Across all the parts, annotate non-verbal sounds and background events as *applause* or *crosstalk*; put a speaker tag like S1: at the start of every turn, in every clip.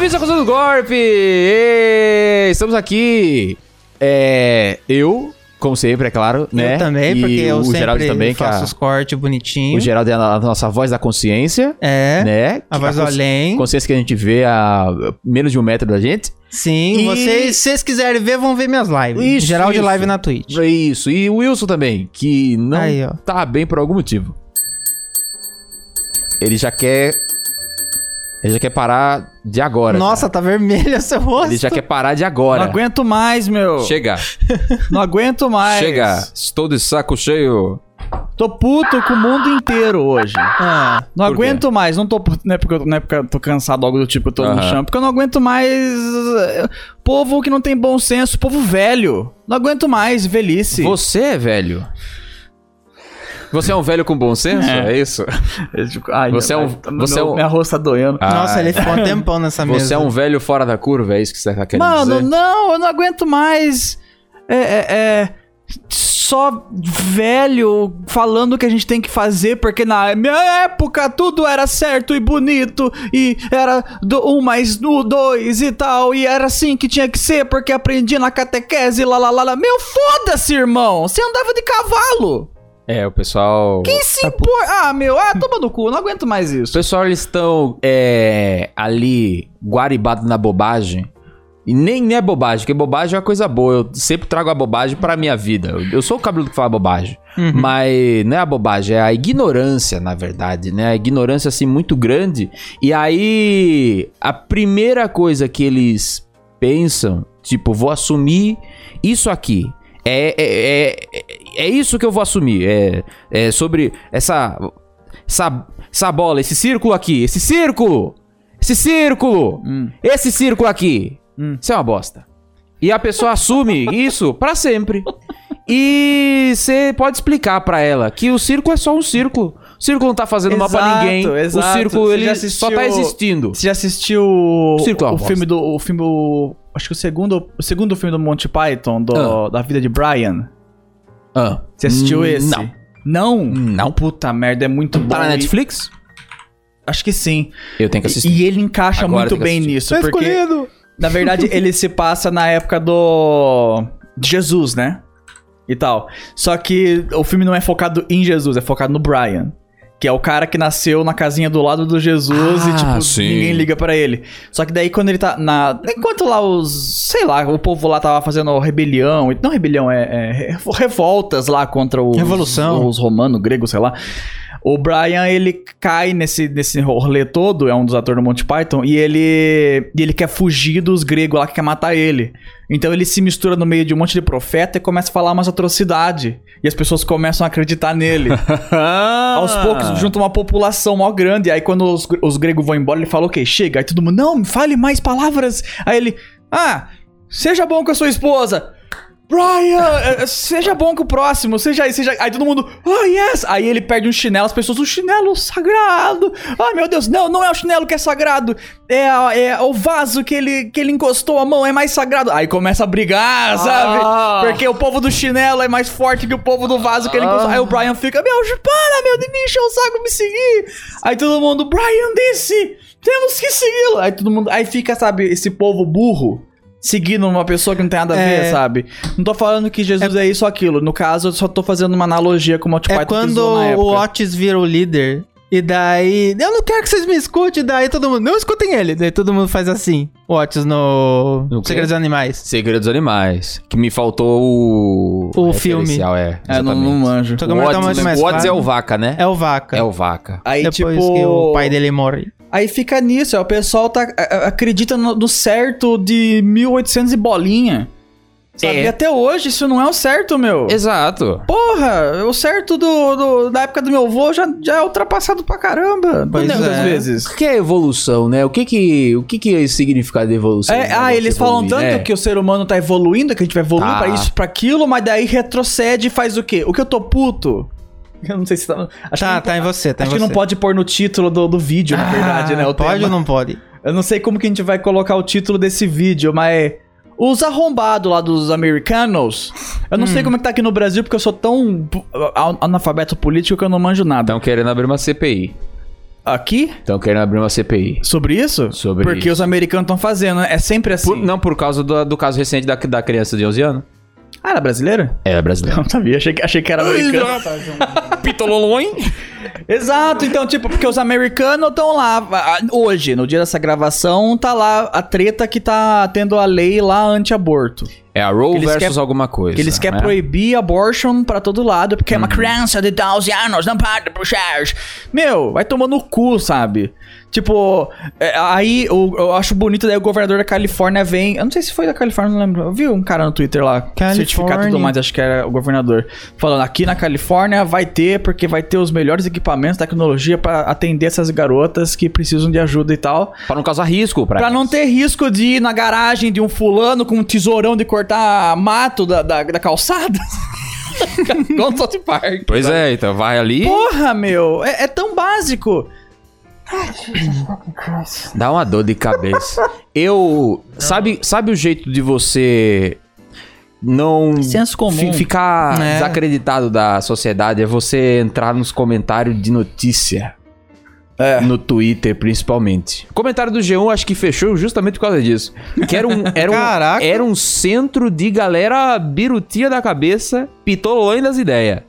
S1: Bem-vindos ao Coisa do Golpe! Estamos aqui. É. Eu, como sempre, é claro, né?
S2: Eu também,
S1: E
S2: porque eu
S1: o
S2: sempre
S1: Geraldo também, que
S2: faço
S1: a-
S2: os cortes bonitinhos.
S1: o Geraldo é a nossa voz da consciência,
S2: É,
S1: né?
S2: a
S1: Que
S2: voz do
S1: cons-
S2: além.
S1: Consciência que a gente vê a menos de um metro da gente.
S2: Sim,
S1: E-
S2: vocês, se vocês quiserem ver, vão ver minhas lives.
S1: Isso,
S2: Geral de
S1: isso.
S2: live na Twitch.
S1: Isso. E o Wilson também, que não
S2: Aí,
S1: tá bem por algum motivo. Ele já quer. Ele já quer parar de agora.
S2: Nossa,
S1: cara.
S2: tá vermelho seu rosto.
S1: Ele já quer parar de
S3: Não
S1: agora.
S3: aguento mais, meu.
S1: Chega, *laughs*
S3: Não aguento mais.
S1: chega. Estou de saco cheio.
S3: Tô puto com o mundo inteiro hoje.
S2: Ah,
S3: Não
S1: Por quê?
S3: aguento mais. Não tô puto, não é porque eu, não é porque eu tô cansado algo do tipo, eu tô no chão. Porque eu não aguento mais. eh, Povo que não tem bom senso, povo velho. Não aguento mais, velhice.
S1: Você é velho. Você é um velho com bom senso? É,
S3: É.
S1: isso? *laughs*
S3: Ai,
S1: Você é um-
S3: meu-
S1: você é um-
S3: Minha roça tá doendo.
S1: Ah,
S2: Nossa, ele ficou um *laughs* tempão nessa mesa.
S1: Você é um velho fora da curva, é isso que você tá querendo
S3: Mano,
S1: dizer?
S3: não, eu não aguento mais. É, é, é, Só velho falando o que a gente tem que fazer, porque na minha época tudo era certo e bonito, e era do um mais no dois e tal, e era assim que tinha que ser, porque aprendi na catequese, lá lá lá lá. Meu, foda-se, irmão! Você andava de cavalo!
S1: É, o pessoal...
S3: Quem se impor? Ah, meu, ah, toma no cu, não aguento mais
S1: O
S3: isso.
S1: pessoal, eles estão é, ali, guaribado na bobagem. E nem, é bobagem, porque bobagem é uma coisa boa. Eu sempre trago a bobagem pra minha vida. Eu, sou o cabelo que fala bobagem.
S2: Uhum.
S1: Mas não é a bobagem, é a ignorância, na verdade, né? A ignorância, assim, muito grande. E aí, a primeira coisa que eles pensam, tipo, vou assumir isso aqui. É, é, é, é isso que eu vou assumir. É, é sobre essa, essa, essa bola, esse círculo aqui. Esse círculo! Esse círculo!
S3: Hum.
S1: Esse círculo aqui.
S3: Hum.
S1: Isso é uma bosta. E a pessoa assume *laughs* isso pra sempre. E você pode explicar pra ela que o círculo é só um círculo. O círculo não tá fazendo mal pra
S3: Exato,
S1: ninguém.
S3: exato.
S1: O círculo
S3: Você
S1: ele
S3: já
S1: só tá
S3: assistiu-
S1: existindo.
S3: Você já assistiu o,
S1: é
S3: o filme do. O filme. O, acho que o segundo, o segundo filme do Monty Python, do, da vida de Brian.
S1: Ah.
S3: Você assistiu
S1: Hum,
S3: esse?
S1: Não.
S3: Não?
S1: Não.
S3: Puta merda, é muito bom.
S1: Tá na
S3: E-
S1: Netflix?
S3: Acho que sim.
S1: Eu tenho que assistir.
S3: E ele encaixa
S1: Agora
S3: muito bem nisso.
S2: Tá
S3: porque,
S2: escolhido.
S3: na verdade, *laughs* ele se passa na época do. de Jesus, né? E tal. Só que o filme não é focado em Jesus, é focado no Brian. Que é o cara que nasceu na casinha do lado do Jesus
S1: Ah,
S3: e, tipo,
S1: sim.
S3: ninguém liga pra ele. Só que daí quando ele tá na. Enquanto lá os. Sei lá, o povo lá tava fazendo rebelião. Não rebelião, é. é re- revoltas lá contra os.
S2: Revolução.
S3: Os romanos, gregos, sei lá. O Brian, ele cai nesse, nesse rolê todo, é um dos atores do Monty Python, e ele, ele quer fugir dos gregos lá que quer matar ele. Então ele se mistura no meio de um monte de profeta e começa a falar umas atrocidades. E as pessoas começam a acreditar nele. *laughs* Aos poucos, junta uma população mó grande. Aí quando os, os gregos vão embora, ele fala, ok, chega. Aí todo mundo, não, fale mais palavras. Aí ele, ah, seja bom com a sua esposa. Brian, eh, seja bom com o próximo, seja, seja. Aí todo mundo, oh yes! Aí ele perde um chinelo, as pessoas, o chinelo sagrado. Ai meu Deus, não, não é o chinelo que é sagrado, é, é o vaso que ele, que ele encostou a mão, é mais sagrado. Aí começa a brigar, sabe?
S1: Ah.
S3: Porque o povo do chinelo é mais forte que o povo do vaso que ele encostou. Aí o Brian fica, meu, para, meu, de me encher o saco, me seguir. Aí todo mundo, Brian, desce, temos que segui-lo. Aí todo mundo, aí fica, sabe, esse povo burro. Seguindo uma pessoa que não tem nada a ver,
S2: É.
S3: sabe? Não tô falando que Jesus é, isso ou aquilo. No caso, eu só tô fazendo uma analogia com o Monty
S2: É
S3: Python
S2: quando
S3: usou na
S2: o. Otis vira o líder. E daí. Eu não quero que vocês me escutem. Daí todo mundo. Não escutem ele. Daí todo mundo faz assim. O Otis no.
S1: No?
S2: Segredos dos Animais.
S1: Segredo dos Animais. Que me faltou o...
S2: O filme.
S1: referencial, É,
S3: É, não, não manjo.
S1: O
S2: tá
S1: Otis,
S2: mais
S1: o Otis é o Vaca, né?
S2: É o Vaca.
S1: É o Vaca.
S3: Aí,
S2: Depois
S3: tipo...
S2: que o pai dele morre.
S3: Aí fica nisso, aí o pessoal tá, acredita no, no certo de 1800 e bolinha. Sabe?
S1: É.
S3: E até hoje isso não é o certo, meu.
S1: Exato.
S3: Porra, o certo do, do- da época do meu avô já, já é ultrapassado pra caramba. Muitas
S2: é.
S3: vezes.
S1: O que é evolução, né? O que que, o que, que é esse significado de evolução?
S3: É,
S1: né?
S3: ah, eles falam
S1: evoluir,
S3: tanto
S1: né?
S3: que o ser humano tá evoluindo, que a gente vai evoluir
S1: Tá.
S3: pra isso, pra aquilo, mas daí retrocede e faz o quê? O que eu tô puto? Eu não sei se tá. Acho
S2: Tá,
S3: que
S2: tá em você, tá
S3: acho
S2: em
S3: que
S2: você.
S3: não pode pôr no título do, do vídeo, na verdade, né? O
S2: pode
S3: tema.
S2: ou não pode?
S3: Eu não sei como que a gente vai colocar o título desse vídeo, mas os arrombados lá dos americanos. Eu não
S2: Hum.
S3: sei como é que tá aqui no Brasil, porque eu sou tão analfabeto político que eu não manjo nada.
S1: Estão querendo abrir uma CPI.
S3: Aqui?
S1: Estão querendo abrir uma CPI.
S3: Sobre isso?
S1: Sobre
S3: Porque
S1: isso.
S3: os americanos estão fazendo. É sempre assim.
S1: Por- não por causa do, do caso recente da, da criança de 11 anos.
S3: Ah, era brasileira?
S1: É brasileiro. *laughs*
S3: Não sabia, achei que, achei que era americano.
S1: Pitololoin?
S3: Exato, então, tipo, porque os americanos estão lá. Hoje, no dia dessa gravação, tá lá a treta que tá tendo a lei lá anti-aborto.
S1: É a Roe versus
S3: quer-
S1: alguma coisa.
S3: Que eles querem
S1: né?
S3: proibir abortion pra todo lado, porque é uma criança de 12 anos, não pode puxar. Meu, vai tomar no cu, sabe? Tipo, é, aí eu, eu acho bonito, daí o governador da Califórnia vem. Eu não sei se foi da Califórnia, não lembro. Eu vi um cara no Twitter lá,
S2: Califórnia.
S3: certificado e tudo mais, acho que era o governador. Falando, aqui na Califórnia vai ter, porque vai ter os melhores equipamentos, tecnologia pra atender essas garotas que precisam de ajuda e tal.
S1: Pra não causar risco pra,
S3: Pra não ter risco de ir na garagem de um fulano com um tesourão de cortar mato da, da, da calçada. *laughs* Igual South Park.
S1: Pois é, então vai ali,
S3: Porra, meu. É, é tão básico.
S1: dá uma dor de cabeça. Eu. Sabe, sabe o jeito de você não
S3: Senso comum.
S1: fi- ficar
S2: É.
S1: desacreditado da sociedade? É você entrar nos comentários de notícia.
S3: É.
S1: No Twitter, principalmente. O comentário do G1 acho que fechou justamente por causa disso. Que era um, *laughs* era um,
S2: Caraca.
S1: era um centro de galera birutinha da cabeça, pitolões das ideias.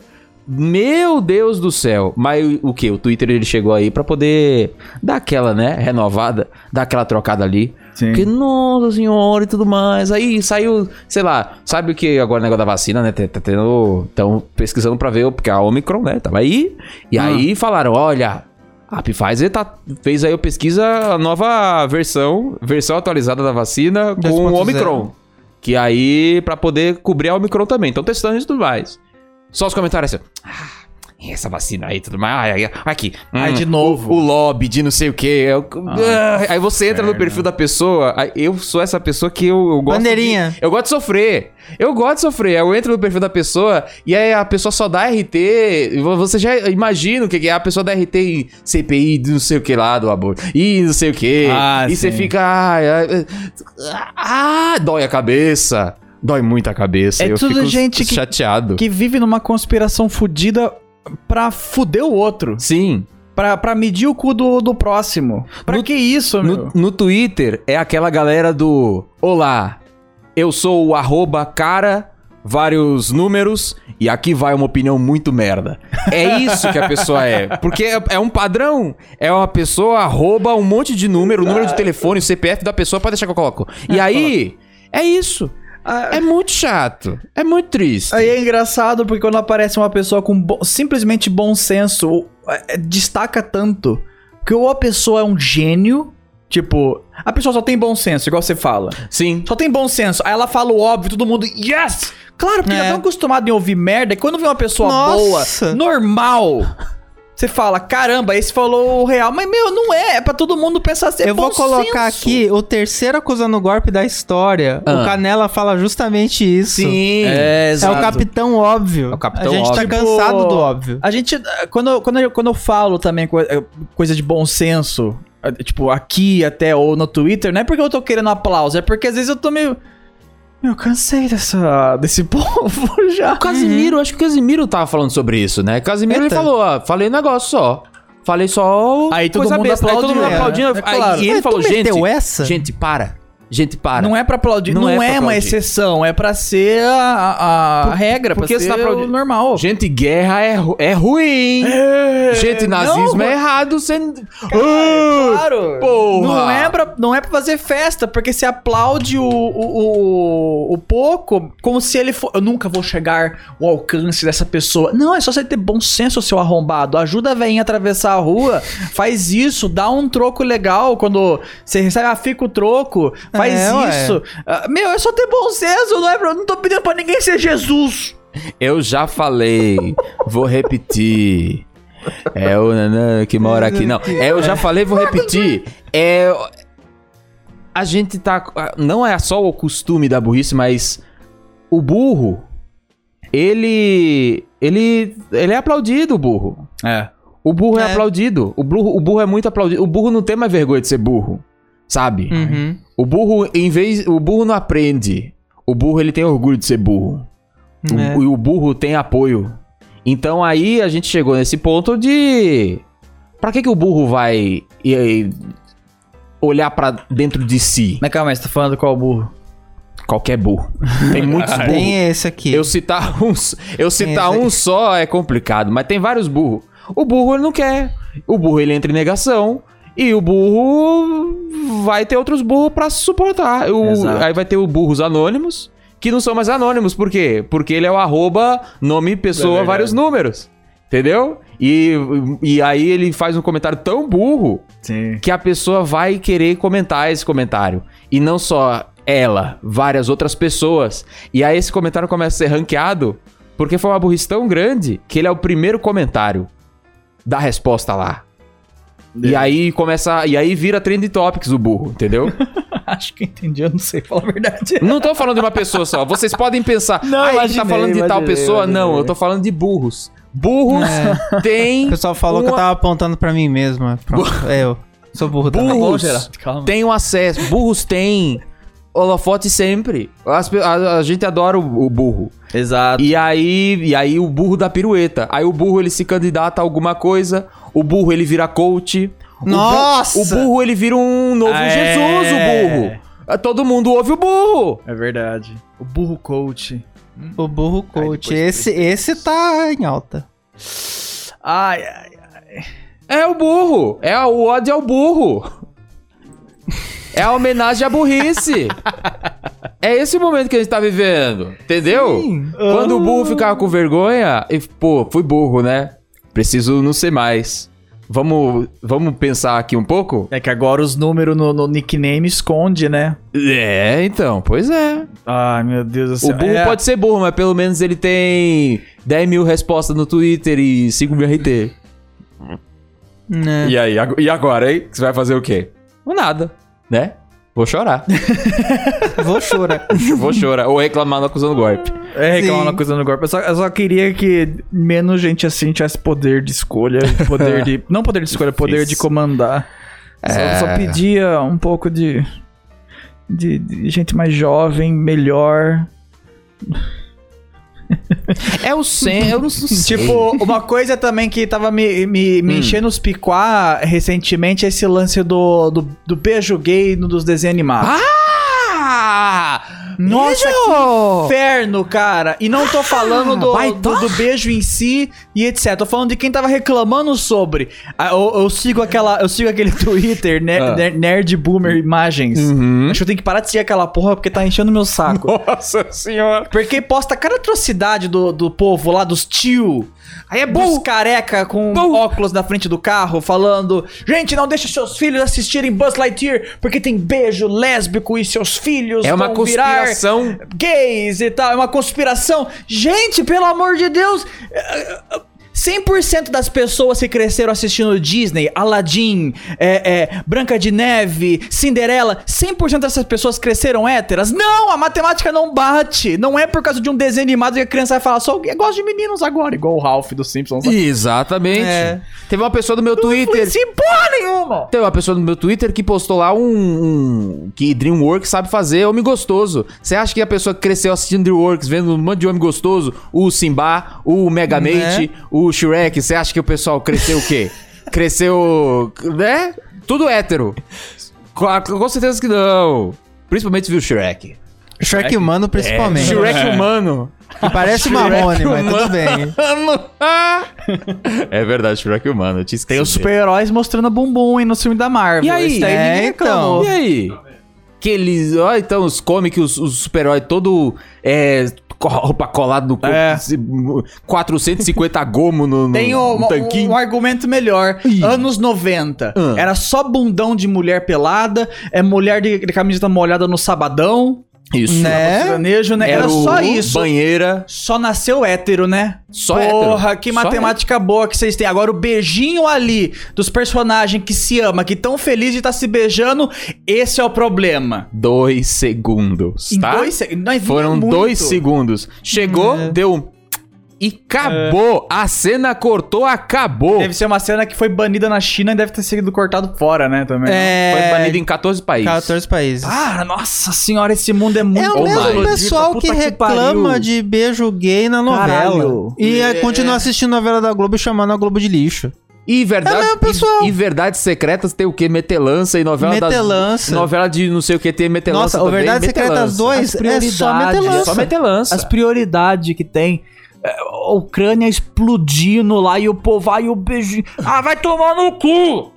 S1: Meu Deus do céu. Mas o, que? O Twitter ele chegou aí pra poder dar aquela, né? Renovada, dar aquela trocada ali.
S3: Sim.
S1: Porque, nossa senhora e tudo mais. Aí saiu, sei lá, sabe o que agora o negócio da vacina, né? Tá, tá tendo. Estão pesquisando pra ver, porque a Omicron, né? Tava aí. E
S3: Ah.
S1: aí falaram: olha. A Pfizer tá, fez aí a pesquisa, a nova versão, versão atualizada da vacina com
S2: 2.0.
S1: o Omicron. Que aí, pra poder cobrir a Omicron também. Então testando isso e tudo mais. Só os comentários assim. Ah, essa vacina aí e tudo mais. Ai, ai, aqui.
S3: Ai,
S1: hum,
S3: de novo.
S1: O, o lobby de não sei o quê. Eu- Ah, aí você entra no perfil da pessoa. Eu sou essa pessoa que eu, eu gosto.
S2: Bandeirinha.
S1: de- eu gosto de sofrer. Eu gosto de sofrer. Eu entro no perfil da pessoa e aí a pessoa só dá RT. vo- Você já imagina o que que é. A pessoa dá RT em CPI de não sei o que lá do aborto. E não sei o que.
S3: Ah,
S1: e você fica. ai, ai, Ah, dói a cabeça. Dói muito a cabeça.
S3: É
S1: eu
S3: tudo
S1: fico
S3: gente que-
S1: chateado.
S3: Que vive numa conspiração fudida pra fuder o outro.
S1: Sim.
S3: Pra, pra medir o cu do, do próximo. Pra
S1: No-
S3: que isso, meu?
S1: No, no Twitter é aquela galera do Olá, eu sou o arroba cara, vários números, e aqui vai uma opinião muito merda. É isso que a pessoa é. Porque é, é um padrão. É uma pessoa arroba um monte de número, o número de telefone, o CPF da pessoa, pode deixar que eu coloco. E aí, é isso.
S3: Ah,
S1: É muito chato. É muito triste.
S3: Aí é engraçado porque quando aparece uma pessoa com bo- simplesmente bom senso, é, destaca tanto que ou a pessoa é um gênio, tipo, a pessoa só tem bom senso, igual você fala.
S1: Sim.
S3: Só tem bom senso. Aí ela fala o óbvio, todo mundo, yes! Claro, porque
S2: É.
S3: já tão acostumado em ouvir merda, que quando vê uma pessoa
S2: Nossa.
S3: boa, normal, você fala, caramba, esse falou o real. Mas, meu, não é. É pra todo mundo pensar assim. é
S2: Eu vou colocar
S3: senso.
S2: aqui o terceiro acusando o golpe da história.
S1: Ah.
S2: O Canela fala justamente isso.
S1: Sim.
S3: É,
S2: É
S3: exato.
S2: o capitão óbvio.
S1: É o capitão
S2: a gente
S1: óbvio.
S2: tá cansado do óbvio.
S3: A gente, quando, eu- quando, eu, quando eu falo também eh, coisa de bom senso, eh, tipo, aqui até ou no Twitter, não é porque eu tô querendo aplauso, é porque às vezes eu tô meio. Meu, cansei dessa, desse *laughs* povo já.
S1: O Casimiro, acho que o Casimiro tava falando sobre isso, né? Casimiro,
S2: Eita.
S1: ele falou, ó, falei um negócio só. Falei só
S3: Aí todo
S1: coisa
S3: mundo
S1: besta. Aí todo mundo aplaudindo.
S3: é, é
S1: Aí-
S3: claro.
S1: E ele
S2: Mas
S1: falou, gente,
S2: essa?
S1: gente, para. Gente, para.
S3: Não é pra aplaudir,
S1: Não
S3: não,
S1: é
S3: é,
S1: pra
S3: uma
S1: aplaudir.
S3: exceção, é pra ser a, a-
S1: Por-
S3: regra,
S1: por
S3: pra
S1: que
S3: ser
S1: você tá aplaudindo?
S3: normal.
S1: Gente, guerra é, é ruim. gente, nazismo
S3: não,
S1: é errado. Sendo... Ah,
S3: Claro!
S1: Porra!
S3: Não é, pra, não é pra fazer festa, porque você aplaude o, o, o, o pouco como se ele for. Eu nunca vou chegar ao alcance dessa pessoa. Não, é só você ter bom senso, seu arrombado. Ajuda a veinha a atravessar a rua, faz isso, dá um troco legal quando você recebe, ah, fica o troco, faz
S2: É, ué.
S3: isso. Ah, meu, é só ter bom senso, não é pra, não tô pedindo pra ninguém ser Jesus.
S1: Eu já falei, vou repetir. É o Nanã que mora aqui. Não, é, eu já falei, vou repetir. É. A gente tá. Não é só o costume da burrice, mas o burro. Ele. Ele. Ele é aplaudido, o burro.
S3: É.
S1: O burro é,
S2: É.
S1: aplaudido. O burro, o burro é muito aplaudido. O burro não tem mais vergonha de ser burro. Sabe?
S2: Uhum.
S1: O burro, em vez. O burro não aprende. O burro, ele tem orgulho de ser burro. O,
S2: É.
S1: o- o burro tem apoio. Então aí a gente chegou nesse ponto de. Pra que, que o burro vai e- e olhar pra dentro de si?
S3: Mas calma você tá falando qual burro?
S1: Qualquer burro. Tem muitos *laughs* burros.
S2: Tem esse aqui.
S1: Eu citar *laughs* uns, eu citar um só é complicado, mas tem vários burros. O burro ele não quer. O burro ele entra em negação e o burro vai ter outros burros pra suportar. O- aí vai ter o burros anônimos que não são mais anônimos. Por quê? Porque ele é o arroba nome
S3: É
S1: pessoa
S3: verdade.
S1: vários números. Entendeu? E, e aí ele faz um comentário tão burro
S3: Sim.
S1: que a pessoa vai querer comentar esse comentário. E não só ela, várias outras pessoas. E aí esse comentário começa a ser ranqueado porque foi uma burrice tão grande que ele é o primeiro comentário da resposta lá. E aí começa. E aí vira trend topics o burro, entendeu? *laughs*
S3: Acho que entendi, eu não sei falar a verdade.
S1: não tô falando de uma pessoa só. Vocês podem pensar,
S3: Não,
S1: ah, ele tá
S3: imaginei,
S1: falando de tal
S3: imaginei,
S1: pessoa.
S3: imaginei.
S1: Não, eu tô falando de burros. Burros têm.
S2: O pessoal falou que eu
S1: uma-
S2: tava apontando pra mim mesmo. Pronto, é eu. Sou burro também.
S1: Burros
S3: Calma.
S1: têm um acesso. Burros têm holofote sempre. As a, a gente adora o, o burro.
S3: Exato.
S1: E aí, e aí o burro dá pirueta. Aí o burro ele se candidata a alguma coisa. O burro ele vira coach. O
S2: Nossa!
S1: O burro ele vira um novo
S3: Ah,
S1: Jesus,
S3: é.
S1: o burro. Ah, Todo mundo ouve o burro.
S3: É verdade. O burro coach.
S2: O burro coach. Esse, esse tá em alta.
S3: Ai, ai, ai.
S1: É o burro. É a- o ódio ao burro. É a homenagem à burrice. *laughs* É esse o momento que a gente tá vivendo. Entendeu?
S2: Sim.
S1: Quando o burro ficava com vergonha, e, pô, fui burro, né? Preciso não ser mais. Vamos, vamos pensar aqui um pouco?
S3: É que agora os números no, no nickname esconde, né?
S1: É, então, pois é.
S3: Ai, meu Deus do
S1: O
S3: céu.
S1: burro
S3: É,
S1: pode ser burro, mas pelo menos ele tem 10 mil respostas no Twitter e 5 mil RT.
S2: Né?
S1: E aí, e agora, hein? Você vai fazer o quê? Nada, né? Vou chorar. *laughs*
S2: Vou chorar.
S1: Vou chorar. Ou reclamar acusando golpe.
S3: É reclamando
S2: Sim.
S3: acusando o golpe. Eu só, eu só queria que menos gente assim tivesse poder de escolha. Poder de. *laughs* Não poder de escolha, poder de comandar. Só,
S1: É.
S3: só pedia um pouco de, de. de gente mais jovem, melhor. *laughs*
S1: É o sen, eu não sei.
S3: Tipo, uma coisa também que tava me, me, me
S1: Hum.
S3: enchendo os picuá recentemente é esse lance do, do, do beijo gay no, dos desenhos animados.
S1: Ah!
S3: Nossa,
S1: Beijo!
S3: que inferno, cara. E não tô falando do,
S1: vai
S3: do, do beijo em si e etc. Tô falando de quem tava reclamando sobre. Ah, Eu, eu sigo aquela, eu sigo aquele *laughs* Twitter, né,
S1: Ah.
S3: Ner- Nerd Boomer Imagens.
S1: Uhum.
S3: Acho que eu tenho que parar de seguir aquela porra porque tá enchendo meu saco.
S1: Nossa senhora.
S3: Porque posta cada atrocidade do, do povo lá, dos tio.
S1: Aí é burro.
S3: careca com
S1: Burro.
S3: óculos na frente do carro, falando: Gente, não deixe seus filhos assistirem Buzz Lightyear, porque tem beijo lésbico e seus filhos
S1: É uma conspiração.
S3: gays e tal. É uma conspiração. Gente, pelo amor de Deus. Eh, eh, 100% das pessoas que cresceram assistindo Disney, Aladdin, é, é, Branca de Neve, Cinderela, 100% dessas pessoas cresceram héteras? Não, a matemática não bate. Não é por causa de um desenho animado que a criança vai falar só eu gosto de meninos agora, igual o Ralph dos Simpsons.
S1: Exatamente.
S3: É.
S1: Teve uma pessoa do meu Twitter.
S3: Sem porra nenhuma!
S1: Tem uma pessoa no meu Twitter que postou lá um, um- que DreamWorks sabe fazer homem gostoso. Você acha que a pessoa que cresceu assistindo DreamWorks, vendo um monte de homem gostoso, o Simba, o Megamate, o Shrek, você acha que o pessoal cresceu o quê? *laughs* cresceu, né? Tudo hétero. Com, com certeza que não. Principalmente viu Shrek.
S2: Shrek humano, principalmente.
S1: Shrek humano.
S2: Que parece Marrone, mas tudo bem. *laughs*
S1: é verdade, Shrek humano.
S3: Tem os super-heróis mostrando bumbum aí no filme da Marvel.
S1: E aí?
S3: Esse daí
S2: É, então.
S1: E aí? Que eles. Ó, então, os comics, os, os super-heróis todo. É, roupa colada no corpo.
S3: É.
S1: se- 450 gomo no, no,
S3: Tem
S1: no
S3: um, um,
S1: tanquinho.
S3: um argumento melhor.
S1: Ih.
S3: Anos 90.
S1: Ah.
S3: Era só bundão de mulher pelada, é mulher de, de camiseta molhada no sabadão.
S1: Isso.
S2: Né?
S3: Sertanejo, né? Era,
S1: o
S3: só isso.
S1: Banheira.
S3: Só nasceu hétero, né?
S1: Só
S3: Porra,
S1: hétero.
S3: que
S1: Só
S3: matemática boa que vocês têm. Agora, o beijinho ali dos personagens que se ama, que tão feliz de estar se beijando, esse é o problema.
S1: Dois segundos.
S3: Em
S1: tá?
S3: dois se- nós
S1: Foram dois segundos. Chegou,
S2: É.
S1: deu um. E acabou. A cena cortou, acabou.
S3: Deve ser uma cena que foi banida na China e deve ter sido cortado fora, né? Também.
S2: É.
S1: Foi banido em 14 países.
S2: 14 países.
S3: Ah, nossa senhora, esse mundo é muito
S2: É o mesmo pessoal que
S3: pariu.
S2: reclama de beijo gay na novela.
S3: Caralho.
S2: E
S3: É.
S2: é, continua assistindo novela da Globo e chamando a Globo de lixo.
S1: E verdade,
S2: É mesmo, pessoal.
S1: E, e verdades secretas tem o quê? Metelança e novela das-
S2: Metelança.
S1: novela de não sei o que tem metelança
S2: Nossa,
S1: também,
S2: Verdades Secretas
S1: metelança.
S2: 2
S3: As
S2: é só
S3: prioridades,
S2: metelança.
S1: Só metelança.
S3: As prioridades que tem. É, A Ucrânia explodindo lá e o povo vai o beijinho. Ah, vai tomar no cu!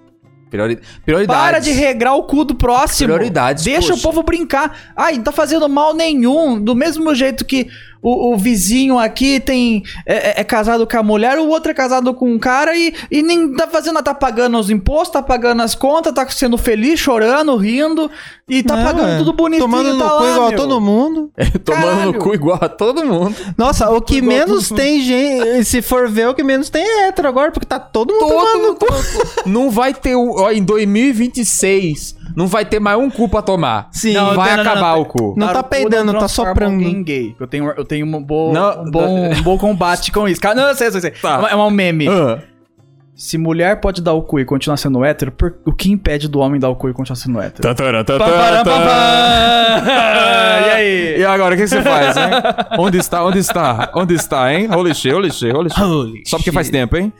S1: Priori- Prioridades.
S3: Para de regrar o cu do próximo.
S1: Prioridades,
S3: Deixa
S1: poxa.
S3: o povo brincar. Ai, não tá fazendo mal nenhum. Do mesmo jeito que o, o vizinho aqui tem é, é- é casado com a mulher, o outro é casado com um cara e, e nem tá fazendo, tá pagando os impostos, tá pagando as contas, tá sendo feliz, chorando, rindo e tá
S2: É,
S3: pagando
S2: ué.
S3: tudo bonitinho.
S2: Tomando
S3: tá
S2: no cu
S3: lá,
S2: igual
S3: meu.
S2: todo mundo. *laughs*
S1: Tomando
S3: Caralho.
S1: no cu igual a todo mundo.
S2: Nossa, o que menos
S1: todo
S2: tem gente. Se for ver, o que menos tem é hétero agora, porque tá todo mundo tomando no cu.
S1: Não vai ter, o- ó, em 2026, não vai ter mais um cu pra tomar.
S2: Sim.
S1: Não, vai
S3: não, não, não,
S1: acabar
S3: não.
S1: o cu.
S2: Não tá peidando, tá soprando.
S3: gay. Eu tenho, eu tenho um bom,
S1: Não,
S3: um bom, um bom combate com isso. Cara, não, eu sei, eu sei, sei.
S1: Tá.
S3: É um meme.
S1: Ah.
S3: Se mulher pode dar o cu e continuar sendo hétero, por- o que impede do homem dar o cu e continuar sendo hétero?
S1: Tatara, tatara,
S3: pam. E aí?
S1: E agora, o que você faz, hein? Onde está, onde está? Onde está, hein? Holy shit, holy shit, holy shit. Só porque faz tempo, hein?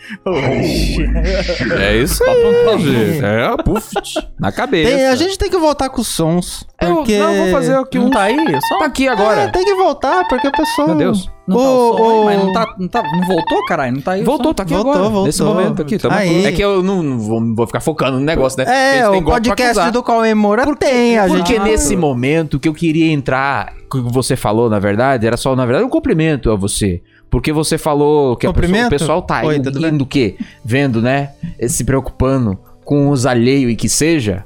S1: É isso aí, gente. É, puf, na cabeça.
S2: Tem- a gente tem que voltar com os sons.
S1: Eu-
S2: Porque...
S1: não, vou fazer aqui
S3: Não
S1: um...
S3: tá aí? Só
S1: Tá aqui
S2: É,
S1: agora.
S2: tem que voltar, porque a pessoa.
S1: Meu Deus.
S3: Não tá o
S2: O-
S3: som
S2: o-
S3: mas não, tá, não, tá, não voltou, caralho? Não tá aí o
S1: Voltou,
S3: som?
S1: tá aqui
S2: Voltou,
S1: agora.
S2: voltou.
S1: Nesse momento aqui. Tamo
S2: Aí.
S1: É que eu não, não vou, não vou ficar focando no negócio, né? Porque
S2: É, o podcast do Cauê Moura tem, a
S1: Porque
S2: gente.
S1: nesse momento que eu queria entrar, que você falou, na verdade, era só, na verdade, um cumprimento a você. Porque você falou que a pessoa- o pessoal tá
S2: Oi,
S1: indo, indo o quê? Vendo, né? Se preocupando com os alheios e que seja.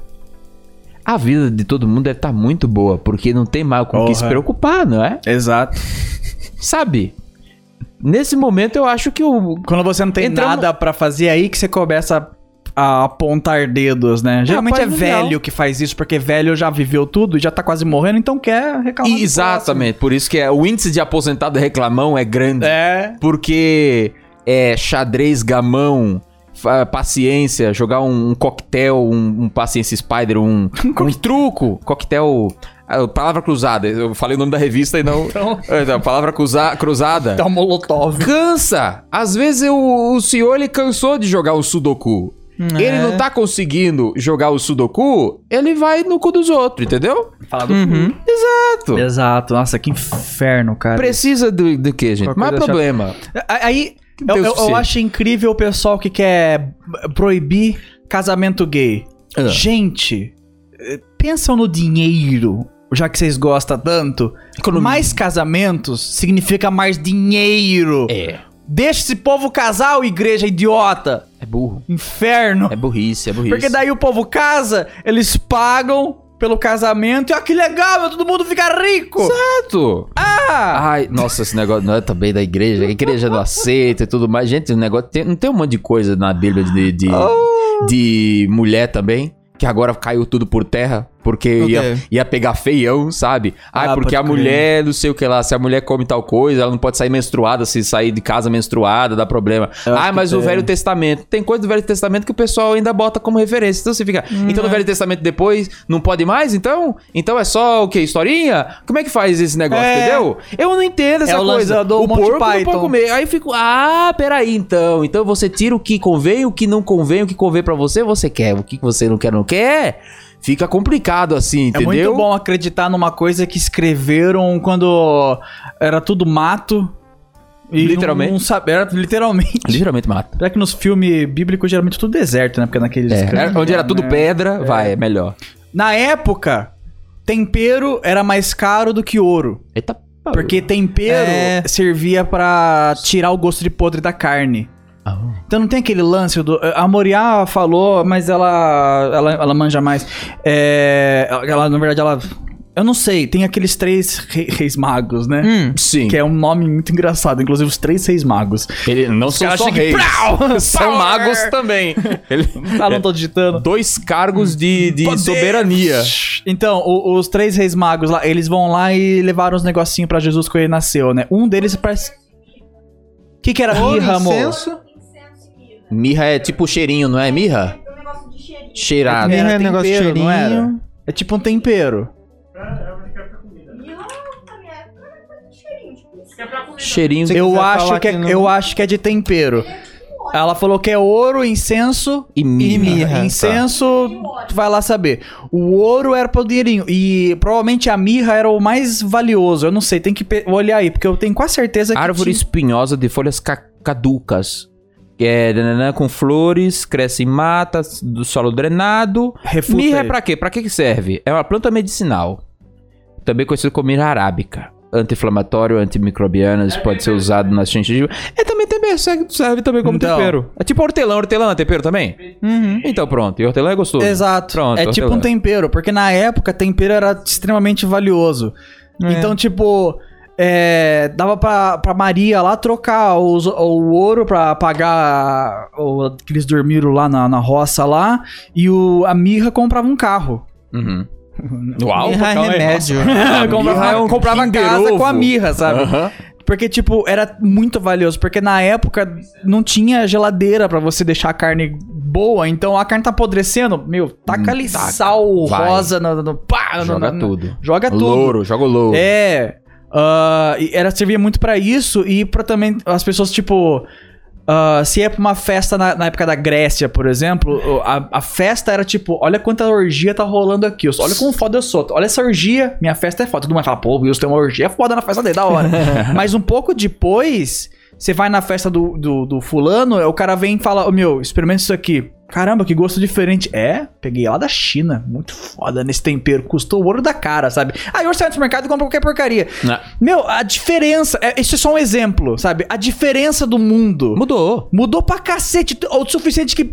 S1: A vida de todo mundo deve estar muito boa, porque não tem mais com o que se preocupar, não é?
S3: Exato.
S1: Sabe? Nesse momento eu acho que o.
S3: Quando você não tem
S1: Entramos-
S3: nada pra fazer, é aí que você começa a apontar dedos, né? Geralmente é
S1: não.
S3: velho que faz isso, porque velho já viveu tudo e já tá quase morrendo, então quer reclamar.
S1: Exatamente, por isso que é, o índice de aposentado reclamão é grande.
S3: É.
S1: Porque é xadrez, gamão, paciência, jogar um, um coquetel, um, um paciência spider, um, *laughs* um truco, coquetel. ah, Palavra cruzada, eu falei o nome da revista e não.
S3: Então, *laughs*
S1: É, palavra cruza- cruzada.
S3: dá um molotov.
S1: Cansa! Às vezes eu- o senhor ele cansou de jogar o Sudoku.
S2: É.
S1: Ele não tá conseguindo jogar o Sudoku, ele vai no cu dos outros, entendeu?
S3: Fala do
S2: Uhum.
S1: Exato.
S3: Exato. Nossa, que inferno, cara.
S1: Precisa do, do que, gente? Não é problema.
S3: Aí, eu, eu- eu acho incrível o pessoal que quer proibir casamento gay.
S1: Ah.
S3: Gente, eh, pensam no dinheiro, já que vocês gostam tanto.
S1: Economia.
S3: Mais casamentos significa mais dinheiro.
S1: É.
S3: Deixa esse povo casar, ô igreja idiota.
S1: É burro.
S3: Inferno.
S1: É burrice, é burrice.
S3: Porque daí o povo casa, eles pagam pelo casamento e ó, que legal, meu, todo mundo fica rico.
S1: Exato.
S3: Ah!
S1: Ai, nossa, esse negócio não é também da igreja. A igreja não aceita e tudo mais. Gente, o negócio tem- não tem um monte de coisa na Bíblia de, de,
S3: Oh.
S1: de mulher também. Que agora caiu tudo por terra. Porque
S2: Ok.
S1: ia, ia pegar feião, sabe? Ai,
S3: Ah,
S1: porque a
S3: crer.
S1: mulher, não sei o que lá, se a mulher come tal coisa, ela não pode sair menstruada, se sair de casa menstruada, dá problema.
S3: Eu
S1: Ah,
S3: que
S1: mas o. Velho Testamento. Tem coisa do Velho Testamento que o pessoal ainda bota como referência. Então você fica. Então no Velho Testamento depois não pode mais? Então? Então é só o quê? Historinha? Como é que faz esse negócio,
S3: É.
S1: entendeu? Eu não entendo essa
S3: É
S1: coisa.
S3: do
S1: o
S3: Monty
S1: porco não
S3: Python.
S1: pode comer. Aí eu fico. Ah, peraí, então. Então você tira o que convém, o que não convém, o que convém pra você, você quer. O que você não quer, não quer. Fica complicado assim,
S3: É
S1: entendeu?
S3: muito bom acreditar numa coisa que escreveram quando era tudo mato. E
S1: Literalmente.
S3: Não, não sabe, era literalmente.
S1: Literalmente mata.
S3: Apesar que nos filmes bíblicos geralmente é tudo deserto, né? Porque naqueles.
S1: É,
S3: escrevem-
S1: onde era tudo
S3: né?
S1: pedra, vai, é melhor.
S3: Na época, tempero era mais caro do que ouro.
S1: Eita,
S3: Porque tempero
S2: É.
S3: servia pra tirar o gosto de podre da carne.
S1: Ah.
S3: Então não tem aquele lance do. A Moriá falou, mas ela. Ela, ela manja mais. É, ela, na verdade, ela. Eu não sei, tem aqueles três re- reis magos, né?
S2: Hum.
S1: Sim.
S3: Que é um nome muito engraçado, inclusive os três reis magos.
S1: Ele não são só reis.
S3: prau! *laughs*
S1: São magos também. Ele...
S3: Ah, *laughs* não tô digitando.
S1: Dois cargos de, de soberania.
S3: Então, o- os três reis magos lá, eles vão lá e levaram os negocinhos pra Jesus quando ele nasceu, né? Um deles parece. O que, que era mirra, amor?
S2: incenso.
S4: Mirra.
S1: Mirra é tipo cheirinho, não é mirra?
S4: É um negócio de cheirinho.
S1: Cheirado.
S2: Mirra é
S3: Era
S2: negócio de cheirinho.
S3: É tipo um tempero.
S4: Mirra, cheirinho. Tipo,
S3: Eu acho, que é, eu acho que é de tempero.
S4: É tipo
S3: Ela falou que é ouro, incenso
S1: E
S3: e
S1: mirra.
S3: mirra. Incenso, tu vai lá saber. O ouro era pro dinheirinho. E provavelmente a mirra era o mais valioso. Eu não sei, tem que olhar aí, porque eu tenho quase certeza que.
S1: Árvore
S3: tinha-
S1: espinhosa de folhas ca- caducas. É nananã, com flores, cresce em matas, do solo drenado.
S3: Refuta
S1: mirra é
S3: aí.
S1: pra quê? Pra que que serve? É uma planta medicinal. Também conhecida como mirra arábica. Anti-inflamatório, antimicrobiano, isso pode ser usado nas gengivas. É também também serve, serve também como
S3: Então.
S1: tempero. É tipo hortelã, hortelã é tempero também?
S2: Uhum.
S1: Então pronto, e hortelã é gostoso.
S3: Exato.
S1: Pronto,
S3: é tipo
S1: hortelã.
S3: um tempero, porque na época tempero era extremamente valioso.
S2: É.
S3: Então, tipo, é, dava pra, pra Maria lá trocar os- o ouro pra pagar o que eles dormiram lá na, na roça lá, e o, a mirra comprava um carro.
S1: Uhum. *laughs* Uau,
S2: Mirra é remédio. *laughs*
S3: comprava
S1: mirra é um
S3: comprava
S1: Kinder
S3: casa com a mirra, sabe?
S1: Aham.
S3: Porque, tipo, era muito valioso. Porque na época não tinha geladeira pra você deixar a carne boa. Então a carne tá apodrecendo. Meu, taca
S1: Hum,
S3: ali
S1: taca.
S3: sal
S1: Vai.
S3: rosa no, no, pá, no-
S1: Joga
S3: no-
S1: tudo.
S3: Joga tudo.
S1: Louro, joga o louro.
S3: É. e era servia muito pra isso e pra também as pessoas, tipo. ah, se é pra uma festa na, na época da Grécia, por exemplo, a, a festa era tipo: olha quanta orgia tá rolando aqui. eu Olha como foda eu sou. Olha essa orgia, minha festa é foda. Todo mundo fala: pô, o Wilson tem uma orgia foda na festa dele, da hora. *laughs* Mas um pouco depois, você vai na festa do, do, do fulano, o cara vem e fala: Ô meu, experimenta isso aqui. Caramba, que gosto diferente. É, peguei lá da China. Muito foda nesse tempero. Custou o ouro da cara, sabe? Aí hoje você vai no mercado e compra qualquer porcaria.
S1: Não.
S3: Meu, a diferença. é- Isso é só um exemplo, sabe? A diferença do mundo.
S1: Mudou.
S3: Mudou pra cacete. O suficiente que.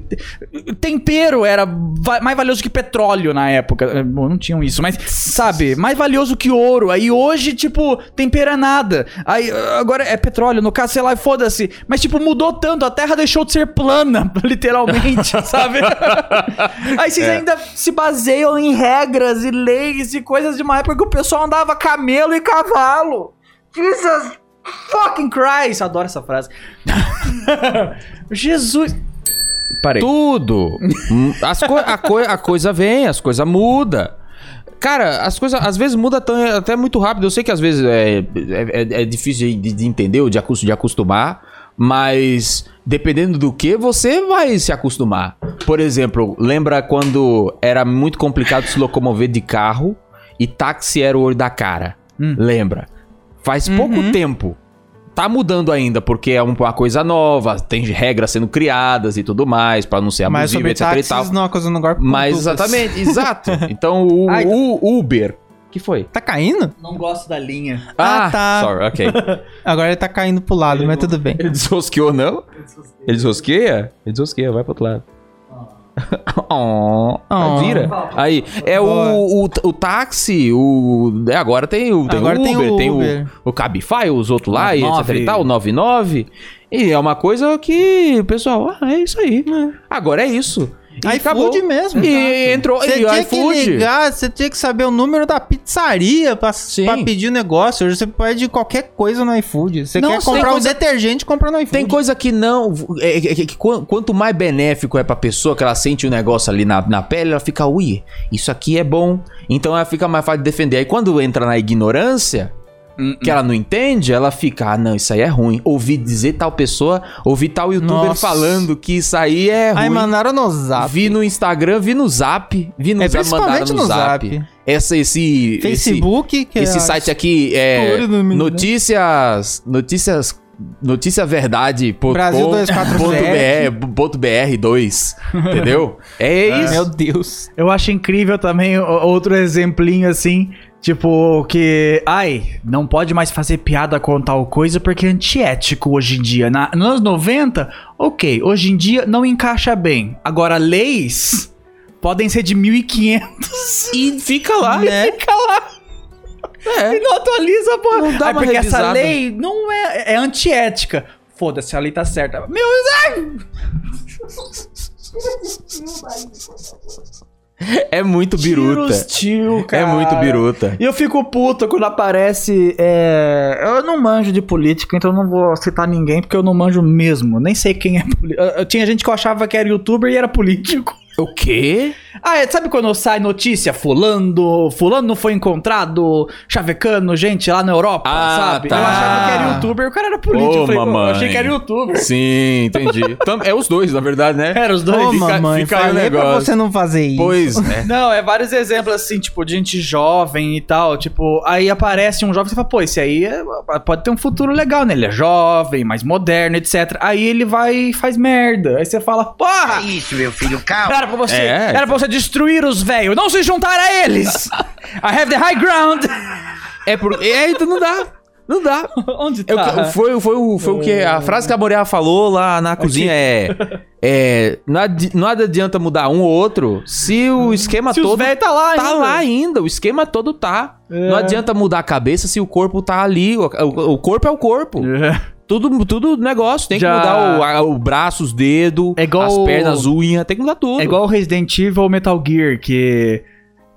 S3: Tempero era mais valioso que petróleo na época. É, Bom, não tinham isso, mas, sabe? Mais valioso que ouro. Aí hoje, tipo, tempero é nada. Aí agora é petróleo, no caso, sei lá, foda-se. Mas, tipo, mudou tanto. A terra deixou de ser plana, *laughs* literalmente, *laughs* sabe? *laughs* Aí vocês ainda se baseiam em regras e leis e coisas de uma época que o pessoal andava camelo e cavalo. Jesus fucking Christ! Adoro essa frase. *laughs* Jesus. Parei.
S1: Tudo. Hum, As co- a, coi- a coisa vem, as coisas mudam. Cara, as coisas às vezes mudam tão- até muito rápido. Eu sei que às vezes é, é, é- é difícil de, de entender ou de acostumar, mas dependendo do que, você vai se acostumar. Por exemplo, lembra quando era muito complicado se locomover de carro e táxi era o olho da cara? Lembra? Faz pouco tempo. Tá mudando ainda, porque é um- uma coisa nova, tem regras sendo criadas e tudo mais, pra não ser
S2: Mas
S1: abusivo,
S2: sobre
S1: etc e tal.
S2: táxis não acusando agora
S1: Mas exatamente, exato. *laughs* Então o,
S3: Ai.
S1: o Uber. Que foi?
S2: Tá caindo?
S3: Não gosto da linha.
S2: Ah, tá.
S1: Sorry, ok. *laughs*
S2: Agora ele tá caindo pro lado, mas tudo bem.
S1: Ele desrosqueou, não? Ele desrosqueia? Ele desrosqueia, vai pro outro lado. *laughs* Oh,
S2: Oh.
S1: Vira. Aí, é o, o, o táxi, o. é, agora tem o, tem
S2: Agora
S1: o
S2: tem
S1: Uber,
S2: o
S1: tem o,
S2: Uber.
S1: o Cabify, os outros lá, e etc
S3: 99.
S1: e tal, o 99. E é uma coisa que o pessoal, ah, é isso aí. Agora é isso. E acabou.
S2: iFood mesmo.
S1: E entrou.
S2: Você
S1: e o
S2: tinha que
S1: iFood.
S2: ligar, você tinha que saber o número da pizzaria pra, pra pedir o negócio. Hoje você pede qualquer coisa no iFood. Você
S1: Não,
S2: quer comprar
S1: coisa-
S2: um detergente, compra no iFood.
S1: Tem coisa que não. é- é- é que quan- quanto mais benéfico é pra pessoa, que ela sente o negócio ali na, na pele, ela fica, ui, isso aqui é bom. Então ela fica mais fácil de defender. Aí quando entra na ignorância, que ela não entende, ela fica, ah, não, isso aí é ruim. Ouvi dizer tal pessoa, ouvi tal youtuber
S2: Nossa.
S1: falando que isso aí é ruim.
S2: Aí mandaram no zap.
S1: Vi no Instagram, vi no Zap, vi no
S2: É
S1: Zap, mandaram no,
S2: no
S1: Zap.
S2: Zap.
S1: Essa, esse,
S2: Facebook, que
S1: esse
S2: é
S1: site aqui é notícias, notícias, notícia verdade.
S2: Brasil 247.
S1: Ponto BR 2, *laughs* entendeu? É isso.
S2: Meu Deus.
S3: Eu acho incrível também outro exemplinho assim, tipo que, ai, não pode mais fazer piada com tal coisa porque é antiético hoje em dia. Na, nos anos 90, ok, hoje em dia não encaixa bem. Agora, leis podem ser de 1500
S1: E fica lá. *laughs*
S2: Né?
S3: Fica lá.
S1: É.
S3: E não atualiza, pô.
S1: Não dá
S3: Ai,
S1: uma
S3: porque essa
S1: revisada.
S3: lei não é, é antiética. Foda-se, a lei tá certa. Meu, ai, *laughs* *laughs*
S1: É muito biruta.
S3: Tio,
S1: É
S3: cara.
S1: muito biruta.
S3: E eu fico puto quando aparece. é, Eu não manjo de política, então eu não vou citar ninguém, porque eu não manjo mesmo. Nem sei quem é político. Tinha gente que eu achava que era youtuber e era político.
S1: O quê?
S3: Ah, é, sabe quando sai notícia? Fulano, fulano foi encontrado chavecando gente lá na Europa,
S1: Ah,
S3: sabe?
S1: tá.
S3: Eu achava que era youtuber, o cara era político.
S1: Ô,
S3: eu, falei, pô, eu
S1: mamãe.
S3: achei que era youtuber.
S1: Sim, entendi. *laughs* É os dois, na verdade, né?
S3: Era os dois.
S2: Ô,
S1: fica-
S2: mamãe,
S1: fica
S2: falei pra
S1: negócio.
S2: você não fazer isso.
S1: Pois é. *laughs*
S3: Não, é vários exemplos assim, tipo, de gente jovem e tal. Tipo, aí aparece um jovem e você fala, pô, esse aí é- pode ter um futuro legal, né? Ele é jovem, mais moderno, etc. Aí ele vai e faz merda. Aí você fala, porra!
S5: Isso, meu filho, calma.
S3: Era pra você,
S1: É.
S3: era pra você destruir os velhos, não se juntar a eles! I have the high ground!
S1: É, por... é, então não dá. Não dá. *laughs*
S3: Onde
S1: É
S3: tá?
S1: que- foi, foi, o, foi o que a frase que a Boreal falou lá na cozinha é, é nada adianta mudar um ou outro se o esquema
S3: Se
S1: todo
S3: tá lá
S1: tá
S3: ainda.
S1: lá ainda, o esquema todo tá.
S3: É.
S1: Não adianta mudar a cabeça se o corpo tá ali, o, o- o corpo é o corpo.
S3: É.
S1: Tudo, tudo negócio, tem
S3: Já-
S1: que mudar o, a- o braço, os dedos,
S3: É igual
S1: as pernas, as unhas, tem que mudar tudo.
S3: É igual o Resident Evil ou Metal Gear, que,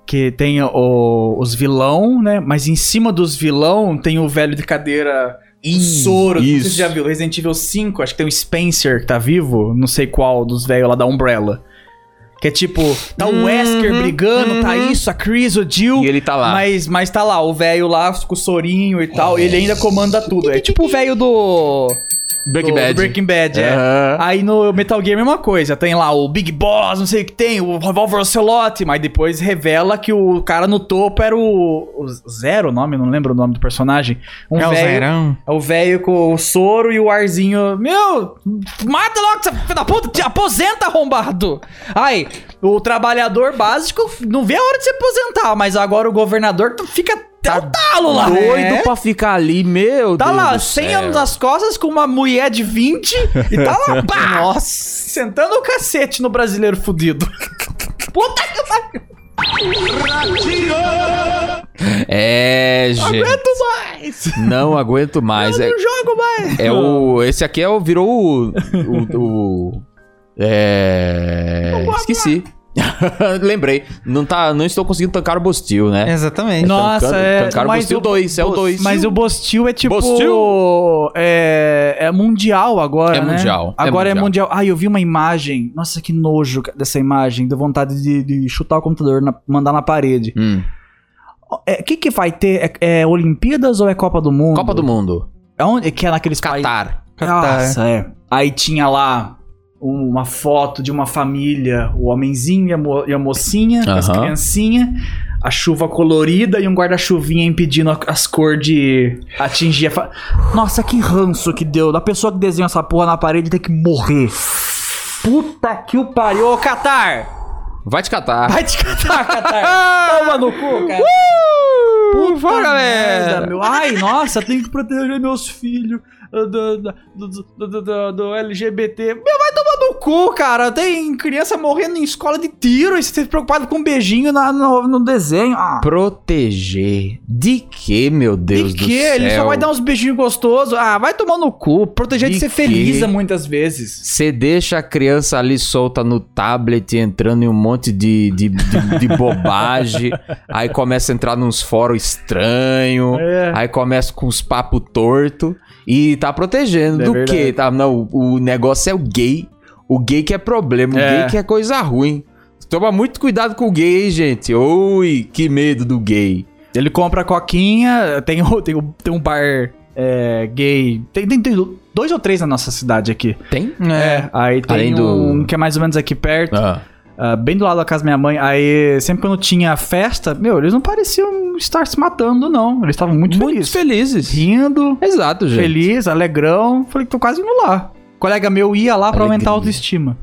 S3: que tem o- os vilão, né? Mas em cima dos vilão tem o velho de cadeira
S1: Isso,
S3: Soro. Não sei se
S1: isso.
S3: você já viu. Resident Evil 5, acho que tem o Spencer que tá vivo. Não sei qual dos velhos lá da Umbrella. Que é tipo, tá o Wesker brigando, tá
S1: uhum.
S3: isso, a Chris, o Jill.
S1: E ele tá lá.
S3: Mas, mas tá lá, o velho lá com o sorinho e tal, ele ainda comanda tudo. É tipo o velho do.
S1: Breaking Bad.
S3: Breaking Bad, é.
S1: Aham.
S3: Aí no Metal Gear é a mesma coisa. Tem lá o Big Boss, não sei o que tem, o Revolver Ocelot, mas depois revela que o cara no topo era o. o Zero o nome, não lembro o nome do personagem. Um
S2: é o
S3: velho.
S2: Zerão.
S3: É o velho com o soro e o arzinho. Meu, mata logo essa filha da puta, te aposenta, arrombado. Aí, o trabalhador básico não vê a hora de se aposentar, mas agora o governador fica até o talo lá.
S1: Doido
S3: É.
S1: pra ficar ali, meu
S3: Tá
S1: Deus
S3: lá,
S1: do
S3: 100
S1: céu.
S3: anos nas costas com uma mulher de 20 e tá lá, *laughs* pá! Nossa! Sentando o cacete no brasileiro fudido. Puta que pariu! *laughs*
S1: É, gente.
S3: Aguento mais!
S1: Não aguento mais.
S3: Eu
S1: É,
S3: não jogo mais!
S1: é o. Esse aqui é o. Virou o. o, o- *laughs* é. Esqueci. *laughs* Lembrei. Não, tá, não estou conseguindo tancar o Bostil, né?
S2: Exatamente.
S3: Nossa,
S1: Tancando-
S3: é.
S1: tancaram o Bostil 2, é o 2.
S3: Mas o Bostil é tipo.
S1: Bostil?
S3: É, é mundial agora.
S1: É
S3: né?
S1: mundial, é
S3: Agora é
S1: mundial.
S3: mundial. Ai, eu vi uma imagem. Nossa, que nojo dessa imagem. Deu vontade de, de chutar o computador, na- mandar na parede.
S1: Hum.
S3: O é, que, que vai ter? É, é Olimpíadas ou é Copa do Mundo?
S1: Copa do Mundo.
S3: É onde que é naqueles países?
S1: Catar.
S3: Nossa, é. Aí tinha lá uma foto de uma família, o homenzinho e a, mo- e a mocinha, com as criancinhas, a chuva colorida e um guarda-chuvinha impedindo as cores de atingir a fa... Nossa, que ranço que deu. Da pessoa que desenha essa porra na parede tem que morrer. Puta que o pariu. Ô, Qatar!
S1: Vai te catar.
S3: Vai te catar, Qatar! *laughs* Toma no cu, cara! Puta
S1: Vai, galera.
S3: merda, meu. Ai, nossa, tenho que proteger meus filhos uh, do, do, do, do- LGBT. Meu, vai no cu, cara. Tem criança morrendo em escola de tiro e você tá preocupado com um beijinho na- no, no desenho. Ah,
S1: Proteger. De que, meu Deus
S3: de
S1: do
S3: que?
S1: céu?
S3: Ele só vai dar uns beijinhos gostosos. Ah, vai tomar no cu. Proteger de,
S1: De
S3: ser feliz muitas vezes.
S1: Você deixa a criança ali solta no tablet, entrando em um monte de, de, de, de bobagem. *laughs* aí começa a entrar nos fóruns estranhos.
S3: É.
S1: Aí começa com os papos torto E tá protegendo
S3: É
S1: do
S3: verdade.
S1: quê? Tá, não, o negócio é o gay. O gay que é problema. O
S3: É.
S1: gay que é coisa ruim. Toma muito cuidado com o gay, hein, gente. Oi, que medo do gay.
S3: Ele compra coquinha, tem, tem, tem um bar é, gay. Tem, tem- tem dois ou três na nossa cidade aqui.
S1: Tem?
S3: É, aí tem
S1: Além do-
S3: um que é mais ou menos aqui perto,
S1: Ah.
S3: ah, bem do lado da casa da minha mãe. Aí, sempre quando tinha festa, meu, eles não pareciam estar se matando, não. Eles estavam muito,
S1: Muito
S3: felizes.
S1: felizes.
S3: Rindo,
S1: Exato, gente.
S3: feliz, alegrão. Falei, tô quase indo lá. Colega meu ia lá pra aumentar a autoestima.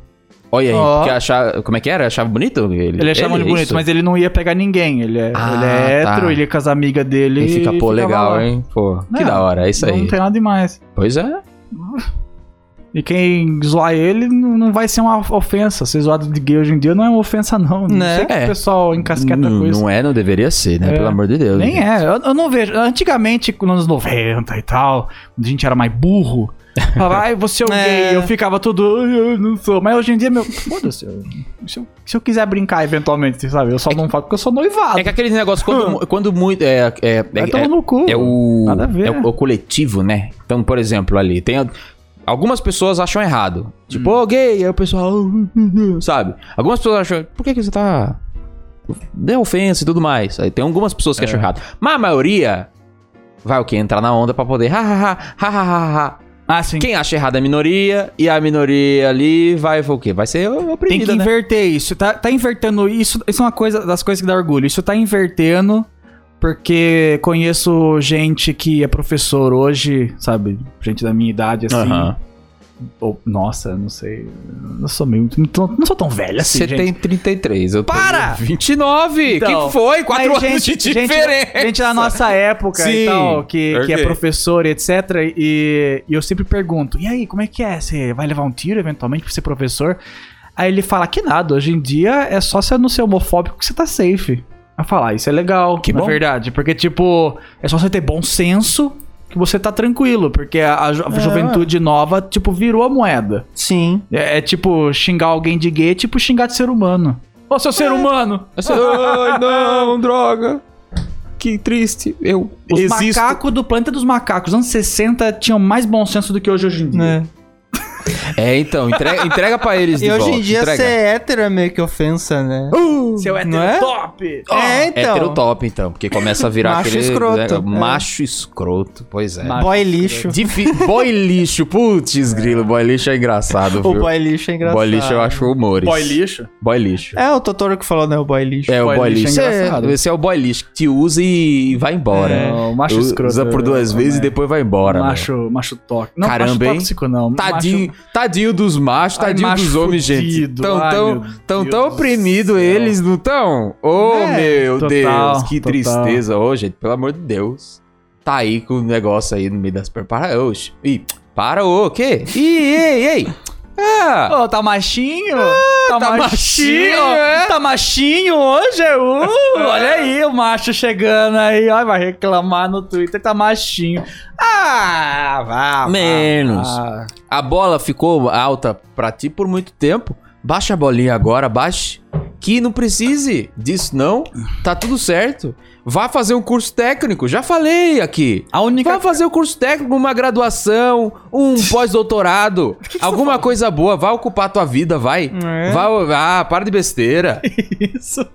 S1: Olha aí, porque achava, como é que era? Achava bonito? Ele,
S3: Ele achava ele
S1: é
S3: bonito,
S1: isso?
S3: mas ele não ia pegar ninguém. Ele é,
S1: Ah,
S3: ele é hétero,
S1: tá.
S3: ele ia com as amigas dele.
S1: Ele fica, pô, legal,
S3: lá.
S1: hein? Pô, que
S3: Não,
S1: da hora, é isso aí.
S3: Não tem nada demais.
S1: Pois é.
S3: E quem zoar ele não não vai ser uma ofensa. Ser zoado de gay hoje em dia não é uma ofensa, não. Não
S2: Né?
S3: sei que
S1: É.
S3: o pessoal encasqueta
S1: não,
S3: com isso.
S1: não é, não deveria ser, né?
S3: É.
S1: Pelo amor de Deus.
S3: Nem é. Eu, eu não vejo. Antigamente, nos anos 90 e tal, quando a gente era mais burro, falava, ai, você é o
S2: É.
S3: gay. Eu ficava tudo, "Ai, eu não sou. Mas hoje em dia, meu, foda-se. eu- Se eu, se eu quiser brincar eventualmente, sabe? Eu só não falo porque eu sou noivado.
S1: É que aquele negócio, quando, quando muito. É, é, é,
S3: tomar no cu.
S1: é o,
S3: Nada a ver.
S1: é o, o coletivo, né? Então, por exemplo, ali, tem. algumas pessoas acham errado. Tipo, ô gay, aí o pessoal. *laughs* Sabe? Algumas pessoas acham. Por que, que você tá. Deu ofensa e tudo mais. Aí tem algumas pessoas que acham errado. Mas a maioria vai o quê? Entrar na onda pra poder. Ha, ha, ha, ha, ha, ha, ha.
S3: Ah, sim.
S1: Quem acha errado é a minoria, e a minoria ali vai o quê? Vai ser
S3: Tem
S1: oprimida,
S3: que
S1: né?
S3: inverter isso. Tá, tá invertendo isso. Isso é uma coisa das coisas que dá orgulho. Isso tá invertendo porque conheço gente que é professor hoje, sabe? Gente da minha idade, assim. Ou- nossa, não sei. Não sou meio. Não, não sou tão velho assim.
S1: Você tem 33, eu
S3: Para!
S1: tenho 29.
S3: Então,
S1: que foi? Quatro anos de
S3: gente, gente,
S1: diferença.
S3: gente da nossa época
S1: Sim,
S3: e tal, que, que é professor e etc. E, e eu sempre pergunto: e aí, como é que é? Você vai levar um tiro eventualmente pra ser professor? Aí ele fala que nada, hoje em dia é só você não ser homofóbico que você tá safe. A falar, isso é legal,
S1: Que
S3: na
S1: bom.
S3: verdade. Porque, tipo, é só você ter bom senso que você tá tranquilo. Porque a, a ju- a
S2: É,
S3: juventude nova, tipo, virou a moeda.
S2: Sim.
S3: É, é tipo, xingar alguém de gay é tipo xingar de ser humano. Ô, seu ser humano!
S1: Assim, Ai, não, droga. Que triste. Eu
S3: Os
S1: existo.
S3: macacos do planeta dos macacos, anos 60, tinham mais bom senso do que hoje hoje em dia.
S2: Né?
S1: É, então, entrega, *laughs* entrega pra eles de
S2: E hoje
S1: volta.
S2: em dia
S1: entrega.
S2: ser hétero é meio que ofensa, né?
S3: Seu hétero
S2: Não é?
S3: top!
S2: é, então.
S1: Hétero top, então, porque começa a virar
S2: Macho
S1: aquele...
S2: escroto,
S1: né,
S2: é.
S1: Macho escroto, pois é.
S3: Macho
S2: Boy lixo.
S1: Difi- boy lixo, putz, grilo, boy lixo é engraçado,
S2: O
S1: viu?
S2: boy lixo é engraçado.
S1: Boy lixo eu acho humores.
S3: lixo?
S1: Boy lixo.
S2: É o Totoro que falou, né? O boy lixo.
S1: É, o
S3: Boy
S1: boy
S3: lixo é
S1: lixo. é
S3: engraçado.
S1: esse é o boy lixo que te usa e vai embora.
S3: É, o macho
S1: Usa
S3: escroto.
S1: por duas
S3: é,
S1: vezes e
S3: é.
S1: depois vai embora.
S3: Macho, macho tóxico. Não,
S1: Caramba,
S3: macho
S1: hein?
S3: tóxico não.
S1: Tadinho, tadinho dos machos,
S3: Ai,
S1: tadinho
S3: macho
S1: dos homens, gente.
S3: fudido.
S1: Tão
S3: Ai,
S1: tão, tão, tão
S3: do
S1: oprimidos
S3: céu.
S1: eles, não tão? Oh,
S2: É,
S1: meu
S3: total,
S1: Deus, que
S3: total.
S1: tristeza. Ô, gente, pelo amor de Deus. Tá aí com o negócio aí no meio das pernas. Para, oxe. Ih, para, o quê? Ih, ei, ei. Ah,
S3: Ô, tá machinho? tá,
S1: tá
S3: machinho?
S1: machinho, é?
S3: Tá machinho hoje? Uh, olha aí o macho chegando aí. Ó, vai reclamar no Twitter, tá machinho. Ah, vá. vá,
S1: Menos.
S3: vá.
S1: a bola ficou alta pra ti por muito tempo. Baixa a bolinha agora, baixe. Que não precise disso, não. Tá tudo certo. Vá fazer um curso técnico. Já falei aqui.
S3: A única
S1: Vá fazer um curso técnico, uma graduação, um *laughs* pós-doutorado, alguma coisa boa. Vai ocupar a tua vida, vai.
S2: É.
S1: Vai, ah, para de besteira. *laughs*
S3: isso.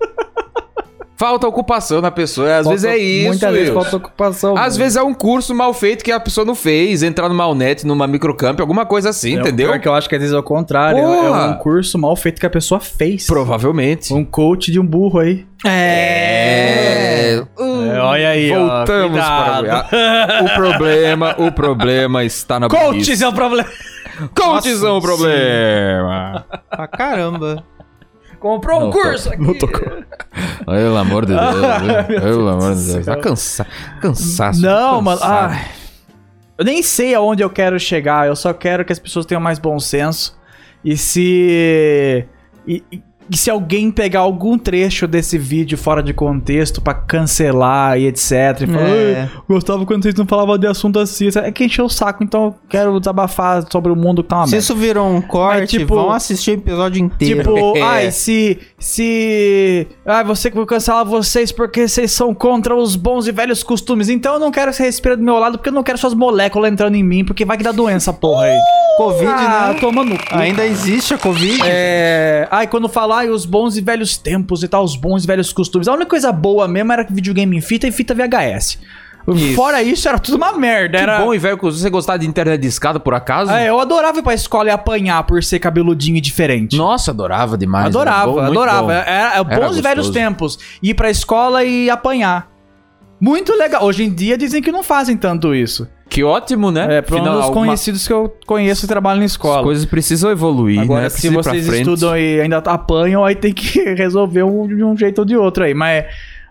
S1: Falta ocupação na pessoa. Às
S3: Falta-
S1: vezes é isso.
S3: Muitas vezes falta ocupação.
S1: Às vezes é um curso mal feito que a pessoa não fez, entrar numa Unet, numa microcamp, alguma coisa assim,
S3: É,
S1: entendeu?
S3: Pior que eu acho que às vezes é o contrário.
S1: Porra.
S3: É um curso mal feito que a pessoa fez.
S1: Provavelmente.
S3: Um coach de um burro aí.
S1: É. Uh,
S3: É, olha aí, ó,
S1: Voltamos
S3: cuidado.
S1: para o problema. O problema está na
S3: Coaches
S1: burrice.
S3: é o problema.
S1: Coaches são o
S2: Nossa,
S1: problema.
S2: Pra caramba.
S3: Comprou um
S1: Não,
S3: curso
S1: tô-
S3: aqui.
S1: não tô Pelo amor de Deus. *laughs*
S3: Ai,
S1: Pelo amor de Deus. Tá cansa... cansaço.
S3: Não, mano. Ai. Eu nem sei aonde eu quero chegar. Eu só quero que as pessoas tenham mais bom senso. E se. E, e- e se alguém pegar algum trecho desse vídeo fora de contexto pra cancelar e etc. E falar,
S2: É.
S3: "Ai, gostava quando vocês não falavam de assunto assim. É que encheu o saco, então eu quero desabafar sobre o mundo que tá uma
S2: Se isso virou um corte,
S3: tipo-
S2: vão assistir o episódio inteiro.
S3: Tipo, *laughs*
S1: É.
S3: ai, se. Se. Ai, você que vou cancelar vocês porque vocês são contra os bons e velhos costumes. Então eu não quero que você respire do meu lado porque eu não quero suas moléculas entrando em mim, porque vai que dá doença, porra aí.
S2: Covid,
S3: ah,
S2: né?
S3: toma no cu.
S2: Ainda existe a Covid.
S3: É. Ai, quando falar ai, os bons e velhos tempos e tal, os bons e velhos costumes. A única coisa boa mesmo era videogame em fita e fita VHS.
S1: Isso.
S3: Fora isso, era tudo uma merda.
S1: Que
S3: Era.
S1: bom, e velho, você gostar de internet de escada, por acaso?
S3: É, eu adorava ir pra escola e apanhar por ser cabeludinho e diferente.
S1: Nossa, adorava demais.
S3: Adorava,
S1: Era bom,
S3: adorava.
S1: bom.
S3: Era, era bons
S1: gostoso.
S3: e velhos tempos. Ir pra escola e apanhar. Muito legal. Hoje em dia dizem que não fazem tanto isso.
S1: Que ótimo, né?
S3: É, pelo menos os
S1: alguma-
S3: conhecidos que eu conheço e trabalham na
S1: As
S3: escola.
S1: coisas precisam evoluir,
S3: Agora,
S1: né?
S3: se
S1: Precisa ir pra
S3: vocês
S1: frente.
S3: estudam e ainda apanham, aí tem que *laughs* resolver um, de um jeito ou de outro aí. Mas.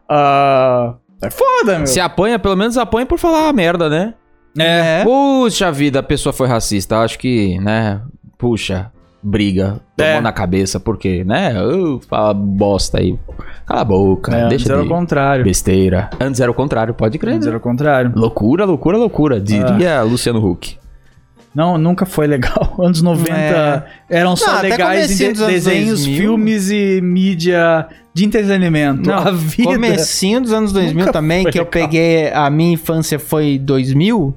S3: ah, é foda, meu.
S1: Se apanha, pelo menos apanha por falar a merda, né?
S2: É.
S1: Puxa vida, a pessoa foi racista. Acho que, né? Puxa, briga. Tomou
S3: É.
S1: na cabeça, porque, né? Uh, fala bosta aí. Cala a boca,
S3: É,
S1: deixa
S3: antes era o contrário.
S1: besteira. Antes era o contrário, pode crer.
S3: Antes
S1: né?
S3: era o contrário.
S1: Loucura, loucura, loucura. Diria Luciano Huck.
S3: Não, nunca foi legal. *laughs* Anos 90
S2: É.
S3: eram só
S2: Não,
S3: legais em de- desenhos,
S2: 2000.
S3: filmes e mídia de entretenimento.
S2: Não,
S3: a vida.
S2: Comecinho dos anos 2000
S3: Nunca
S2: também, que eu
S3: legal.
S2: peguei, a minha infância foi 2000.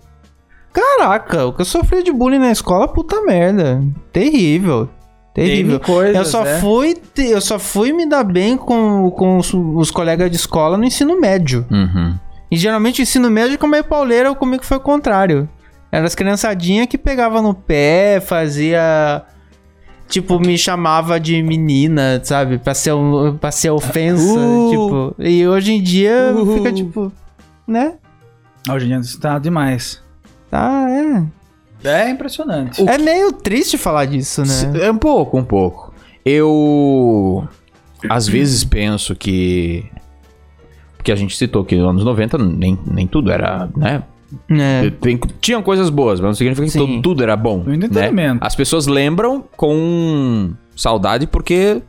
S2: Caraca, o que eu sofri de bullying na escola, puta merda. Terrível. Terrível.
S3: coisas,
S2: eu só
S3: é.
S2: fui eu só fui me dar bem com, com os, os colegas de escola no ensino médio.
S1: Uhum.
S2: E geralmente o ensino médio, como é pauleira, comigo foi o contrário. Eram as criançadinhas que pegavam no pé, fazia. Tipo, me chamava de menina, sabe? Pra ser, pra ser ofensa.
S1: Uh.
S2: Tipo. E hoje em dia
S1: Uh.
S2: fica tipo. Né?
S3: Hoje em dia isso tá demais.
S2: Tá, é.
S3: É impressionante.
S2: É meio triste falar disso, né?
S1: É um pouco, um pouco. Eu às vezes penso que porque a gente citou que nos anos 90 nem, nem tudo era, né?
S2: É.
S1: Tem- tinham coisas boas, mas não significa que
S2: Sim.
S1: tudo, tudo era bom.
S3: Muito
S1: né?
S3: entretenimento.
S1: As pessoas lembram com saudade porque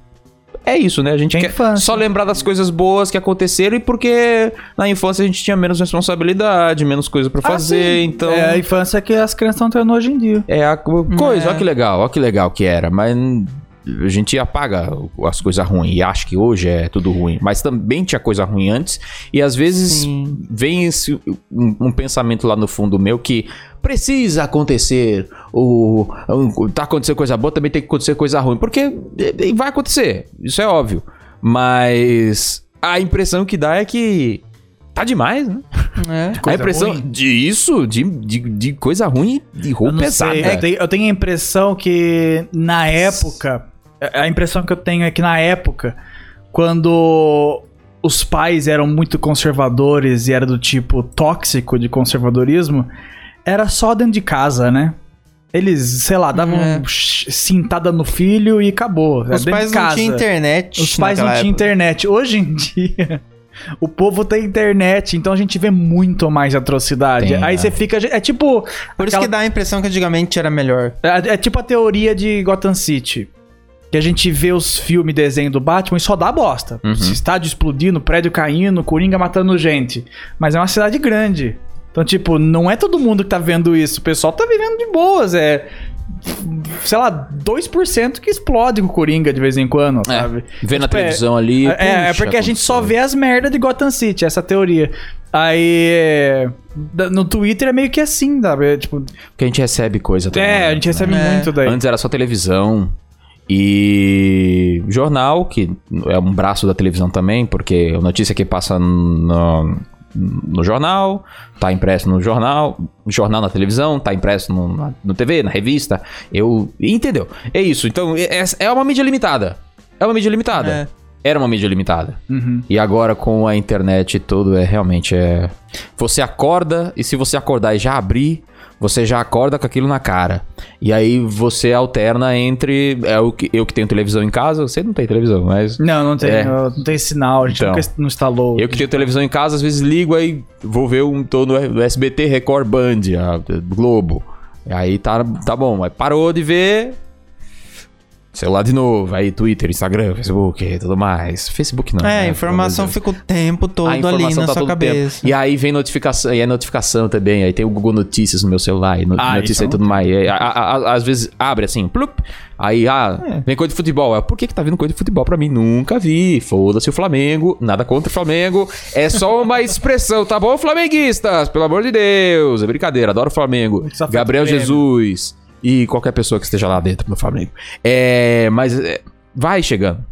S1: é isso, né? A gente
S3: É
S1: quer só lembrar das coisas boas que aconteceram e porque na infância a gente tinha menos responsabilidade, menos coisa pra fazer, então
S3: É a infância que as crianças estão tendo hoje em dia.
S1: é a co- coisa,
S2: É.
S1: olha que legal, olha que legal que era, mas a gente apaga as coisas ruins e acha que hoje é tudo ruim, mas também tinha coisa ruim antes e às vezes
S2: Sim.
S1: vem esse, um, um pensamento lá no fundo meu que precisa acontecer o um, tá acontecendo coisa boa, também tem que acontecer coisa ruim, porque e- e vai acontecer, isso é óbvio, mas a impressão que dá é que tá demais, né?
S2: É.
S1: a
S3: Coisa
S1: impressão
S3: ruim?
S1: disso, de, de, de coisa ruim e
S3: Eu
S1: roupa pesada.
S3: sei, eu, tenho, eu tenho a impressão que na época. A impressão que eu tenho é que na época, quando os pais eram muito conservadores e era do tipo tóxico de conservadorismo, era só dentro de casa, né? Eles, sei lá, davam
S2: É.
S3: cintada no filho e acabou. Era
S2: Os pais
S3: de
S2: não tinham internet.
S3: Os pais não tinham internet. Hoje em dia, *laughs* o povo tem internet, então a gente vê muito mais atrocidade.
S1: Tem,
S3: Aí
S1: é.
S3: você fica. É tipo.
S2: Por isso
S3: aquela-
S2: que dá a impressão que antigamente era melhor.
S3: É, é tipo a teoria de Gotham City. Que a gente vê os filmes desenho do Batman e só dá bosta.
S1: Uhum.
S3: Estádio explodindo, prédio caindo, Coringa matando gente. Mas é uma cidade grande. Então, tipo, não é todo mundo que tá vendo isso. O pessoal tá vivendo de boas. É. Sei lá, 2% que explode com o Coringa de vez em quando,
S1: É,
S3: sabe?
S1: Vê na
S3: Tipo, é-
S1: televisão ali.
S3: É, é porque a gente só vê as merdas de Gotham City, essa teoria. Aí. é, No Twitter é meio que assim, sabe? É, Tipo,
S1: Porque a gente recebe coisa também.
S3: é, a gente recebe
S2: É.
S3: muito daí.
S1: Antes era só televisão e jornal, que é um braço da televisão também, porque a notícia que passa no, no jornal, tá impresso no jornal, jornal na televisão, tá impresso no, na, no TV, na revista. Eu. Entendeu? É isso. Então, é, é uma mídia limitada. É uma mídia limitada.
S2: É.
S1: Era uma mídia limitada.
S3: Uhum.
S1: E agora com a internet e tudo, é realmente é. Você acorda e se você acordar e já abrir, você já acorda com aquilo na cara. E aí você alterna entre. É o que, eu que tenho televisão em casa, você não tem televisão, mas.
S3: Não, não tem,
S1: É.
S3: não tem sinal, a gente
S1: Então.
S3: nunca não instalou.
S1: Eu que tenho televisão em casa, às vezes ligo aí, vou ver um. tô no SBT, Record Band, Globo. Aí tá, tá bom, mas parou de ver. Celular de novo, aí Twitter, Instagram, Facebook e tudo mais. Facebook não.
S2: é,
S1: né?
S2: a informação fica o tempo todo
S1: A
S2: ali
S1: informação
S2: na
S1: tá
S2: sua cabeça.
S1: tempo. E aí vem notificação, e é notificação também. Aí tem o Google Notícias no meu celular, e no-
S3: Ah,
S1: notícia
S3: isso
S1: e tudo mais. E aí, a- a- a- às vezes abre assim, plup, aí, ah,
S2: É.
S1: vem coisa de futebol. Eu, Por que que tá vindo coisa de futebol pra mim? Nunca vi. Foda-se o Flamengo, nada contra o Flamengo. É só uma *laughs* expressão, tá bom, flamenguistas? Pelo amor de Deus. É brincadeira, adoro o Flamengo. Gabriel
S3: Grêmio.
S1: Jesus e qualquer pessoa que esteja lá dentro no Flamengo. É, mas é, vai chegando.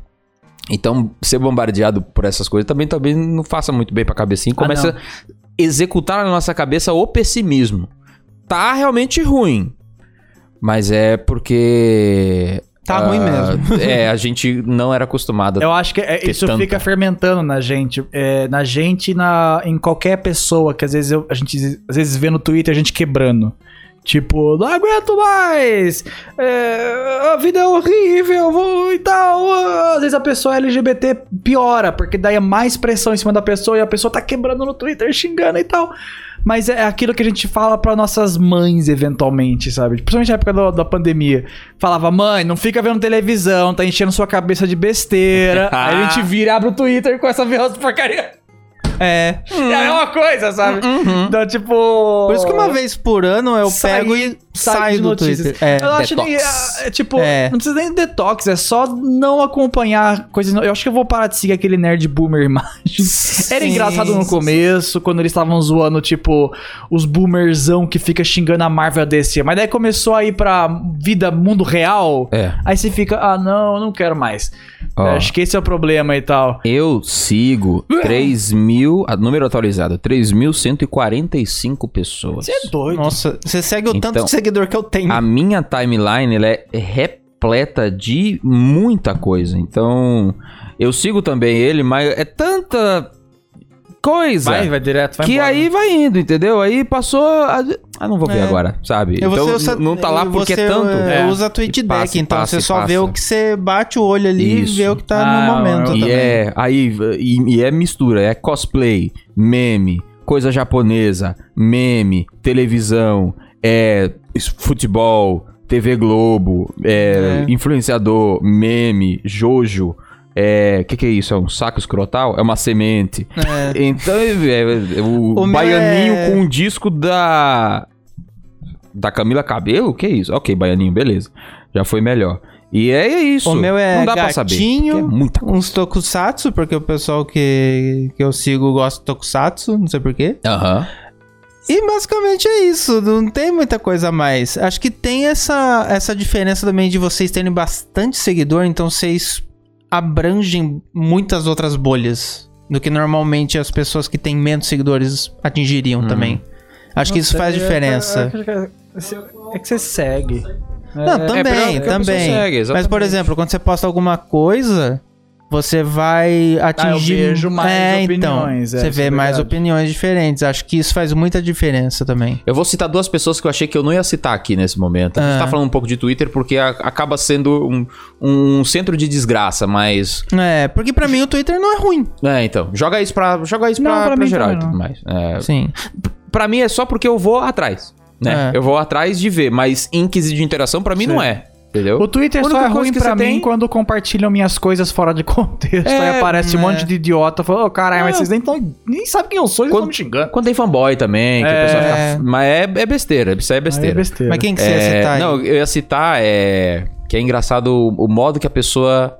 S1: Então, ser bombardeado por essas coisas também, também não faça muito bem pra cabecinha.
S3: Ah,
S1: Começa
S3: não.
S1: a executar na nossa cabeça o pessimismo. Tá realmente ruim. Mas é porque.
S2: Tá
S1: ah,
S2: ruim mesmo. *laughs*
S1: É, a gente não era acostumado.
S3: Eu acho que é- isso
S1: tanta.
S3: fica fermentando na gente. é, na gente e na, em qualquer pessoa que às vezes eu- a gente às vezes vê no Twitter a gente quebrando. Tipo, não aguento mais! é, a vida é horrível vou, e tal. ah." Às vezes a pessoa LGBT piora, porque daí é mais pressão em cima da pessoa e a pessoa tá quebrando no Twitter, xingando e tal. Mas é aquilo que a gente fala pra nossas mães, eventualmente, sabe? Principalmente na época do- da pandemia. Falava, mãe, não fica vendo televisão, tá enchendo sua cabeça de besteira. *laughs* Aí a gente vira e abre o Twitter com essa porcaria.
S2: É.
S3: É a mesma coisa, sabe? Então, tipo.
S2: Por isso que uma vez por ano eu pego e
S3: site
S2: Sai
S3: de
S2: do
S3: notícias.
S2: Twitter. É.
S3: Eu acho
S1: Detox.
S3: que, é, é, tipo,
S2: É.
S3: não precisa nem de detox, é só não acompanhar coisas. Eu acho que eu vou parar de seguir aquele nerd boomer imagens. Era engraçado no começo, quando eles estavam zoando, tipo, os boomerzão que fica xingando a Marvel a DC. Mas daí começou a ir pra vida, mundo real.
S1: É.
S3: Aí você fica, ah, não, eu não quero mais.
S1: Ó.
S3: Acho que esse é o problema e tal.
S1: Eu sigo 3 mil. Número atualizado: 3.145 pessoas.
S3: Você é doido.
S2: Nossa, você segue o tanto
S1: Então,
S2: de seguidor que eu tenho.
S1: A minha timeline ela é repleta de muita coisa. Então, eu sigo também ele, mas é tanta coisa
S3: Vai, vai direto, vai
S1: que
S3: embora.
S1: aí vai indo, entendeu? Aí passou. a- Ah, não vou ver
S2: É.
S1: agora, sabe?
S2: Eu
S1: então
S2: usa-
S1: não tá lá porque
S2: você,
S1: é tanto.
S2: é,
S3: É.
S2: usa Tweet Deck,
S1: passa,
S2: então
S1: passa,
S2: você só vê
S1: passa.
S2: o que você bate o olho ali
S1: Isso.
S2: e vê o que tá
S3: Ah,
S2: no momento
S1: E
S2: também.
S1: é, aí, e, e é mistura, é cosplay, meme, coisa japonesa, meme, televisão, é futebol, TV Globo, é,
S2: É.
S1: influenciador, meme, jojo, é, que que é isso? É um saco escrotal? É uma semente.
S2: É.
S1: Então, é, é, o,
S2: O meu
S1: baianinho
S2: é-
S1: com um disco da da Camila Cabelo? Que isso? Ok, baianinho, beleza. Já foi melhor. E é, é isso.
S2: O meu é
S1: Não dá pra saber.
S2: gatinho,
S1: É muita
S2: Uns tokusatsu, porque o pessoal que, que eu sigo gosta de tokusatsu, não sei porquê.
S1: Aham.
S2: E basicamente é isso, não tem muita coisa a mais. Acho que tem essa, essa diferença também de vocês terem bastante seguidor, então vocês abrangem muitas outras bolhas do que normalmente as pessoas que têm menos seguidores atingiriam
S1: Uhum.
S2: também. Acho que isso faz diferença.
S3: É que você segue.
S2: Não,
S3: É,
S2: também,
S1: é
S2: também.
S1: segue,
S2: Mas, por exemplo, quando você posta alguma coisa, você vai atingir.
S3: vejo mais
S2: é,
S3: opiniões,
S2: Então,
S3: é,
S2: você vê
S3: é
S2: mais opiniões diferentes. Acho que isso faz muita diferença também.
S1: Eu vou citar duas pessoas que eu achei que eu não ia citar aqui nesse momento. A gente
S2: Ah.
S1: tá falando um pouco de Twitter porque a- acaba sendo um, um centro de desgraça, mas.
S2: É, porque pra mim o Twitter não é ruim.
S1: É, então. Joga isso pra, joga isso
S3: Não,
S1: pra,
S3: pra
S1: pra geral e tudo mais. É,
S2: Sim.
S1: pra mim é só porque eu vou atrás. Né?
S2: É.
S1: Eu vou atrás de ver, mas em quesito de interação, pra mim
S3: Sim.
S1: não é. Entendeu?
S3: O Twitter só é ruim pra mim
S1: tem-
S3: quando compartilham minhas coisas fora de *laughs* contexto.
S1: É,
S3: aí aparece um
S2: é.
S3: monte de idiota falando, ô caralho, mas
S1: É.
S3: vocês nem, tão, nem sabem quem eu sou e vocês
S1: Quando-
S3: estão me xingando.
S1: Quando tem fanboy também, que
S3: É.
S1: o pessoal fica. Mas é, é besteira, isso aí é besteira.
S3: Aí é besteira.
S2: Mas quem que você ia
S1: É,
S2: citar aí?
S1: não, eu ia citar é, que é engraçado o, o modo que a pessoa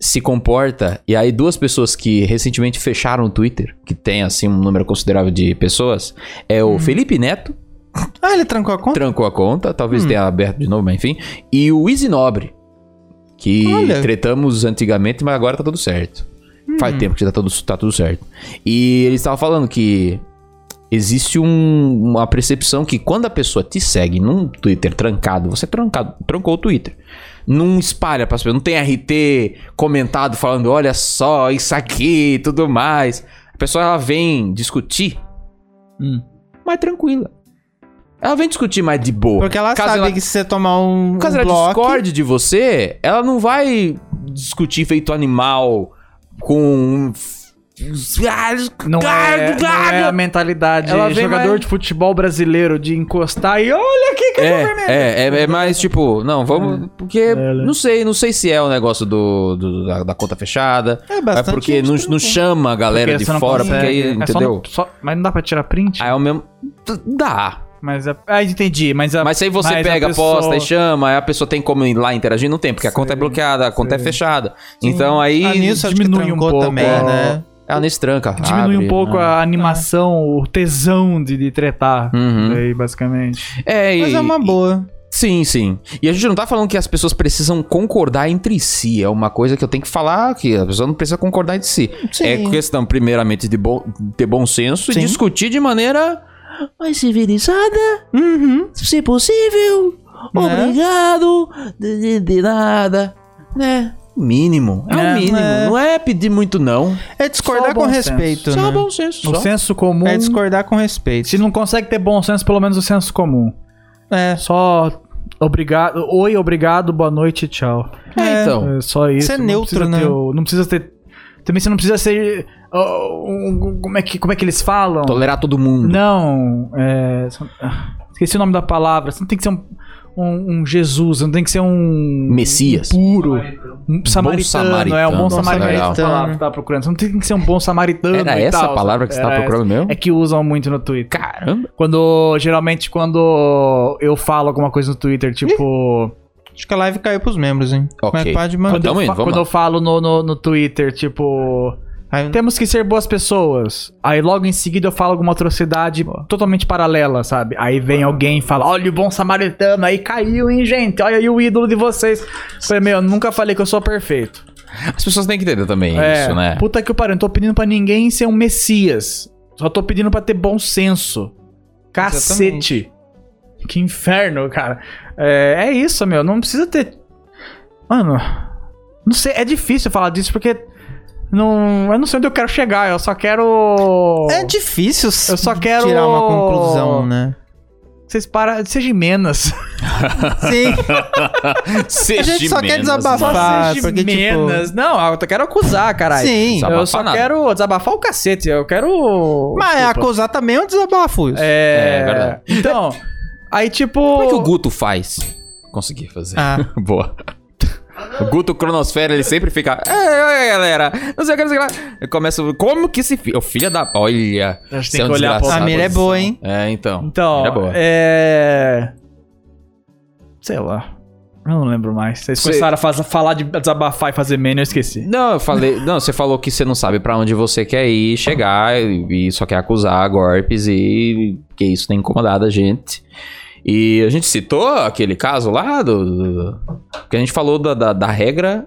S1: se comporta. E aí, duas pessoas que recentemente fecharam o Twitter, que tem assim um número considerável de pessoas, é
S2: Hum.
S1: o Felipe Neto,
S2: Ah, ele trancou a conta?
S1: trancou a conta,
S2: Hum.
S1: talvez tenha aberto de novo, mas enfim, e o Easy Nobre, que
S2: Olha.
S1: tretamos antigamente, mas agora tá tudo certo.
S2: Hum.
S1: Faz tempo que já tá tudo, tá tudo certo. E ele estava falando que existe um- uma percepção que quando a pessoa te segue num Twitter trancado, você é trancado, trancou o Twitter. Não espalha para as pessoas, não tem RT comentado falando, olha só, isso aqui e tudo mais. A pessoa ela vem discutir
S3: Hum.
S1: mais tranquila. Ela vem discutir mais de boa.
S2: Porque ela
S1: Caso
S2: sabe
S1: ela-
S2: que se você tomar um,
S1: Caso
S2: um
S1: ela
S2: bloco...
S1: discorde de você, ela não vai discutir feito animal com.
S3: Não é, não é a mentalidade
S1: Ela vem
S3: jogador
S1: mais-
S3: de futebol brasileiro de encostar e olha aqui que
S1: É,
S3: vermelho.
S1: é, é, é mais tipo, não, vamos. Porque
S3: né?
S1: não sei, não sei se é o negócio do, do- da, da conta fechada.
S2: É
S1: É
S2: bastante
S1: porque
S2: gente
S1: não, não chama a galera
S3: Porque
S1: de fora,
S3: consegue.
S1: porque aí,
S3: É só
S1: entendeu?
S3: no- só- mas não dá pra tirar print?
S1: Aí é o mesmo. Dá.
S3: Mas é, ah, entendi. Mas, a,
S1: Mas se aí você
S3: mas a
S1: pega,
S3: pessoa-
S1: posta e chama, aí a pessoa tem como ir lá interagir, não tem, porque a conta é bloqueada, a conta é fechada. Então aí.
S2: A nisso
S3: diminui um pouco,
S2: também, né?
S1: Ela nesse tranca.
S3: Diminui
S1: abre,
S3: um pouco
S1: né?
S3: a animação, o tesão de, de tretar.
S1: Uhum.
S3: Aí, basicamente.
S1: É,
S2: Mas
S1: e-
S2: é uma boa.
S1: Sim, sim. E a gente não tá falando que as pessoas precisam concordar entre si. É uma coisa que eu tenho que falar que a pessoa não precisa concordar entre si.
S2: Sim.
S1: É questão, primeiramente, de bom, ter bom senso
S2: Sim.
S1: e discutir de maneira mais civilizada,
S2: Uhum.
S1: se possível.
S2: Né?
S1: Obrigado. De, de- de nada. Né? Mínimo. É,
S2: É,
S1: o mínimo.
S2: é.
S1: Não é pedir muito, não.
S2: É
S3: Só
S2: discordar com
S3: senso.
S2: respeito,
S1: Só
S2: né?
S1: bom senso.
S3: O
S1: só.
S3: senso comum.
S2: É discordar com respeito.
S3: Se não consegue ter bom senso, pelo menos o senso comum.
S2: É.
S3: Só obrigado. Oi, obrigado, boa noite, tchau.
S1: É, então.
S3: É só isso.
S2: Ser
S3: não
S2: neutro, né?
S3: ter não precisa ter. Também você não precisa ser. Um- como, é que, como é que eles falam?
S1: Tolerar todo mundo.
S3: Não. é, ah, esqueci o nome da palavra. Você não tem que ser um, um- um Jesus, você não tem que ser um.
S1: Messias.
S3: Puro. Um samaritano,
S1: samaritano.
S3: é um bom
S1: Nossa,
S3: samaritano. eu tava procurando. Você não tem que ser um bom samaritano.
S1: Era
S3: e
S1: essa
S3: tal,
S1: a palavra que você tava procurando mesmo?
S3: É que usam muito no Twitter.
S1: Caramba.
S3: Quando, geralmente, quando eu falo alguma coisa no Twitter, tipo...
S2: Acho que a live caiu pros membros, hein?
S1: Ok.
S2: Mas pode
S3: Quando,
S2: mandar.
S1: Tamo
S3: eu,
S1: indo,
S3: fa-
S1: vamos
S3: quando eu falo no, no, no Twitter, tipo...
S2: Aí-
S3: Temos que ser boas pessoas. Aí logo em seguida eu falo alguma atrocidade totalmente paralela, sabe? Aí vem alguém e fala: Olha o bom samaritano, aí caiu, hein, gente? Olha aí o ídolo de vocês. Falei, meu, eu nunca falei que eu sou perfeito.
S1: As pessoas têm que entender também
S3: É,
S1: isso, né?
S3: Puta que eu pariu, não tô pedindo pra ninguém ser um messias. Só tô pedindo pra ter bom senso. Cacete. Que inferno, cara. É, é isso, meu. Não precisa ter. Mano. Não sei, é difícil falar disso porque. Não, eu não sei onde eu quero chegar, eu só quero.
S2: É difícil
S3: Eu só quero-
S2: tirar uma conclusão, né?
S3: Vocês param. Seja menos. *laughs*
S2: Sim.
S1: Seja
S2: A gente só quer
S1: menos,
S2: desabafar.
S1: mano.
S2: Ah,
S3: seja
S2: porque, tipo-
S3: menos. Não, eu quero acusar, caralho.
S2: Sim.
S1: Desabafar
S3: Eu só
S1: nada.
S3: quero desabafar o cacete. Eu quero.
S2: Mas
S3: Desculpa.
S2: acusar também é um desabafo. isso.
S3: É,
S1: É verdade.
S3: Então, aí tipo.
S1: Como é que o Guto faz? Consegui fazer.
S2: Ah. *laughs*
S1: Boa. O Guto Cronosfera, ele sempre fica. É, é, galera. Não sei o que, não sei o que lá. Eu começo. Como que esse filho. O filho da. Olha.
S3: A gente
S1: você
S3: tem
S1: é
S3: que olhar pra
S1: desgraçado.
S2: A mira é boa, hein?
S1: É, então.
S3: Então,
S1: é boa.
S3: é. Sei lá. Eu não lembro mais. Vocês
S1: Cê-
S3: começaram a faz- falar de desabafar e fazer meme, eu esqueci.
S1: Não, eu falei. Não, você falou que você não sabe pra onde você quer ir, chegar e, e só quer acusar golpes e que isso tem incomodado a gente. E a gente citou aquele caso lá do. do- que a gente falou da, da, da regra.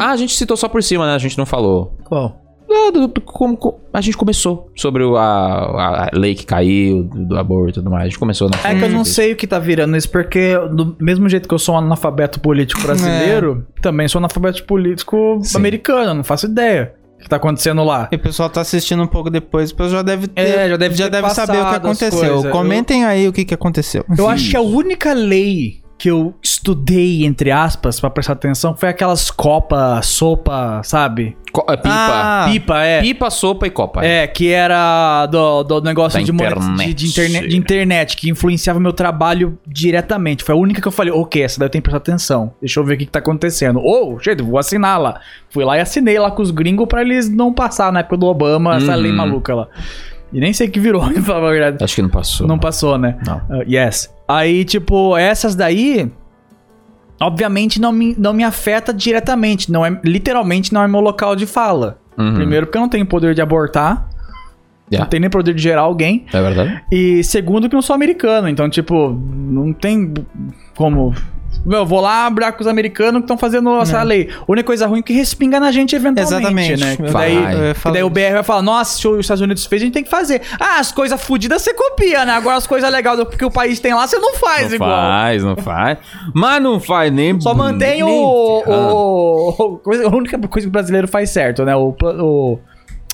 S1: Ah, a gente citou só por cima, né? A gente não falou.
S3: Qual?
S1: Ah, do- do- como, como- a gente começou sobre o- a, a lei que caiu, do, do aborto e tudo mais. A gente começou na
S3: É que eu não sei o que tá virando isso, porque do mesmo jeito que eu sou um analfabeto político brasileiro, também sou analfabeto político
S1: Sim.
S3: americano, não faço ideia que tá acontecendo lá.
S2: E o pessoal tá assistindo um pouco depois, o pessoal já deve ter,
S3: É, já deve ter
S2: saber o que aconteceu. Comentem aí o que, que aconteceu.
S3: Eu acho que a única lei que eu estudei, entre aspas, pra prestar atenção, foi aquelas copa, sopa, sabe?
S1: Co- é, pipa.
S2: Ah,
S3: Pipa, é.
S1: Pipa, sopa e copa.
S3: É, que era do, do negócio de,
S1: internet.
S3: de, de internet, de internet, que influenciava meu trabalho diretamente. Foi a única que eu falei, ok, essa daí eu tenho que prestar atenção. Deixa eu ver o que, que tá acontecendo. Ou, gente, vou assinar lá. Fui lá e assinei lá com os gringos pra eles não passar na época do Obama essa
S1: Uhum.
S3: lei maluca lá. E nem sei o que virou, *laughs* pra falar a verdade.
S1: Acho que não passou.
S3: Não passou, né?
S1: Não.
S3: Uh, yes. Aí, tipo, essas daí. Obviamente não me, não me afeta diretamente. Não é, literalmente não é meu local de fala.
S1: Uhum.
S3: Primeiro, porque eu não tenho poder de abortar.
S1: Yeah.
S3: Não tenho nem poder de gerar alguém.
S1: É verdade?
S3: E segundo, que eu não sou americano. Então, tipo, não tem como. Eu vou lá abrir com os americanos que estão fazendo essa lei. A única coisa ruim é que respinga na gente eventualmente,
S2: Exatamente.
S3: né? Que daí, que
S2: falar
S3: daí o. BR vai falar, nossa, se os Estados Unidos fez, a gente tem que fazer. Ah, as coisas fodidas você copia, né? Agora as coisas legais que o país tem lá, você não faz
S1: não
S3: igual.
S1: faz, não faz. Mas não faz nem.
S3: Só mantém
S1: nem-
S3: o,
S1: Ah.
S3: o, A única coisa que o brasileiro faz certo, né? O, o,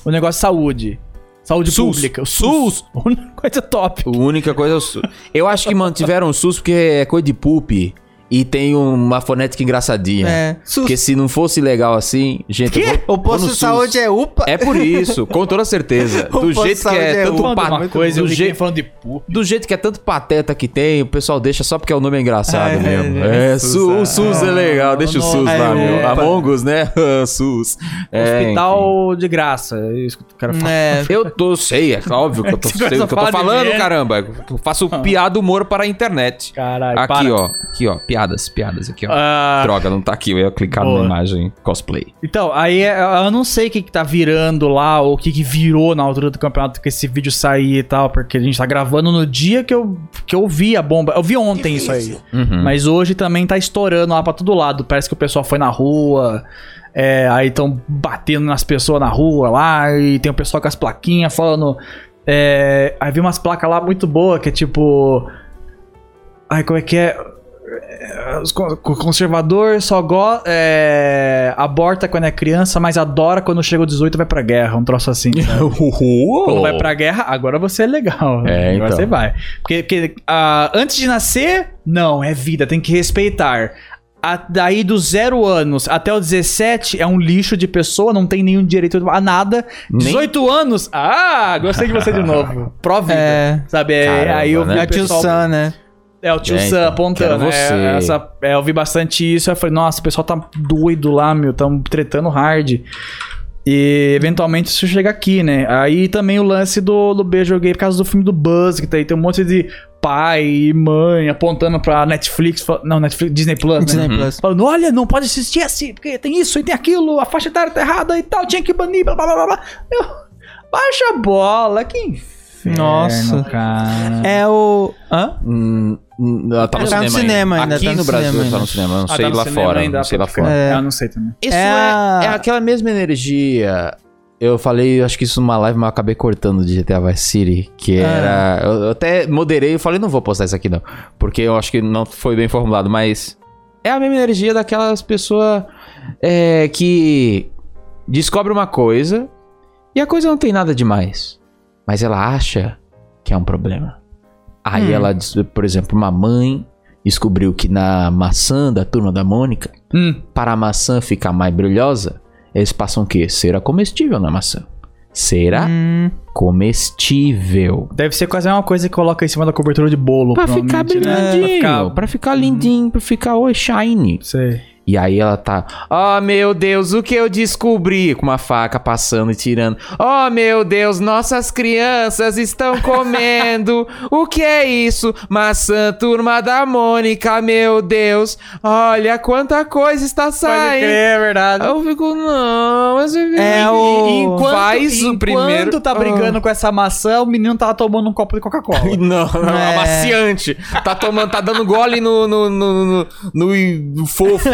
S3: o negócio de saúde. Saúde
S1: SUS.
S3: pública. O
S1: SUS. *laughs*
S3: A única coisa top.
S1: A única coisa é o SUS. Eu acho que mantiveram o SUS porque é coisa de poop. E tem uma fonética engraçadinha.
S2: É. SUS.
S1: Porque se não fosse legal assim, gente. eu vou-
S2: O posto de
S1: SUS.
S2: saúde é UPA.
S1: É por isso, com toda certeza. *laughs* Do jeito que é
S2: é
S1: tanto
S2: uma
S1: pa-
S3: coisa,
S1: do,
S3: eu falando de
S1: do jeito que é tanto pateta que tem, o pessoal deixa só porque o nome é engraçado
S2: É,
S1: mesmo.
S2: é,
S1: É, SUS, o SUS é legal, deixa o *laughs* SUS
S2: é,
S1: lá, meu.
S2: opa.
S1: Among Us, né? SUS. É, enfim.
S3: Hospital de graça. É isso que o cara fala.
S2: É.
S1: Eu tô, sei, é óbvio que eu tô, *laughs* sei o que eu tô falando, caramba. Eu faço piada humor para a internet.
S3: Caralho,
S1: Aqui, ó. Aqui, ó. Piadas, piadas aqui, ó.
S3: Ah,
S1: Droga, não tá aqui. Eu ia clicar
S3: Boa.
S1: na imagem cosplay.
S3: Então, aí é, eu não sei o que, que tá virando lá, ou o que, que virou na altura do campeonato que esse vídeo sair e tal, porque a gente tá gravando no dia que eu, que eu vi a bomba. Eu vi ontem isso aí.
S1: Uhum.
S3: Mas hoje também tá estourando lá pra todo lado. Parece que o pessoal foi na rua. é, aí estão batendo nas pessoas na rua lá. E tem o pessoal com as plaquinhas falando. é, aí vi umas placas lá muito boas que é tipo. Ai, como é que é? É, O conservador só go é, aborta quando é criança, mas adora quando chega o 18 e vai pra guerra. Um troço assim. *laughs* Quando vai pra guerra, agora você é legal.
S1: É,
S3: agora
S1: então.
S3: você vai. Porque, porque, ah, antes de nascer, não, é vida, tem que respeitar. A- daí dos zero anos até os 17 é um lixo de pessoa, não tem nenhum direito a nada.
S1: Nem-
S3: 18 anos, ah, gostei de você de novo. *laughs* Pró vida.
S2: É.
S3: Sabe? É,
S1: Caramba,
S3: aí eu vi
S1: né?
S2: A
S3: o
S2: tio
S3: pessoal...
S2: Sam, né?
S3: É, o tio
S1: É,
S3: Sam
S1: então,
S3: apontando.
S1: você.
S3: É, essa- é, eu vi bastante isso. Eu falei, nossa, o pessoal tá doido lá, meu. Tão tretando hard. E eventualmente isso chega aqui, né? Aí também o lance do, do beijo gay por causa do filme do Buzz, que tá aí tem um monte de pai e mãe apontando pra Netflix, não, Netflix, Disney Plus, né?
S2: Disney Plus.
S3: Falando, olha, não pode assistir assim, porque tem isso e tem aquilo, a faixa etária tá errada e tal, tinha que banir, blá blá blá blá. Eu, baixa a bola, que inferno,
S2: Nossa.
S3: cara.
S2: É o. Hã?
S1: Hum, hum, ela tá no
S2: Tá no
S1: cinema,
S2: cinema
S1: ainda. Aqui
S2: tá no
S1: no Brasil
S2: cinema
S1: tá no cinema, não
S3: Ah,
S1: sei
S3: tá
S1: lá
S3: cinema
S1: fora,
S3: ainda,
S1: não sei lá fora.
S2: É.
S3: Eu não sei também.
S1: Isso
S2: É
S1: é,
S2: a-
S1: é aquela mesma energia. Eu falei, acho que isso numa live, mas eu acabei cortando de GTA Vice City, que
S2: Ah.
S1: era... Eu, eu até moderei e falei, não vou postar isso aqui não, porque eu acho que não foi bem formulado, mas... É a mesma energia daquelas pessoas é, que descobre uma coisa e a coisa não tem nada demais, mas ela acha que é um problema. Aí
S2: Hum.
S1: ela, por exemplo, uma mãe descobriu que na maçã da turma da Mônica,
S3: Hum.
S1: para a maçã ficar mais brilhosa, eles passam o quê? Cera comestível na maçã. Cera
S2: Hum,
S1: comestível.
S3: Deve ser quase a mesma coisa que coloca em cima da cobertura de bolo.
S1: Pra ficar
S3: né?
S1: brilhadinho,
S3: Pra ficar-
S1: pra ficar lindinho, pra ficar oi shine.
S3: Sei.
S1: E aí ela tá, oh meu Deus, o que eu descobri? Com uma faca passando e tirando. Oh meu Deus, nossas crianças estão comendo. o que é isso? Maçã turma da Mônica, meu Deus. Olha quanta coisa está
S3: Pode
S1: saindo.
S3: crer, é verdade.
S1: Eu fico, não, mas
S2: É o-
S3: Enquanto,
S1: Faz o
S3: enquanto
S1: primeiro-
S3: tá brigando com essa maçã, o menino tava tomando um copo de Coca-Cola. *laughs*
S1: Não, não,
S2: É.
S1: amaciante. Tá tomando, tá dando gole no, no, no- no- no fofo.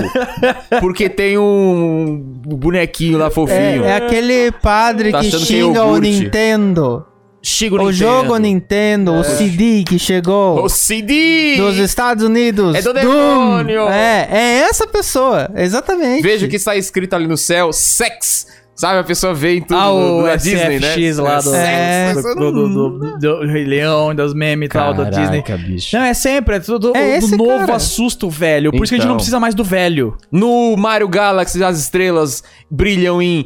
S1: Porque tem um bonequinho lá
S2: é,
S1: fofinho.
S2: é aquele padre
S1: Tá
S2: que
S1: é
S2: xinga o. Nintendo.
S1: Chico
S2: O jogo Nintendo, o CD que chegou
S1: O CD!
S2: dos Estados Unidos.
S1: É do
S2: Doom.
S1: demônio.
S2: É, é essa pessoa, exatamente.
S1: Veja o que está escrito ali no céu, sex. Sabe, a pessoa vê em tudo
S3: Ah,
S1: do-
S3: o
S1: da Disney, né?
S3: SFX lá do,
S2: É.
S3: do, do, do, do- do Rei Leão, das memes e tal, da Disney.
S1: Bicho.
S3: Não, é sempre, é tudo
S2: É
S3: o
S2: esse
S3: novo
S2: cara.
S3: assusta o velho. Por isso que a gente
S1: Então.
S3: não precisa mais do velho.
S1: No Mario Galaxy, as estrelas brilham em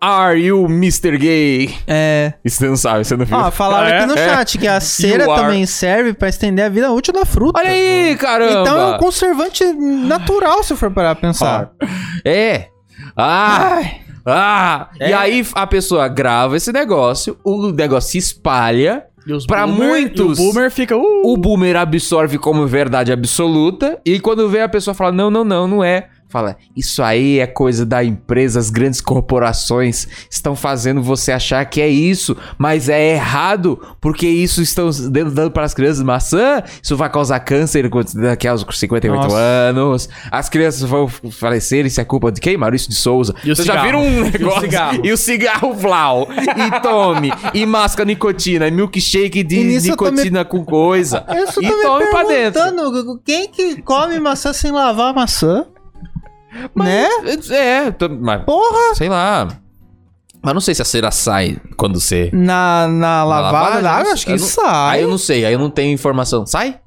S1: Are You Mr. Gay?
S2: É.
S1: Isso você não sabe, você não viu.
S2: Ó, falaram
S3: Ah, é?
S2: aqui no
S1: É.
S2: chat que a cera
S1: You are-
S2: também serve pra estender a vida útil da fruta.
S1: Olha aí, caramba!
S2: Então é um conservante natural, se for parar pra pensar.
S1: É. Ah! Ah! E aí a pessoa grava esse negócio, o negócio se espalha,
S3: boomer-
S1: muitos-
S3: O boomer fica. Uh,
S1: o boomer absorve como verdade absoluta, e quando vê a pessoa fala: não, não, não, não é. Fala, isso aí é coisa da empresa, as grandes corporações estão fazendo você achar que é isso, mas é errado, porque isso estão dando, para as crianças maçã, isso vai causar câncer daqui aos 58
S2: Nossa.
S1: anos, as crianças vão falecer, isso é culpa de quem? Maurício de Souza.
S3: E o
S1: Vocês já
S3: cigarro?
S1: viram um *laughs*
S3: E o
S1: negócio?
S3: cigarro?
S1: E o cigarro Vlau, e tome, e masca nicotina, e milkshake de
S2: E me-
S1: nicotina com coisa,
S2: só
S1: e tome pra dentro.
S2: perguntando, quem que come maçã sem lavar a maçã? né?
S1: É, tô- mas
S2: Porra!
S1: sei lá. Mas não sei se a cera sai quando você.
S2: Na, na lavada
S1: lavagem,
S2: da água,
S1: não
S2: acho que
S1: não-
S2: sai.
S1: Aí eu não sei, aí eu não tenho informação. Sai?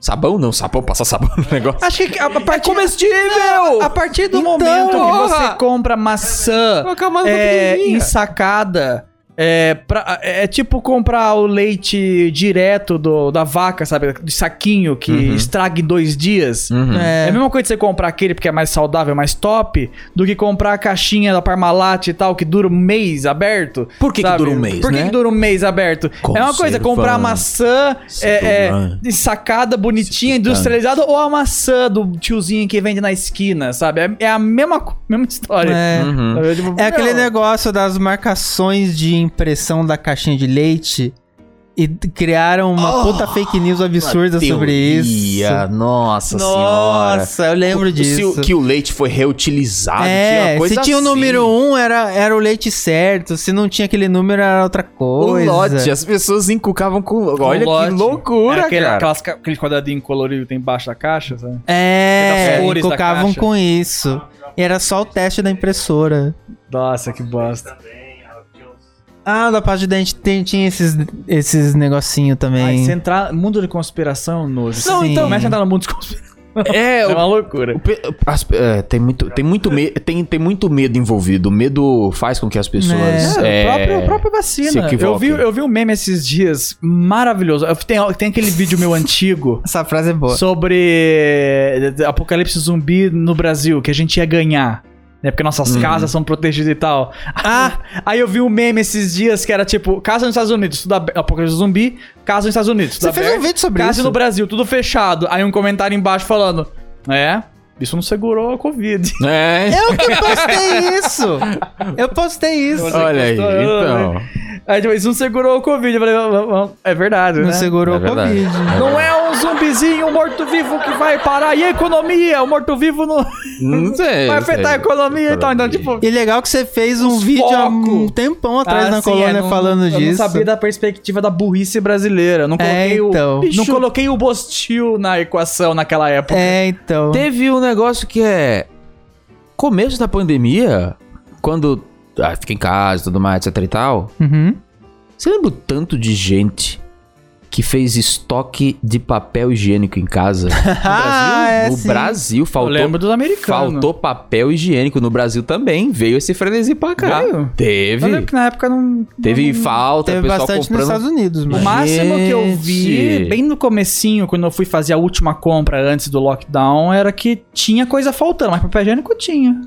S1: Sabão? Não, sabão, passar sabão no negócio.
S3: Acho que a, a partir,
S1: comestível!
S3: a partir do
S2: Então,
S3: momento que você compra maçã é,
S1: pequenininha.
S3: ensacada. É, pra- é tipo comprar o leite direto do, da vaca, sabe? De saquinho que
S1: Uhum.
S3: estraga em dois dias.
S1: Uhum.
S3: É.
S2: É,
S3: a mesma coisa de você comprar aquele porque é mais saudável, mais top, do que comprar a caixinha da Parmalat e tal, que dura um mês aberto.
S1: Por que que dura um mês,
S3: Por que,
S1: né?
S3: que dura um mês aberto? É uma coisa, comprar maçã é, é,
S1: Segurando.
S3: sacada, bonitinha, industrializada, ou a maçã do tiozinho que vende na esquina, sabe? É, é a mesma, mesma história.
S2: é.
S1: Uhum.
S3: Tipo,
S2: É aquele negócio das marcações de impressão da caixinha de leite e criaram uma
S1: Oh,
S2: puta fake news absurda sobre isso.
S1: Teoria, Nossa, senhora.
S2: Nossa, eu lembro
S1: Se o-
S2: disso.
S1: que o leite foi reutilizado. tinha
S2: É,
S1: coisa
S2: se tinha o
S1: assim.
S2: número 1, um, era, era o leite certo. Se não tinha aquele número, era outra
S1: O
S2: coisa.
S1: lote, as pessoas encucavam com. Olha
S3: lote.
S1: que loucura,
S3: é aquele,
S1: cara.
S3: aquelas quadradinhos coloridos que tem embaixo da caixa, sabe?
S2: É,
S3: caixa.
S2: com isso. E era só o teste da impressora.
S3: Nossa, que bosta.
S2: Ah, da parte de dente tem- tinha esses, esses negocinhos também.
S3: se entrar mundo de conspiração, nojo.
S2: Não,
S3: Sim.
S2: então-
S3: Começa a entrar no mundo de conspiração.
S1: É, *laughs*
S3: É
S1: o-
S3: uma loucura.
S1: o as- é, tem, muito, tem, muito me, tem, tem muito medo envolvido. O medo faz com que as pessoas.
S3: É,
S1: é,
S3: a própria, a própria vacina. Eu vi, eu vi um meme esses dias maravilhoso. Tem, tem aquele vídeo meu *laughs* antigo
S2: Essa frase é boa.
S3: sobre apocalipse zumbi no Brasil, que a gente ia ganhar. Né, porque nossas
S1: Uhum.
S3: casas são protegidas e tal. Ah, aí eu vi um meme esses dias que era tipo, casa nos Estados Unidos, tudo abe- apocalipse zumbi, casa nos Estados Unidos. tudo
S2: Você fez
S3: aberto,
S2: um vídeo sobre
S3: casa
S2: isso.
S3: no Brasil, tudo fechado. Aí um comentário embaixo falando, é, isso não segurou a Covid. *laughs*
S1: É.
S2: Eu que postei isso! Eu postei isso.
S1: Olha aí,
S3: postou,
S1: então.
S3: Aí tipo, isso não segurou a Covid. Eu falei, "Vamos- vamos." é verdade,
S2: Não
S3: né?
S2: segurou
S1: É
S2: o
S1: verdade.
S2: Covid.
S3: Não é um zumbizinho, um morto-vivo que vai parar. E a economia? O morto-vivo não
S1: Não sei. *laughs*
S3: vai afetar a economia e tal. Então, tipo,
S2: E legal que você fez um vídeo há um tempão atrás
S3: Ah,
S2: na
S3: sim,
S2: colônia
S3: é, não-
S2: falando
S3: eu
S2: disso.
S3: não sabia da perspectiva da burrice brasileira. Não
S2: É,
S3: coloquei,
S2: então.
S3: o,
S1: Bicho.
S3: não coloquei o Bostil na equação naquela época.
S2: É, então.
S1: Teve um negócio que é. Começo da pandemia, quando. Ah, fica em casa e tudo mais, etc e tal.
S2: Uhum.
S1: Você lembra o tanto de gente que fez estoque de papel higiênico em casa? *laughs* No Brasil?
S2: Ah, é,
S1: no
S2: sim.
S1: Brasil
S3: Eu
S1: faltou.
S3: lembro dos americanos.
S1: Faltou papel higiênico no Brasil também. Veio esse frenesi pra cá.
S3: Veio? Eu
S1: Teve.
S3: lembro que na época não...
S1: Teve
S3: não-
S1: falta,
S2: Teve
S1: o pessoal
S2: bastante nos
S1: comprando.
S2: Estados Unidos,
S3: O
S2: mas.
S3: máximo que eu vi, bem no comecinho, quando eu fui fazer a última compra antes do lockdown, era que tinha coisa faltando, mas papel higiênico tinha.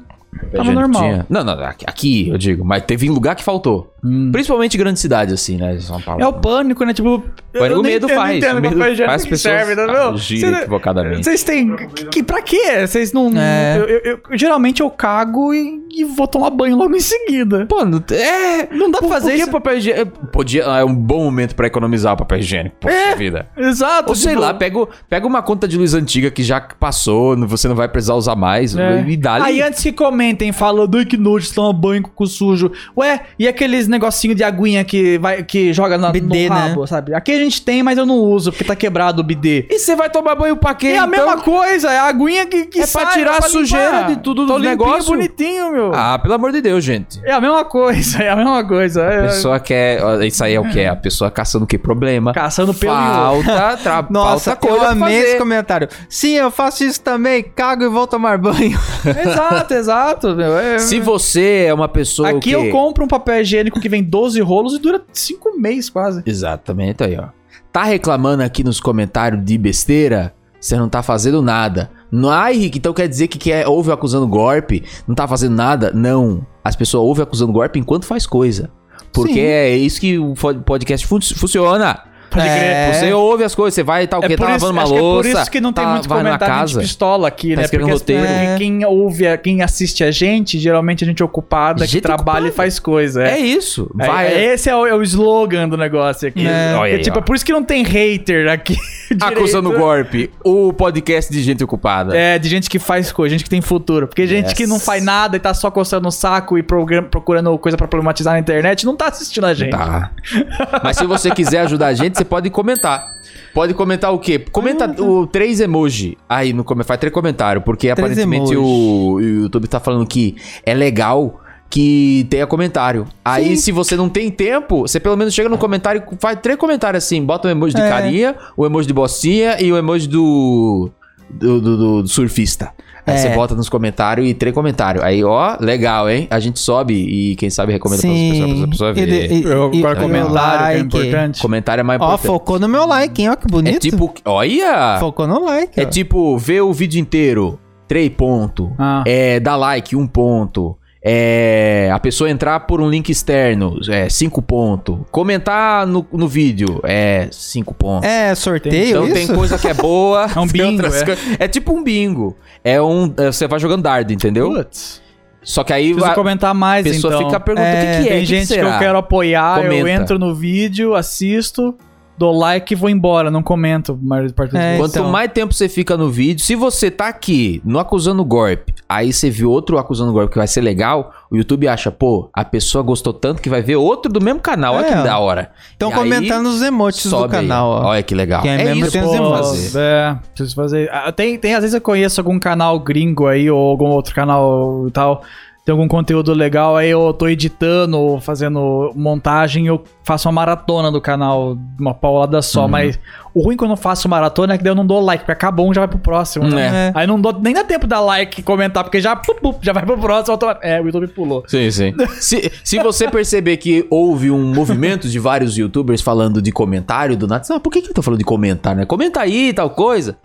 S3: Tava normal.
S1: tinha- Não, não, aqui- eu digo, mas teve em lugar que faltou. Principalmente grande cidade, assim, né? São Paulo.
S3: É o pânico, né? Tipo, eu
S1: o
S3: nem
S1: medo
S3: entendo-
S1: faz.
S3: entendo
S1: o medo
S3: higiênico
S1: faz
S3: que
S1: pessoas
S3: serve, vendo?
S1: agirem
S3: Cê-
S1: equivocadamente.
S3: Vocês têm. Que, pra quê? Vocês não.
S2: É.
S3: Eu, eu- eu- geralmente eu cago e, e vou tomar banho logo em seguida.
S1: Pô, não, é,
S3: Não dá pra fazer isso.
S1: papel higiênico? Podia, é um bom momento pra economizar o papel higiênico. Poxa
S3: É.
S1: vida.
S3: Exato.
S1: Ou sei
S3: tipo,
S1: lá, pega, pega uma conta de luz antiga que já passou, você não vai precisar usar mais.
S3: é.
S1: E dá
S3: Aí antes que comentem falando "Ai, que nojo, toma banho com o sujo. Ué, e aqueles negocinho de aguinha que, vai, que joga na,
S2: Bidê,
S3: no rabo, sabe? Aqui a gente tem, mas eu não uso, porque tá quebrado o bidê.
S1: E você vai tomar banho pra quê?
S3: É a
S1: então?
S3: mesma coisa, é a aguinha que, que
S1: É pra
S3: sai,
S1: tirar a
S3: limpar.
S1: sujeira de tudo
S3: limpinho,
S1: negócios.
S3: bonitinho, meu.
S1: Ah, pelo amor de Deus, gente.
S3: É a mesma coisa, é a mesma coisa.
S1: A
S3: É,
S1: pessoa quer. Isso aí é o que? A pessoa caçando o quê? Problema.
S3: Caçando pelo.
S1: Falta, tra... *laughs*
S2: Nossa,
S1: falta coisa
S2: eu
S1: pra
S2: amei
S1: fazer.
S2: esse comentário. Sim, eu faço isso também, cago e vou tomar banho. *laughs*
S3: exato, exato. Meu. É-
S1: Se você é uma pessoa.
S3: Aqui
S1: que...
S3: eu compro um papel higiênico que vem 12 rolos e dura 5 meses quase.
S1: Exatamente aí, ó. Tá reclamando aqui nos comentários de besteira? Você não tá fazendo nada. Não, ai, Rick, então quer dizer que quer, ouve acusando golpe, não tá fazendo nada? Não. As pessoas ouvem acusando golpe enquanto faz coisa. Porque
S2: Sim.
S1: é isso que o podcast fun- funciona.
S3: Pode
S2: É.
S3: crer.
S1: Você ouve as coisas, você vai e tal, o quê?
S3: É por,
S1: Tá
S3: isso,
S1: lavando uma
S3: acho que é por
S1: louça.
S3: isso que não tem
S1: tá-
S3: muito comentário de
S1: casa.
S3: pistola aqui, né?
S1: escrevendo
S3: Porque as-
S1: roteiro.
S3: porque quem ouve, quem assiste a gente, geralmente a gente é ocupada, que trabalha
S1: ocupada.
S3: e faz coisa.
S1: É
S3: É.
S1: isso.
S3: É-
S1: Vai.
S3: é- esse é o, é o slogan do negócio aqui.
S2: É.
S1: Olha
S3: É
S1: aí,
S3: tipo, é por isso que não tem hater aqui. *laughs*
S1: Acusando
S3: direito.
S1: golpe. O podcast de gente ocupada.
S3: É, de gente que faz coisa, gente que tem futuro. Porque gente
S1: Yes.
S3: que não faz nada e tá só coçando o saco e procurando coisa pra problematizar na internet, não tá assistindo a gente.
S1: Tá. *laughs* Mas se você quiser ajudar a gente, você pode comentar. Pode comentar o quê? Comenta o três emoji aí no. Faz três comentários, porque aparentemente o, o YouTube tá falando que é legal que tenha comentário. Aí, se você não tem tempo, você pelo menos chega no comentário e faz três comentários assim. Bota o emoji de
S2: É.
S1: carinha, o emoji de bocinha e o emoji do. Do, do- do- do surfista. Aí
S2: É.
S1: você bota nos comentários e três comentários. Aí, ó, legal, hein? A gente sobe e quem sabe recomenda pra outras pessoas, pra pessoa
S2: E
S1: ver.
S2: de- e-
S3: Eu,
S2: e-
S3: agora
S2: e
S3: comentário, que é
S2: like.
S3: importante.
S1: Comentário é mais
S2: Ó,
S1: importante.
S2: focou no meu like, hein? Ó, que bonito.
S1: É tipo, olha!
S2: Focou no like.
S1: É
S2: ó.
S1: tipo, ver o vídeo inteiro, 3 pontos.
S3: Ah.
S1: É, dar like, 1 ponto. É, a pessoa entrar por um link externo, é 5 pontos. Comentar no, no vídeo, é 5 pontos.
S2: É, sorteio
S1: então
S2: isso?
S1: tem coisa que é boa. *laughs*
S3: É um bingo, é.
S1: coi- é tipo um bingo. É um. é, Você vai jogando dardo, entendeu?
S3: Putz.
S1: Só que aí
S3: Preciso
S1: a
S3: comentar mais,
S1: pessoa
S3: então.
S1: fica perguntando
S2: É,
S1: o que, que é.
S3: Tem
S1: que
S3: gente que,
S1: será?
S3: eu quero apoiar, eu
S1: Comenta.
S3: entro no vídeo, assisto, dou like e vou embora, não comento. Mas parte
S2: É.
S1: Quanto
S2: então.
S1: mais tempo você fica no vídeo, se você tá aqui no Acusando Golpe, aí você viu outro Acusando Golpe que vai ser legal, o YouTube acha, pô, a pessoa gostou tanto que vai ver outro do mesmo canal. Olha
S2: É.
S1: que da hora.
S2: Estão
S1: aí,
S2: comentando os emotes do
S1: sobe aí.
S2: canal, ó.
S1: Olha que legal.
S2: Quem é
S1: é isso
S2: tem
S1: que
S2: os emotes.
S1: fazer.
S3: É, preciso fazer. Ah, Tem, tem, às vezes eu conheço algum canal gringo aí, ou algum outro canal e tal. Tem algum conteúdo legal, aí eu tô editando, ou fazendo montagem, eu faço uma maratona do canal, uma paulada só,
S1: Uhum.
S3: mas o ruim quando eu faço maratona é que daí eu não dou like, porque acabou um, já vai pro próximo, né?
S2: É.
S3: Aí não dou, nem dá tempo de dar like e comentar, porque já, pup, pup, já vai pro próximo. automa- É, o YouTube pulou.
S1: Sim, sim. *laughs* se, se você perceber que houve um movimento de vários youtubers falando de comentário do nada, ah, por que, que eu tô falando de comentário, né? Comenta aí, tal coisa.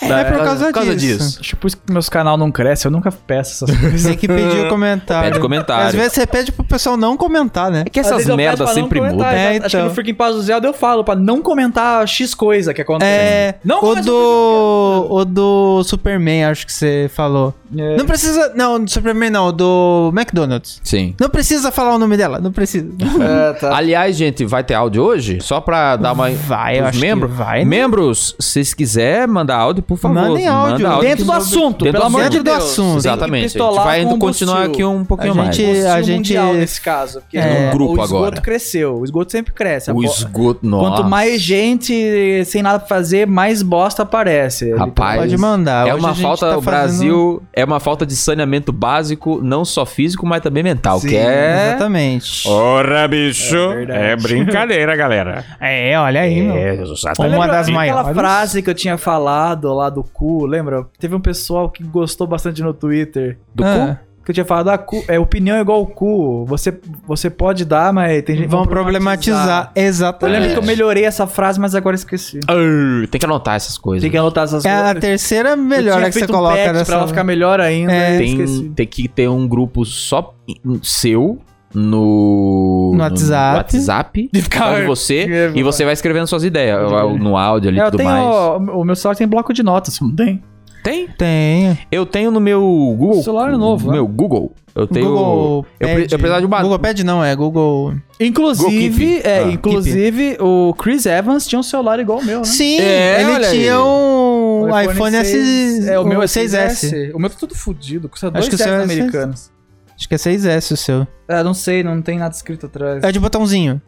S2: É, por causa disso.
S3: Acho que por isso que meus canal não cresce, eu nunca peço essas *laughs* coisas.
S2: Tem que pedir o comentário.
S1: Pede comentário.
S2: Às vezes você pede pro pessoal não comentar, né?
S1: É que essas merdas sempre mudam.
S2: É,
S3: exato. Acho que
S2: então.
S3: no Freaking Paz do Zelda eu falo pra não comentar X coisa que acontece.
S2: É,
S3: Não
S2: o do o do Superman, acho que você falou.
S3: É.
S2: Não precisa, não, do Superman não, do McDonald's.
S1: Sim.
S2: Não precisa falar o nome dela, não precisa. *laughs*
S3: É, tá.
S1: Aliás, gente, vai ter áudio hoje? Só pra dar uma.
S2: Vai, eu acho que
S1: membros.
S2: vai, né?
S1: Membros, se vocês quiserem mandar áudio, por favor.
S2: Mandem áudio.
S1: Manda
S3: Dentro do assunto,
S1: Dentro
S3: pelo
S1: do
S3: amor de. Deus.
S2: Dentro do assunto.
S1: Exatamente. A gente vai continuar aqui um pouquinho
S2: A
S1: mais.
S2: gente-
S3: Combustível
S2: a gente-
S3: nesse caso. Porque
S1: É.
S3: o-
S1: Um grupo
S3: o esgoto
S1: agora.
S3: cresceu. O esgoto sempre cresce.
S1: O esgoto, nossa.
S3: Quanto mais gente sem nada pra fazer, mais bosta aparece.
S1: Rapaz,
S2: Pode mandar.
S1: É
S2: Hoje
S1: uma falta,
S2: tá
S1: o Brasil é uma falta de saneamento básico, não só físico, mas também mental,
S3: Sim,
S1: que é...
S2: Exatamente.
S5: Ora, bicho,
S3: É
S5: é, brincadeira, galera. *laughs*
S2: É, olha aí.
S5: É,
S2: Uma
S5: exatamente.
S2: das
S3: Aquela
S2: maiores.
S3: frase que eu tinha falado lá do cu, lembra? Teve um pessoal que gostou bastante no Twitter.
S1: Do
S2: Ah,
S1: cu?
S3: Que eu tinha falado, ah, cu, é, opinião é igual cu. Você, você pode dar, mas tem gente que
S2: Vão problematizar.
S3: Eu
S2: Exatamente.
S3: lembro que eu melhorei essa frase, mas agora esqueci.
S1: Arr, tem que anotar essas coisas.
S3: Tem que anotar essas
S2: É a
S3: coisas.
S2: terceira
S3: Eu
S2: melhor
S3: tinha
S2: que você
S3: um
S2: coloca nessa.
S3: Pra ela ficar melhor ainda.
S2: É.
S1: tem, tem que ter um grupo só seu no,
S2: No WhatsApp.
S1: WhatsApp *laughs*
S3: De ficar-
S1: de você
S3: É,
S1: e você vai escrevendo suas ideias
S3: Pode
S1: no áudio ali e
S3: É,
S1: tudo
S3: tenho,
S1: mais.
S3: O meu celular tem bloco de notas, não tem?
S1: Tem?
S2: Tem.
S1: Eu tenho no meu Google.
S3: O celular é novo,
S1: no
S3: né?
S1: meu Google. Eu tenho.
S2: Google
S1: eu,
S2: Pad.
S1: eu precisava de uma.
S2: Google Pad não, é Google...
S3: Inclusive,
S1: Keep.
S3: é,
S1: Ah.
S3: inclusive o Chris Evans tinha um celular igual o meu, né?
S2: Sim,
S1: É,
S2: ele tinha
S1: aí.
S3: O
S2: um iPhone, S...
S3: É, o meu é
S2: 6S.
S3: 6S. O meu tá tudo fudido, custa
S2: Acho
S3: dois
S2: que o seu
S3: reais
S2: é
S3: americanos.
S2: Acho que é 6S o seu.
S3: É, não sei, não tem nada escrito atrás.
S2: É de botãozinho.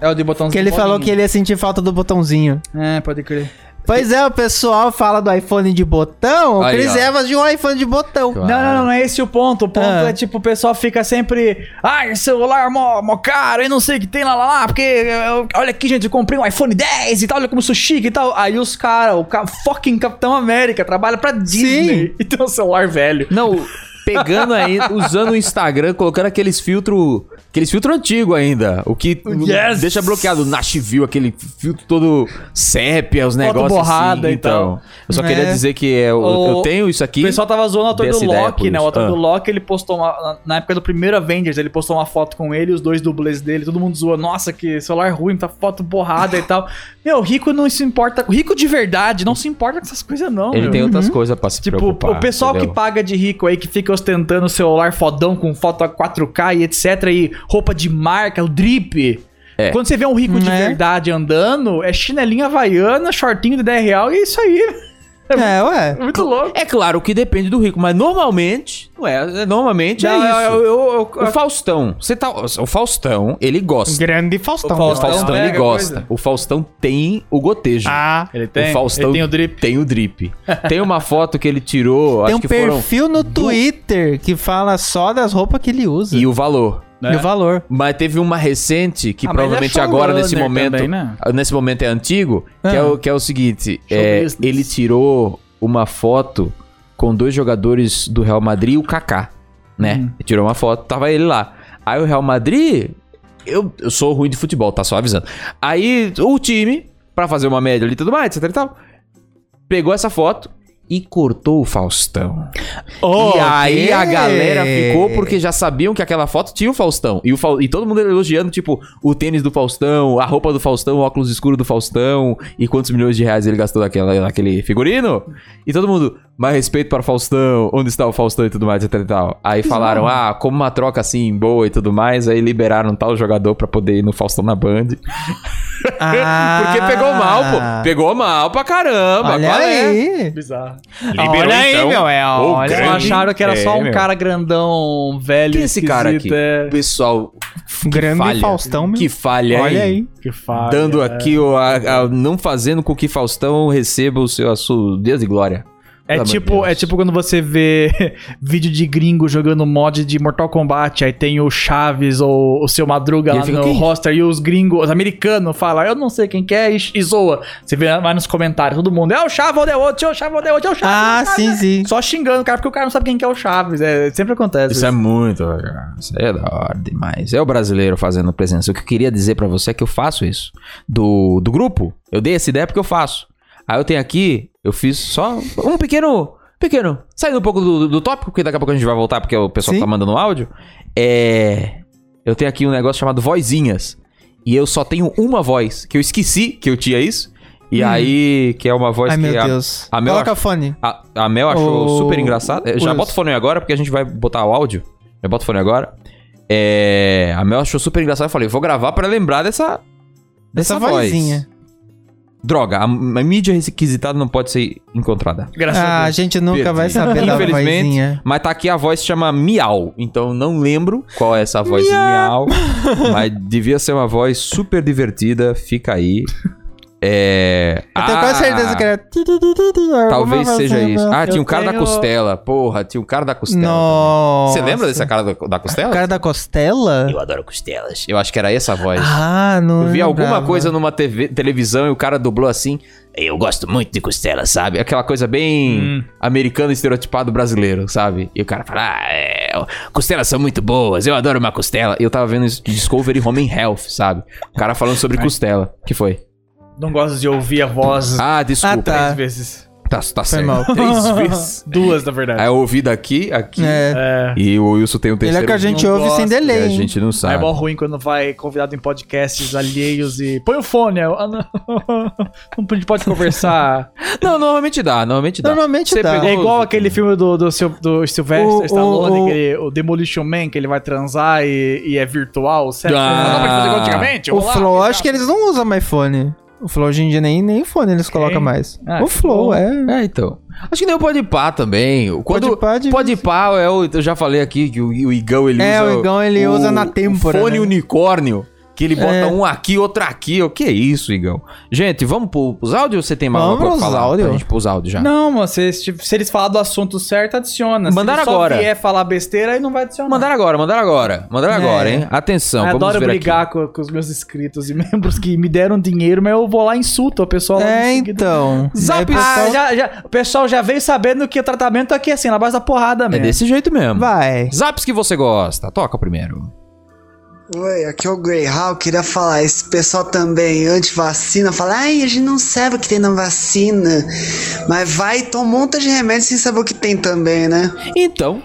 S3: É o de botãozinho.
S2: Que ele falou
S3: bolinho.
S2: que ele ia sentir falta do botãozinho.
S3: É, pode crer.
S2: Pois é, o pessoal fala do iPhone de botão, o
S1: ó.
S2: Evans de um iPhone de botão.
S1: Claro.
S3: Não, não, não, não é esse o ponto. O ponto
S2: Ah.
S3: é tipo, o pessoal fica sempre. Ai, celular mó, mó caro, e não sei o que tem lá, lá, lá, porque eu- olha aqui, gente, eu comprei um iPhone 10 e tal, olha como sou chique e tal. Aí os caras, o ca- fucking Capitão América, trabalha pra Disney *laughs* e tem um celular velho.
S1: Não, pegando aí, usando o Instagram, colocando aqueles filtros. Aqueles filtros antigos ainda. O que
S3: Yes!
S1: deixa bloqueado o Nashville, aquele filtro todo sépia, os
S3: Foto
S1: negócios
S3: borrada
S1: assim.
S3: e tal.
S1: Então, eu só
S2: É.
S1: queria dizer que é, eu,
S3: O-
S1: eu tenho isso aqui.
S3: O pessoal tava zoando o ator do Loki, né? O ator
S1: Ah.
S3: do Loki, ele postou uma. na- época do primeiro Avengers, ele postou uma foto com ele, os dois dublês dele, todo mundo zoou. Nossa, que celular ruim, tá foto borrada e tal. *laughs* Meu, rico não se importa. Rico de verdade não se importa com essas coisas, não.
S1: Ele
S3: meu.
S1: tem outras coisas pra se
S3: Tipo,
S1: preocupar.
S3: o pessoal
S1: entendeu?
S3: que paga de rico aí, que fica ostentando o celular fodão com foto a 4K e etc. E roupa de marca, o drip.
S1: É.
S3: Quando você vê um rico de
S2: É.
S3: verdade andando, é chinelinha havaiana, shortinho de 10 real e é isso aí. *laughs*
S2: É, ué.
S3: Muito louco.
S1: É claro que depende do rico, mas normalmente, não é, é- normalmente
S3: Não,
S1: é isso.
S3: eu- eu- eu-
S1: o Faustão, você tá, o Faustão, ele gosta.
S2: Grande Faustão.
S3: O
S1: O
S3: Faustão
S1: Faustão, ele gosta.
S3: coisa.
S1: O Faustão tem o gotejo.
S2: Ah,
S3: Ele
S1: o Faustão
S3: ele tem o drip.
S1: Tem o drip. Tem uma foto que ele tirou,
S2: tem
S1: acho
S2: um
S1: que foram
S2: perfil no Twitter que fala só das roupas que ele usa.
S1: e o valor.
S3: Né?
S2: E o valor.
S1: Mas teve uma recente que
S3: Ah,
S1: provavelmente
S3: é
S1: agora nesse momento,
S3: também, né?
S1: nesse momento é antigo, que, é
S2: Ah.
S1: o, que é o seguinte, é, ele tirou uma foto com dois jogadores do Real Madrid e o Kaká, né?
S3: Hum.
S1: Ele tirou uma foto, tava ele lá. Aí o Real Madrid, eu, eu sou ruim de futebol, tá só avisando. Aí o time, pra fazer uma média ali e tudo mais, etc e tal, pegou essa foto e cortou o Faustão. e aí a galera ficou porque já sabiam que aquela foto tinha o Faustão. E, o Fau- e todo mundo elogiando, tipo, o tênis do Faustão, a roupa do Faustão, o óculos escuro do Faustão, e quantos milhões de reais ele gastou naquela, naquele figurino. E todo mundo, mais respeito para o Faustão, onde está o Faustão e tudo mais, etc e tal. Aí falaram, ah, como uma troca assim boa e tudo mais, aí liberaram tal jogador pra poder ir no Faustão na Band.
S2: Ah, *laughs*
S1: Porque pegou mal, pô. Pegou mal pra caramba.
S2: Olha
S1: qual é?
S2: aí.
S3: Bizarro.
S5: Liberou,
S2: olha aí,
S5: então,
S2: meu. É,
S5: o
S2: olha
S3: Eles
S5: grande-
S3: acharam que era
S1: É,
S3: só um
S1: meu.
S3: cara grandão, velho,
S1: Quem é esse cara aqui?
S3: É...
S1: Pessoal,
S2: Grande
S1: falha.
S2: Faustão, meu.
S1: que falha,
S2: Olha
S1: hein?
S2: aí.
S3: Que falha,
S1: Dando
S3: é.
S1: aqui, o, a- a- não fazendo com que Faustão receba o seu, a sua Deus de glória.
S3: É tipo, é tipo quando você vê *laughs* vídeo de gringo jogando mod de Mortal Kombat, aí tem o Chaves ou o seu Madruga lá no
S1: "Quem?"
S3: roster e os gringos, os americanos falam, eu não sei quem que é e, e zoa. Você vê vai nos comentários, todo mundo, é o Chaves, é o outro, é o Chaves, é o outro, é o Chaves.
S2: Ah,
S3: é Chaves,
S2: sim,
S3: é."
S2: sim.
S3: Só xingando o cara, porque o cara não sabe quem que é o Chaves. É, sempre acontece.
S1: Isso é muito. Isso é da hora demais. É o brasileiro fazendo presença. O que eu queria dizer pra você é que eu faço isso. Do, do grupo, eu dei essa ideia porque eu faço. Aí eu tenho aqui, eu fiz só um pequeno. Pequeno. Saindo um pouco do, do tópico, porque daqui a pouco a gente vai voltar porque o pessoal
S2: Sim.
S1: tá mandando áudio. É. Eu tenho aqui um negócio chamado vozinhas. E eu só tenho uma voz, que eu esqueci que eu tinha isso. E aí, que é uma voz
S2: Ai,
S1: que
S2: meu
S1: a,
S2: Deus.
S1: a Mel
S2: Coloca
S1: ach-
S2: fone.
S1: a, a Mel achou
S2: O-
S1: super engraçado. Já bota o fone agora, porque a gente vai botar o áudio. Já bota o fone agora. É, a Mel achou super engraçado. Eu falei, vou gravar pra lembrar dessa. Dessa
S2: Essa
S1: voz.
S2: vozinha.
S1: Droga, a, a mídia requisitada não pode ser encontrada.
S3: Graças
S2: Ah,
S3: a
S2: a gente nunca vai
S1: Perdi.
S2: saber da
S1: Infelizmente,
S2: vozinha.
S1: Mas tá aqui a voz que chama Miau. Então não lembro qual é essa voz de Miau. mas devia ser uma voz super divertida. Fica aí. *laughs* É.
S2: Eu tenho
S1: Ah,
S2: quase certeza que era...
S1: Talvez seja isso. Ah, tinha um cara da
S3: tenho-
S1: costela. Porra, tinha um cara da costela.
S2: Nossa.
S1: Você lembra desse cara da, da costela?
S2: O cara da costela?
S1: Eu adoro costelas. Eu acho que era essa a voz.
S2: Ah, não
S1: eu vi alguma
S2: lembrava.
S1: coisa numa TV, televisão e o cara dublou assim. Eu gosto muito de costela, sabe? Aquela coisa bem
S3: Hum.
S1: americano estereotipado brasileiro, sabe? E o cara fala, ah, é, costelas são muito boas, eu adoro uma costela. E eu tava vendo isso de Discovery Home and Health, sabe? O cara falando sobre costela. que foi?
S3: Não gosto de ouvir a voz
S1: Ah, desculpa.
S2: Ah, tá.
S3: três vezes.
S1: Tá, tá
S2: Foi
S1: certo.
S2: mal. *laughs*
S1: Três *laughs* vezes.
S3: Duas, na verdade.
S1: Aí eu ouvi daqui, aqui.
S2: É.
S3: É.
S1: E o Wilson tem um
S2: Ele
S1: terceiro.
S2: é que a gente ouve sem
S3: gosto,
S1: que
S2: delay,
S1: a
S2: hein?
S1: gente não
S3: Aí é
S1: sabe.
S3: mó ruim quando vai convidado em podcasts alheios e. Põe o fone. eu- *laughs* ah, não. não a gente pode conversar.
S1: Não, normalmente dá, normalmente dá.
S2: Normalmente
S1: Você
S2: dá.
S1: pegou
S3: É igual aquele filme do, do, do Sylvester
S2: O-
S3: Stallone,
S2: o- o-
S3: aquele- o Demolition Man, que ele vai transar e, e é virtual. Certo?
S1: Ah.
S3: Não pode fazer igual antigamente.
S2: O
S3: vamos lá,
S2: Flow, acho que eles não usam mais fone. O Flow hoje em dia nem, nem fone eles colocam mais.
S3: Ah,
S2: o Flow, é.
S1: É, então. Acho que nem o Podpah também. Quando
S2: Podpah de-
S1: Podpah é o... Eu já falei aqui que o, o Igão, ele
S2: É,
S1: usa...
S2: o Igão, ele usa na têmpora,
S1: O fone
S2: né?
S1: unicórnio. Que ele bota
S2: É.
S1: um aqui, outro aqui. O que é isso, Igão? Gente, vamos pro, pros áudios ou você tem mais
S2: Vamos
S1: alguma coisa pra falar?
S2: áudios.
S1: Pra gente pros áudios já.
S3: Não, mas se, se se eles falar do assunto certo, adiciona.
S1: Mandaram
S3: se
S1: agora.
S3: só vier falar besteira, aí não vai adicionar.
S1: Mandaram agora, mandaram agora. Mandaram
S2: É.
S1: agora, hein? Atenção,
S3: Eu
S1: vamos
S3: adoro brigar com, com os meus inscritos e *laughs* membros que me deram dinheiro, mas eu vou lá e insulto a pessoa lá
S2: É, então.
S1: Zap-
S3: Ah,
S2: pessoal-
S3: já, já, o pessoal já veio sabendo que o tratamento aqui é assim, na base da porrada.
S1: É
S3: mesmo.
S1: desse jeito mesmo.
S2: Vai.
S1: Zaps que você gosta. Toca primeiro.
S6: Oi, aqui é o Greyhound, queria falar, esse pessoal também anti-vacina, fala, ai, a gente não sabe o que tem na vacina, mas vai e toma um monte de remédio sem saber o que tem também, né?
S1: Então...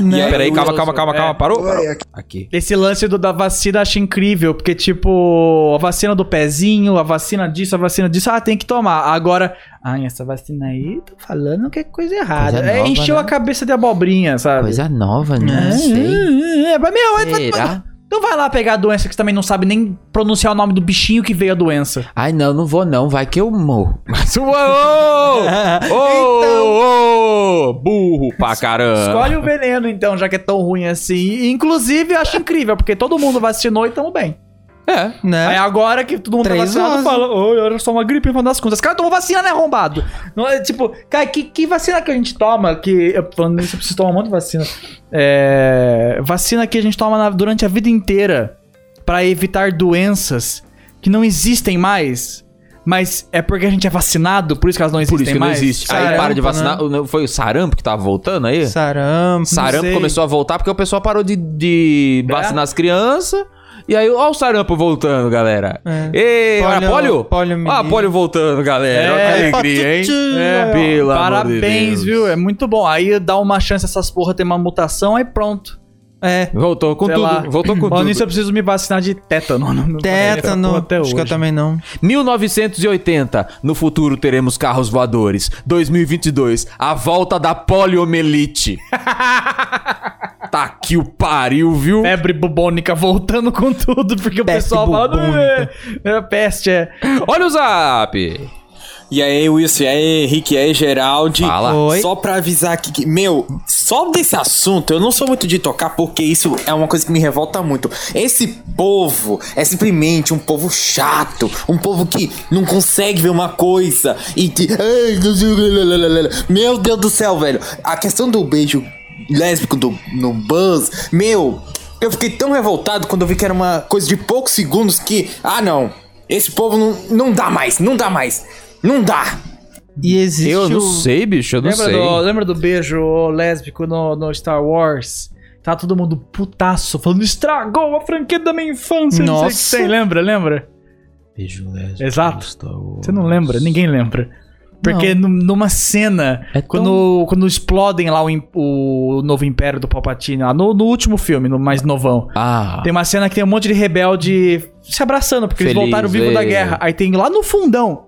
S2: Né?
S1: E aí, peraí, calma,
S3: Curioso,
S1: calma, calma,
S3: é.
S1: calma. Parou?
S6: Oi,
S1: Parou.
S6: aqui-.
S3: Esse lance do, da vacina eu acho incrível, porque, tipo, a vacina do pezinho, a vacina disso, a vacina disso, ah, tem que tomar. Agora, ai, essa vacina aí, tô falando que é coisa errada.
S1: Coisa
S3: É,
S1: nova,
S3: encheu
S1: né?
S3: a cabeça de abobrinha, sabe?
S1: Coisa nova,
S3: É,
S1: né?
S3: é, é, mas, meu, é-
S1: Será?
S3: Não vai lá pegar a doença que você também não sabe nem pronunciar o nome do bichinho que veio a doença.
S1: Ai, não, não vou não, vai que eu morro. *laughs* Mas, ô, ô, ô, ô, burro pra caramba.
S3: Escolhe o veneno, então, já que é tão ruim assim. E, inclusive, eu acho incrível, porque todo mundo vacinou e tamo bem.
S1: É.
S2: Né?
S3: Aí agora que todo mundo tá
S2: Três
S3: vacinado,
S2: doses.
S3: fala, oi, era só uma gripe no final das contas. Os caras tomam vacina, né, arrombado? Não é, tipo, cara, que, que vacina que a gente toma? Que, eu, falando nisso, eu preciso tomar um monte de vacina. É, vacina que a gente toma na- durante a vida inteira pra evitar doenças que não existem mais. Mas é porque a gente é vacinado, por isso que elas não existem
S1: Por isso que não
S3: mais.
S1: existe. Aí
S2: Sarampo,
S1: para de
S2: né?
S1: vacinar. o- Foi o sarampo que tava voltando aí?
S2: Sarampo.
S1: Sarampo
S3: sei.
S1: começou a voltar porque o pessoal parou de, de
S3: É?
S1: vacinar as crianças. E aí, ó o sarampo voltando, galera.
S2: É.
S1: Ei, olha,
S2: Polio-
S1: polio?
S2: polio
S1: Ó,
S2: menino.
S1: polio voltando, galera.
S3: É,
S1: Olha que alegria, hein? É, pelo de
S3: Parabéns,
S1: Deus.
S3: viu? É muito bom. Aí dá uma chance essas porra ter uma mutação, aí pronto.
S2: É.
S1: Voltou com
S3: Sei
S1: tudo.
S3: lá.
S1: Voltou com tudo.
S3: nisso, eu preciso me vacinar de tétano. *laughs* Não-
S2: Tétano.
S3: até
S2: Acho que eu
S3: hoje.
S2: também não.
S1: 1980, no futuro teremos carros voadores. 2022, a volta da poliomielite. *laughs* tá que o pariu, viu?
S3: Febre bubônica voltando com tudo, porque o
S2: Peste
S3: pessoal fala.
S2: bubônica.
S3: É, é peste, é.
S1: Olha o zap!
S7: E aí, Wilson, e aí, Henrique, e aí, Geraldi.
S1: Fala.
S2: Oi.
S7: Só pra avisar aqui que, meu, só desse assunto, eu não sou muito de tocar porque isso é uma coisa que me revolta muito. Esse povo é simplesmente um povo chato, um povo que não consegue ver uma coisa e que. Meu Deus do céu, velho. A questão do beijo lésbico do, no Buzz, meu, eu fiquei tão revoltado quando eu vi que era uma coisa de poucos segundos que. Ah, não. Esse povo não, não dá mais, não dá mais. Não dá.
S2: E existe
S1: Eu não
S2: o-
S1: sei, bicho, eu não
S3: Lembra
S1: sei.
S3: do, lembra do beijo lésbico no, no Star Wars? Tá todo mundo putaço, falando, estragou a franquia da minha infância. Não sei o
S2: Nossa.
S3: que tem, lembra? Lembra?
S1: Beijo lésbico.
S3: Exato.
S1: Star Wars.
S3: Você não lembra? Ninguém lembra. Porque num- numa cena,
S1: É tão-
S3: quando, quando explodem lá o, o novo império do Palpatine, lá no, no último filme, no mais novão,
S1: Ah,
S3: tem uma cena que tem um monte de rebelde se abraçando, porque eles
S1: Feliz,
S3: voltaram vivo da
S1: é.
S3: guerra. Aí tem lá no fundão,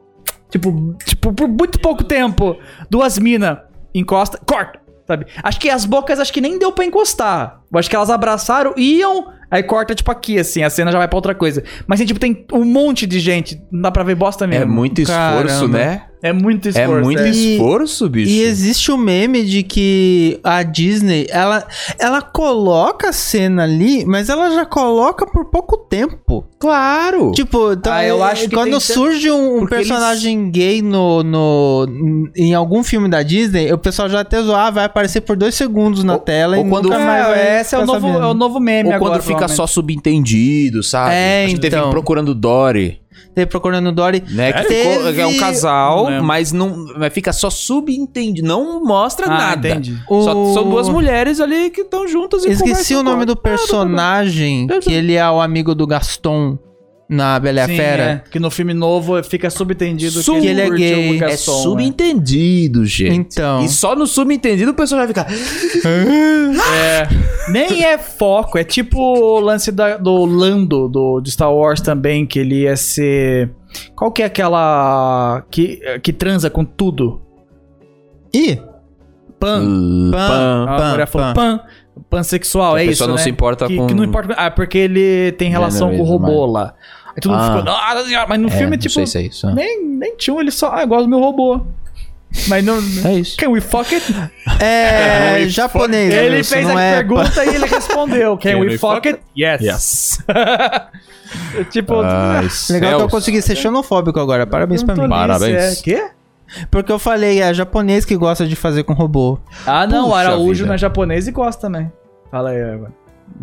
S3: tipo, tipo por muito pouco tempo, duas minas encosta, corta, sabe? Acho que as bocas acho que nem deu pra encostar. Eu acho que elas abraçaram, iam, aí corta tipo aqui, assim, a cena já vai pra outra coisa. Mas assim, tipo, tem um monte de gente, não dá pra ver bosta mesmo.
S1: é muito esforço,
S2: Caramba.
S1: né?
S3: É muito
S1: É
S3: esforço.
S1: muito
S2: E-
S1: esforço, bicho.
S2: E existe o meme de que a Disney, ela, ela coloca a cena ali, mas ela já coloca por pouco tempo.
S1: Claro.
S2: Tipo, então,
S3: Ah, eu
S2: é-
S3: acho que
S2: quando surge um, um
S1: Porque
S2: personagem gay no, no, em algum filme da Disney, o pessoal já até zoar, ah, vai aparecer por dois segundos na
S1: Ou-
S2: tela
S1: ou
S2: e
S1: quando-
S2: nunca mais vai
S3: É, esse é o, novo, é o novo meme
S1: Ou
S3: agora.
S1: quando fica só subentendido, sabe?
S2: É,
S1: a gente teve
S2: então.
S1: procurando Dory,
S2: Teve procurando Dory.
S1: né? Que
S2: Teve-
S1: é um
S3: Não
S1: casal,
S3: lembro.
S1: mas não, mas fica só subentendido, não mostra
S3: Ah,
S1: nada.
S3: entendi.
S1: Só,
S2: O-
S1: são duas mulheres ali que estão juntas e
S2: Esqueci o nome do personagem, que ele é o amigo do Gaston na Bela
S3: Sim,
S2: Fera.
S3: é, que no filme novo fica subentendido
S1: Sub-
S3: que
S2: ele é gay.
S1: É
S3: né?
S1: subentendido, gente.
S2: Então.
S1: E só no subentendido o pessoal vai ficar. *laughs*
S3: É. Nem é foco, é tipo o lance da- do Lando do, de Star Wars também, que ele ia ser. Qual que é aquela. que, que transa com tudo?
S2: Ih,
S3: Pan.
S1: Pan.
S2: Pan.
S3: A mulher falou
S2: pan.
S3: pan. Pansexual,
S1: Que
S3: é isso.
S1: pessoa não
S3: né?
S1: se importa
S3: que,
S1: com-
S3: Que não importa. Ah, porque ele tem relação com o robô
S1: mesmo,
S3: lá. Aí todo mundo
S1: Ah.
S3: ficou. Nossa senhora, mas no
S1: É,
S3: filme,
S1: não
S3: tipo.
S1: sei se é isso. ah.
S3: Nem, nem tinha um, ele só. Ah, eu gosto do meu robô. Mas não. *laughs*
S1: É isso.
S3: Can we fuck it?
S2: É *laughs* japonês.
S3: Ele
S2: Wilson,
S3: fez
S2: não
S3: a
S2: é
S3: pergunta e ele *laughs* respondeu. Can, we, fuck, it? Yes.
S1: Yes.
S3: tipo,
S1: Ai,
S2: Legal que eu consegui ser xenofóbico agora. Parabéns pra mim.
S1: Parabéns.
S3: É, quê?
S2: Porque eu falei, é japonês que gosta de fazer com robô.
S3: Ah, não, o
S1: Puxa
S3: Araújo
S1: vida.
S3: não é japonês e gosta também. Fala aí, Evan.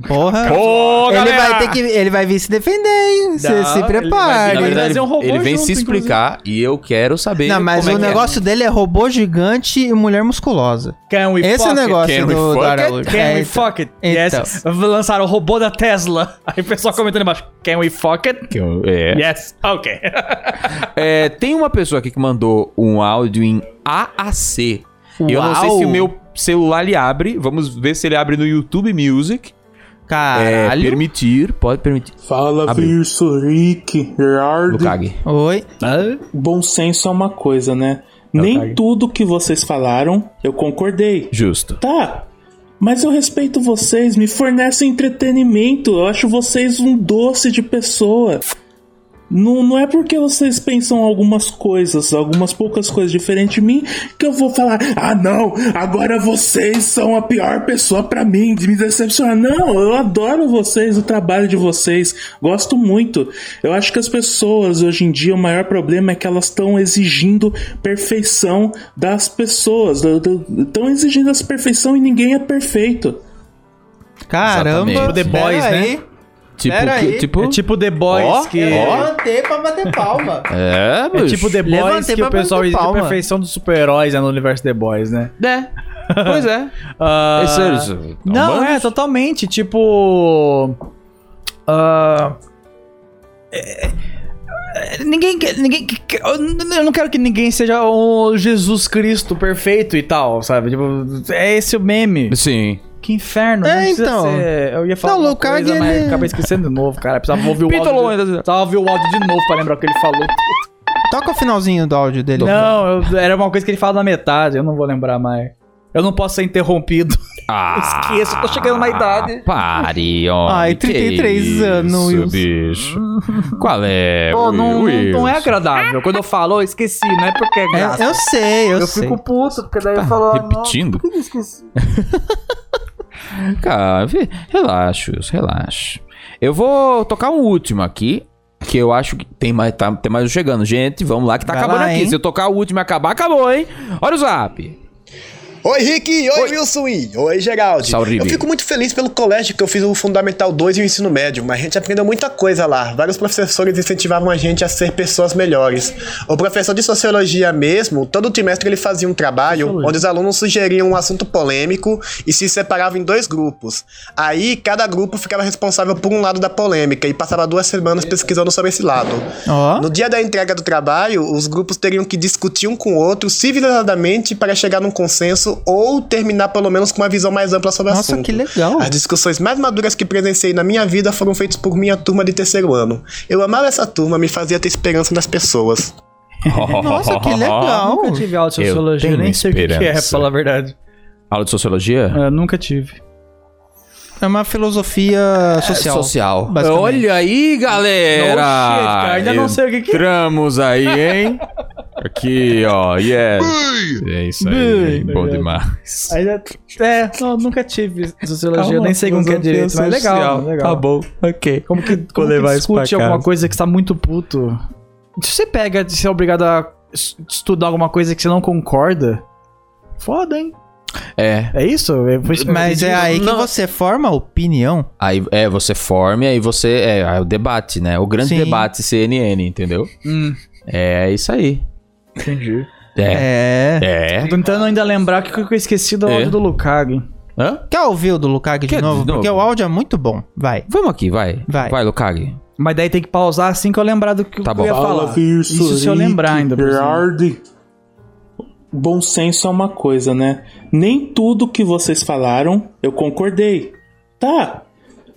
S2: Porra.
S5: Ô,
S2: ele vai ter que. Ele vai vir se defender, hein? Se
S3: ele
S2: prepare.
S3: vai-
S1: Na
S3: Ele
S1: verdade,
S3: fazer um robô
S1: ele vem
S3: junto,
S1: se explicar e eu quero saber.
S2: Não, mas
S1: como é
S2: o
S1: é.
S2: negócio dele é robô gigante e mulher musculosa.
S3: Can we
S2: Esse é o
S3: fuck it?
S2: negócio
S1: Can
S2: do,
S1: we
S2: do
S1: fuck it?
S2: Araújo.
S3: Can
S2: É,
S3: we
S2: então.
S3: fuck it?
S2: Então.
S3: Yes. Lançaram o robô da Tesla. *laughs* Aí o pessoal comentando embaixo. Can we fuck it?
S1: Que eu- é.
S3: Yes. Ok. *laughs*
S1: É, tem uma pessoa aqui que mandou um áudio em AAC. Eu não sei
S2: Uau.
S1: se o meu celular ele abre. Vamos ver se ele abre no YouTube Music. É,
S2: Caralho.
S1: permitir, pode permitir.
S8: Fala,
S1: Abriu.
S8: Virso, Rick,
S1: No
S8: Gerard.
S1: cague.
S2: Oi.
S8: Bom senso é uma coisa, né?
S3: Não,
S8: Nem tudo que vocês falaram eu concordei.
S1: Justo.
S8: Tá, mas eu respeito vocês, me fornecem entretenimento, eu acho vocês um doce de pessoa. Não, não é porque vocês pensam algumas coisas, algumas poucas coisas diferentes de mim, que eu vou falar, ah não, agora vocês são a pior pessoa pra mim, de me decepcionar. Não, eu adoro vocês, o trabalho de vocês, gosto muito. Eu acho que as pessoas hoje em dia, o maior problema é que elas estão exigindo perfeição das pessoas, estão exigindo essa perfeição e ninguém é perfeito.
S2: Caramba.
S1: Exatamente.
S3: The Boys, né?
S1: Tipo,
S2: Pera
S1: que-
S2: aí.
S1: tipo
S3: É tipo The Boys
S1: Ó,
S3: que.
S2: Eu
S1: ó.
S2: levantei pra bater palma. *laughs*
S1: É,
S3: É
S1: bicho.
S3: tipo The Boys
S2: Levantei
S3: que o pessoal exige a perfeição dos super-heróis né, no universo The Boys, né?
S1: É. Pois é. *laughs*
S3: Ah,
S1: É sério, isso-
S3: Não,
S1: Humanos?
S3: é, totalmente. Tipo. ah, é, é, Ninguém, quer- ninguém, eu não quero que ninguém seja o Jesus Cristo perfeito e tal, sabe? Tipo, é esse o meme.
S1: Sim.
S3: Que inferno,
S2: É,
S3: não precisa
S2: então.
S3: ser- Eu ia falar
S2: Não, Lucas,
S3: coisa, mas
S2: ele-
S3: acabei esquecendo de novo, cara. Precisava ouvir o áudio. De... Precisava ouvir o áudio de novo pra lembrar o que ele falou.
S2: Toca o finalzinho do áudio dele.
S3: Não, eu- era uma coisa que ele fala na metade, eu não vou lembrar mais. Eu não posso ser interrompido.
S1: Ah, *laughs*
S3: Esqueço, eu tô chegando numa idade.
S1: Pare, ó.
S2: Ai, 33 anos, Wilson.
S1: bicho. *laughs* Qual é?
S3: Pô, não, não, não é agradável. Quando eu falo, eu esqueci, não é porque é
S2: É,
S3: graça.
S2: eu sei, eu,
S3: eu
S2: sei.
S3: fico puto, porque daí
S1: Tá
S3: eu falo. ah,
S1: repetindo?
S3: Não, por que eu esqueci? *laughs*
S1: Cara, relaxa, relaxa. Eu vou tocar um último aqui. Que eu acho que tem mais, tá, tem mais um chegando. Gente, vamos lá que tá
S2: Vai
S1: acabando
S2: lá,
S1: aqui.
S2: hein?
S1: Se eu tocar o último e acabar, acabou, hein? Olha o zap.
S9: Oi, Rick! Oi, Wilson! e Oi, Geraldo!
S1: Salve,
S9: Eu fico muito feliz pelo colégio que eu fiz o Fundamental 2 e o Ensino Médio, mas a gente aprendeu muita coisa lá. Vários professores incentivavam a gente a ser pessoas melhores. O professor de Sociologia mesmo, todo trimestre ele fazia um trabalho onde os alunos sugeriam um assunto polêmico e se separavam em dois grupos. Aí, cada grupo ficava responsável por um lado da polêmica e passava duas semanas pesquisando sobre esse lado.
S2: Ó.
S9: No dia da entrega do trabalho, os grupos teriam que discutir um com o outro civilizadamente para chegar num consenso ou terminar pelo menos com uma visão mais ampla sobre o
S2: Nossa,
S9: assunto.
S2: que legal.
S9: As discussões mais maduras que presenciei na minha vida foram feitas por minha turma de terceiro ano. Eu amava essa turma, me fazia ter esperança nas pessoas. *laughs*
S2: Nossa, que legal.
S3: Nunca tive aula de
S1: Eu
S3: sociologia, nem sei o que é, pra falar a verdade.
S1: Aula de sociologia?
S3: É, nunca tive.
S2: É uma filosofia social.
S1: Social.
S2: basicamente.
S1: Olha aí, galera!
S3: Shit, cara, ainda não sei o que que é.
S1: Entramos aí, hein? Aqui, ó. Yes. É isso aí. Bom demais.
S3: Ainda, é, não, nunca tive sociologia,
S1: Calma,
S3: eu nem sei como que é
S1: filosofia
S3: direito, mas legal,
S1: social.
S3: legal.
S1: Tá bom, ok.
S3: Como que, como que
S1: levar isso
S3: discute alguma
S1: casa.
S3: coisa que você tá muito puto? Se você pega, se é obrigado a es- estudar alguma coisa que você não concorda, foda, hein?
S1: É.
S3: É isso? É, que
S2: Mas é aí que
S1: Não.
S2: você forma a opinião.
S1: Aí é, você forma e aí você. É, é o debate, né? O grande
S2: Sim.
S1: debate CNN, entendeu?
S3: Hum,
S1: É isso aí.
S3: entendi.
S1: É.
S2: É.
S1: É.
S3: Tô tentando ainda lembrar que eu esqueci do
S1: É.
S3: áudio do Lukag.
S1: Hã?
S2: Quer ouvir o do Lukag de
S1: de novo?
S2: Porque o áudio é muito bom. Vai.
S1: Vamos aqui, vai.
S2: Vai.
S1: Vai, Lucag.
S3: Mas daí tem que pausar assim que eu lembrar do que
S1: Tá
S3: eu
S1: bom.
S3: ia falar. Isso se eu lembrar ainda. por.
S8: Bom senso é uma coisa, né? Nem tudo que vocês falaram eu concordei. Tá.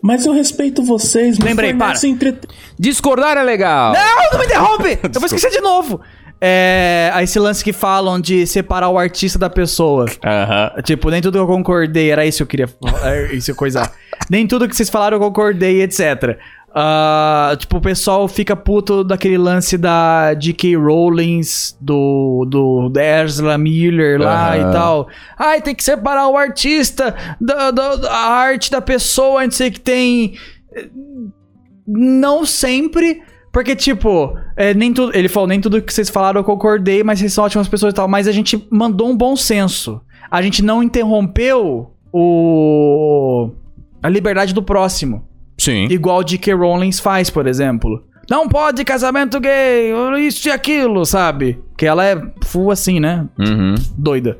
S8: Mas eu respeito vocês.
S3: Lembrei,
S8: fornecem entrete-
S1: Discordar é legal.
S3: Não, não me interrompe! *laughs* Eu vou esquecer de novo. É, aí esse lance que falam de separar o artista da pessoa.
S1: Aham.
S3: Tipo, nem tudo que eu concordei, era isso que eu queria é isso coisa. nem tudo que vocês falaram eu concordei, etc. Ah, tipo, o pessoal fica puto daquele lance da J.K. Rowling, do, do da Ezra Miller lá
S1: Aham.
S3: e tal. Ai, tem que separar o artista da, da, da arte da pessoa, não sei o que tem. Não sempre. Porque, tipo, é, nem tudo. Ele falou, nem tudo que vocês falaram eu concordei, mas vocês são ótimas pessoas e tal. Mas a gente mandou um bom senso. A gente não interrompeu o. a liberdade do próximo.
S1: Sim.
S3: Igual J.K. Rowling faz, por exemplo. Não pode casamento gay, isso e aquilo, sabe? Que ela é full assim, né?
S1: Uhum.
S3: doida.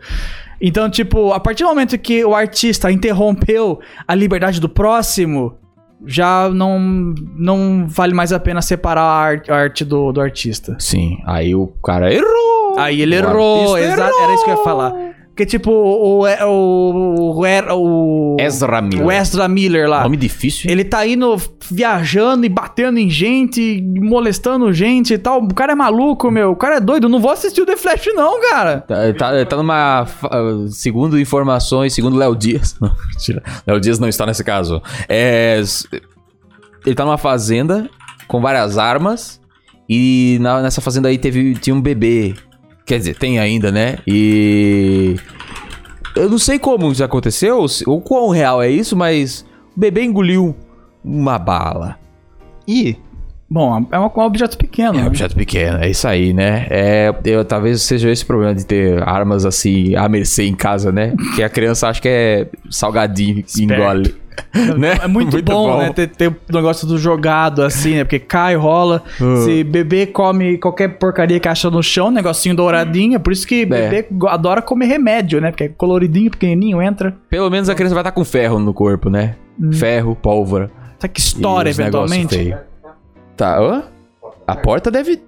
S3: Então, tipo, a partir do momento que o artista interrompeu a liberdade do próximo, já não, não vale mais a pena separar a arte, a arte do, do artista.
S1: Sim. Aí o cara errou.
S3: Aí ele
S1: O
S3: errou, exato, era isso que eu ia falar. Porque, tipo, o, o, o, o, o,
S1: Ezra Miller.
S3: o Ezra Miller lá.
S1: Nome difícil.
S3: Ele tá indo viajando e batendo em gente, molestando gente e tal. O cara é maluco, meu. O cara é doido. Não vou assistir o The Flash, não, cara.
S1: Tá, tá, tá numa. Segundo informações, segundo Léo Dias. *laughs* Léo Dias não está nesse caso. É. Ele tá numa fazenda com várias armas. E na- nessa fazenda aí teve, tinha um bebê. Quer dizer, tem ainda, né? E. Eu não sei como isso aconteceu, ou quão real é isso, mas o bebê engoliu uma bala.
S2: Ih,
S3: Bom, é um objeto pequeno.
S1: É um
S3: né?
S1: objeto pequeno, é isso aí, né? É, eu, talvez seja esse problema de ter armas assim à mercê em casa, né? Que a criança acha que é salgadinho e engole. Né?
S3: É muito, bom, né? Ter, ter o negócio do jogado, assim, né? Porque cai, rola.
S1: Ah.
S3: Se bebê come qualquer porcaria que acha no chão, negocinho douradinho. É por isso que bebê go- adora comer remédio, né? Porque é coloridinho, pequenininho, entra.
S1: Pelo menos a criança vai estar com ferro no corpo, né? Ferro, pólvora.
S3: Sabe que estoura
S1: negócio
S3: eventualmente?
S1: Tá, hã? A porta deve.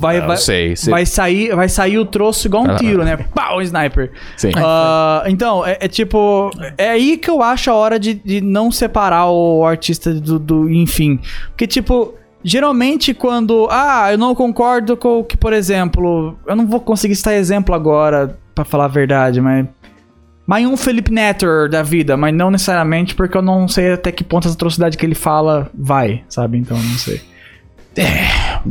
S3: Vai,
S1: Não
S3: vai,
S1: sei.
S3: Vai, sair, vai sair o troço igual um
S1: Ah.
S3: tiro, né? Pau, um sniper.
S1: Sim.
S3: Ah, então, é, é tipo. É aí que eu acho a hora de, de não separar o artista do, do. Enfim. Porque, tipo. Geralmente, quando. Ah, eu não concordo com o que, por exemplo. Eu não vou conseguir citar exemplo agora, pra falar a verdade, mas. Mas um Felipe Netter da vida, mas não necessariamente porque eu não sei até que ponto essa atrocidade que ele fala vai, sabe? Então, não sei.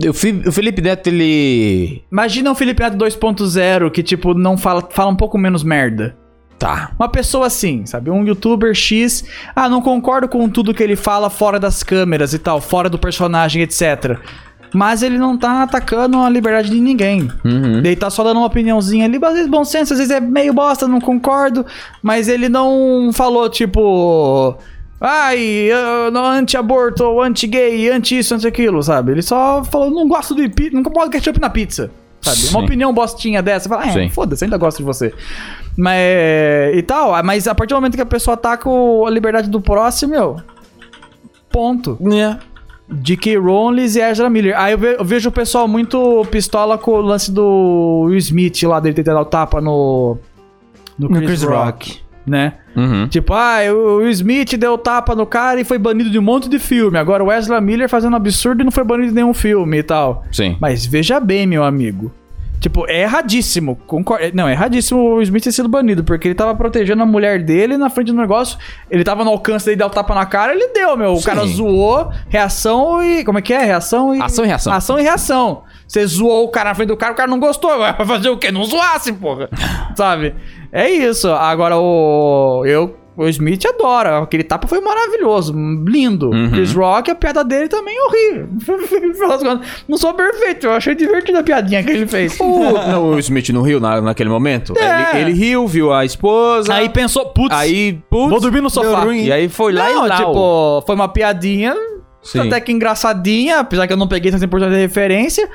S1: O Fi- o Felipe Neto, ele.
S3: Imagina um Felipe Neto 2.0 que, tipo, não fala, fala um pouco menos merda.
S1: Tá.
S3: Uma pessoa assim, sabe? Um youtuber X. Ah, não concordo com tudo que ele fala fora das câmeras e tal, fora do personagem, etc. Mas ele não tá atacando a liberdade de ninguém.
S1: Uhum.
S3: Ele tá só dando uma opiniãozinha ali, às vezes bom senso, às vezes é meio bosta, não concordo. Mas ele não falou, tipo. Ai, anti-aborto, anti-gay, anti-isso, anti-aquilo, sabe? Ele só falou, não gosto de pizza, não gosto de ketchup na pizza. Sabe?
S1: Sim.
S3: Uma opinião bostinha dessa, fala, é, foda-se, ainda gosto de você. Mas, e tal, ah, mas a partir do momento que a pessoa ataca o- a liberdade do próximo, meu, ponto.
S1: É.
S3: J.K. Rowling e Ezra Miller. Aí eu, ve- eu vejo o pessoal muito pistola com o lance do Will Smith lá, dele tentar dar o tapa no... No
S2: No
S3: Chris,
S2: Chris
S3: Rock,
S2: Rock.
S3: Né?
S1: Uhum.
S3: Tipo, ah, o Smith deu tapa no cara e foi banido de um monte de filme. Agora o Ezra Miller fazendo absurdo e não foi banido de nenhum filme e tal.
S1: Sim.
S3: Mas veja bem, meu amigo. Tipo, é erradíssimo. Concordo. Não, é erradíssimo o Smith ter sido banido, porque ele tava protegendo a mulher dele na frente do negócio. Ele tava no alcance dele dar o tapa na cara, ele deu, meu. O
S1: Sim.
S3: cara zoou, reação e. Como é que é? Reação e.
S1: Ação e reação.
S3: Ação e reação. Você zoou o cara na frente do cara, o cara não gostou. Vai *laughs* fazer o quê? Não zoasse, porra. Sabe? É isso. Agora, o. Eu. O Smith adora. Aquele tapa foi maravilhoso. Lindo.
S1: Uhum.
S3: Chris Rock, a piada dele também é horrível. *laughs* Não sou perfeito. Eu achei divertida a piadinha que ele fez. *laughs*
S1: O, não, o Smith não riu na, naquele momento?
S3: É.
S1: Ele, ele riu, viu a esposa.
S3: Aí pensou, putz,
S1: Aí, putz,
S3: vou dormir no sofá.
S1: E aí foi lá
S3: não,
S1: e lá.
S3: tipo, foi uma piadinha,
S1: Sim.
S3: até que engraçadinha, apesar que eu não peguei 100% de referência.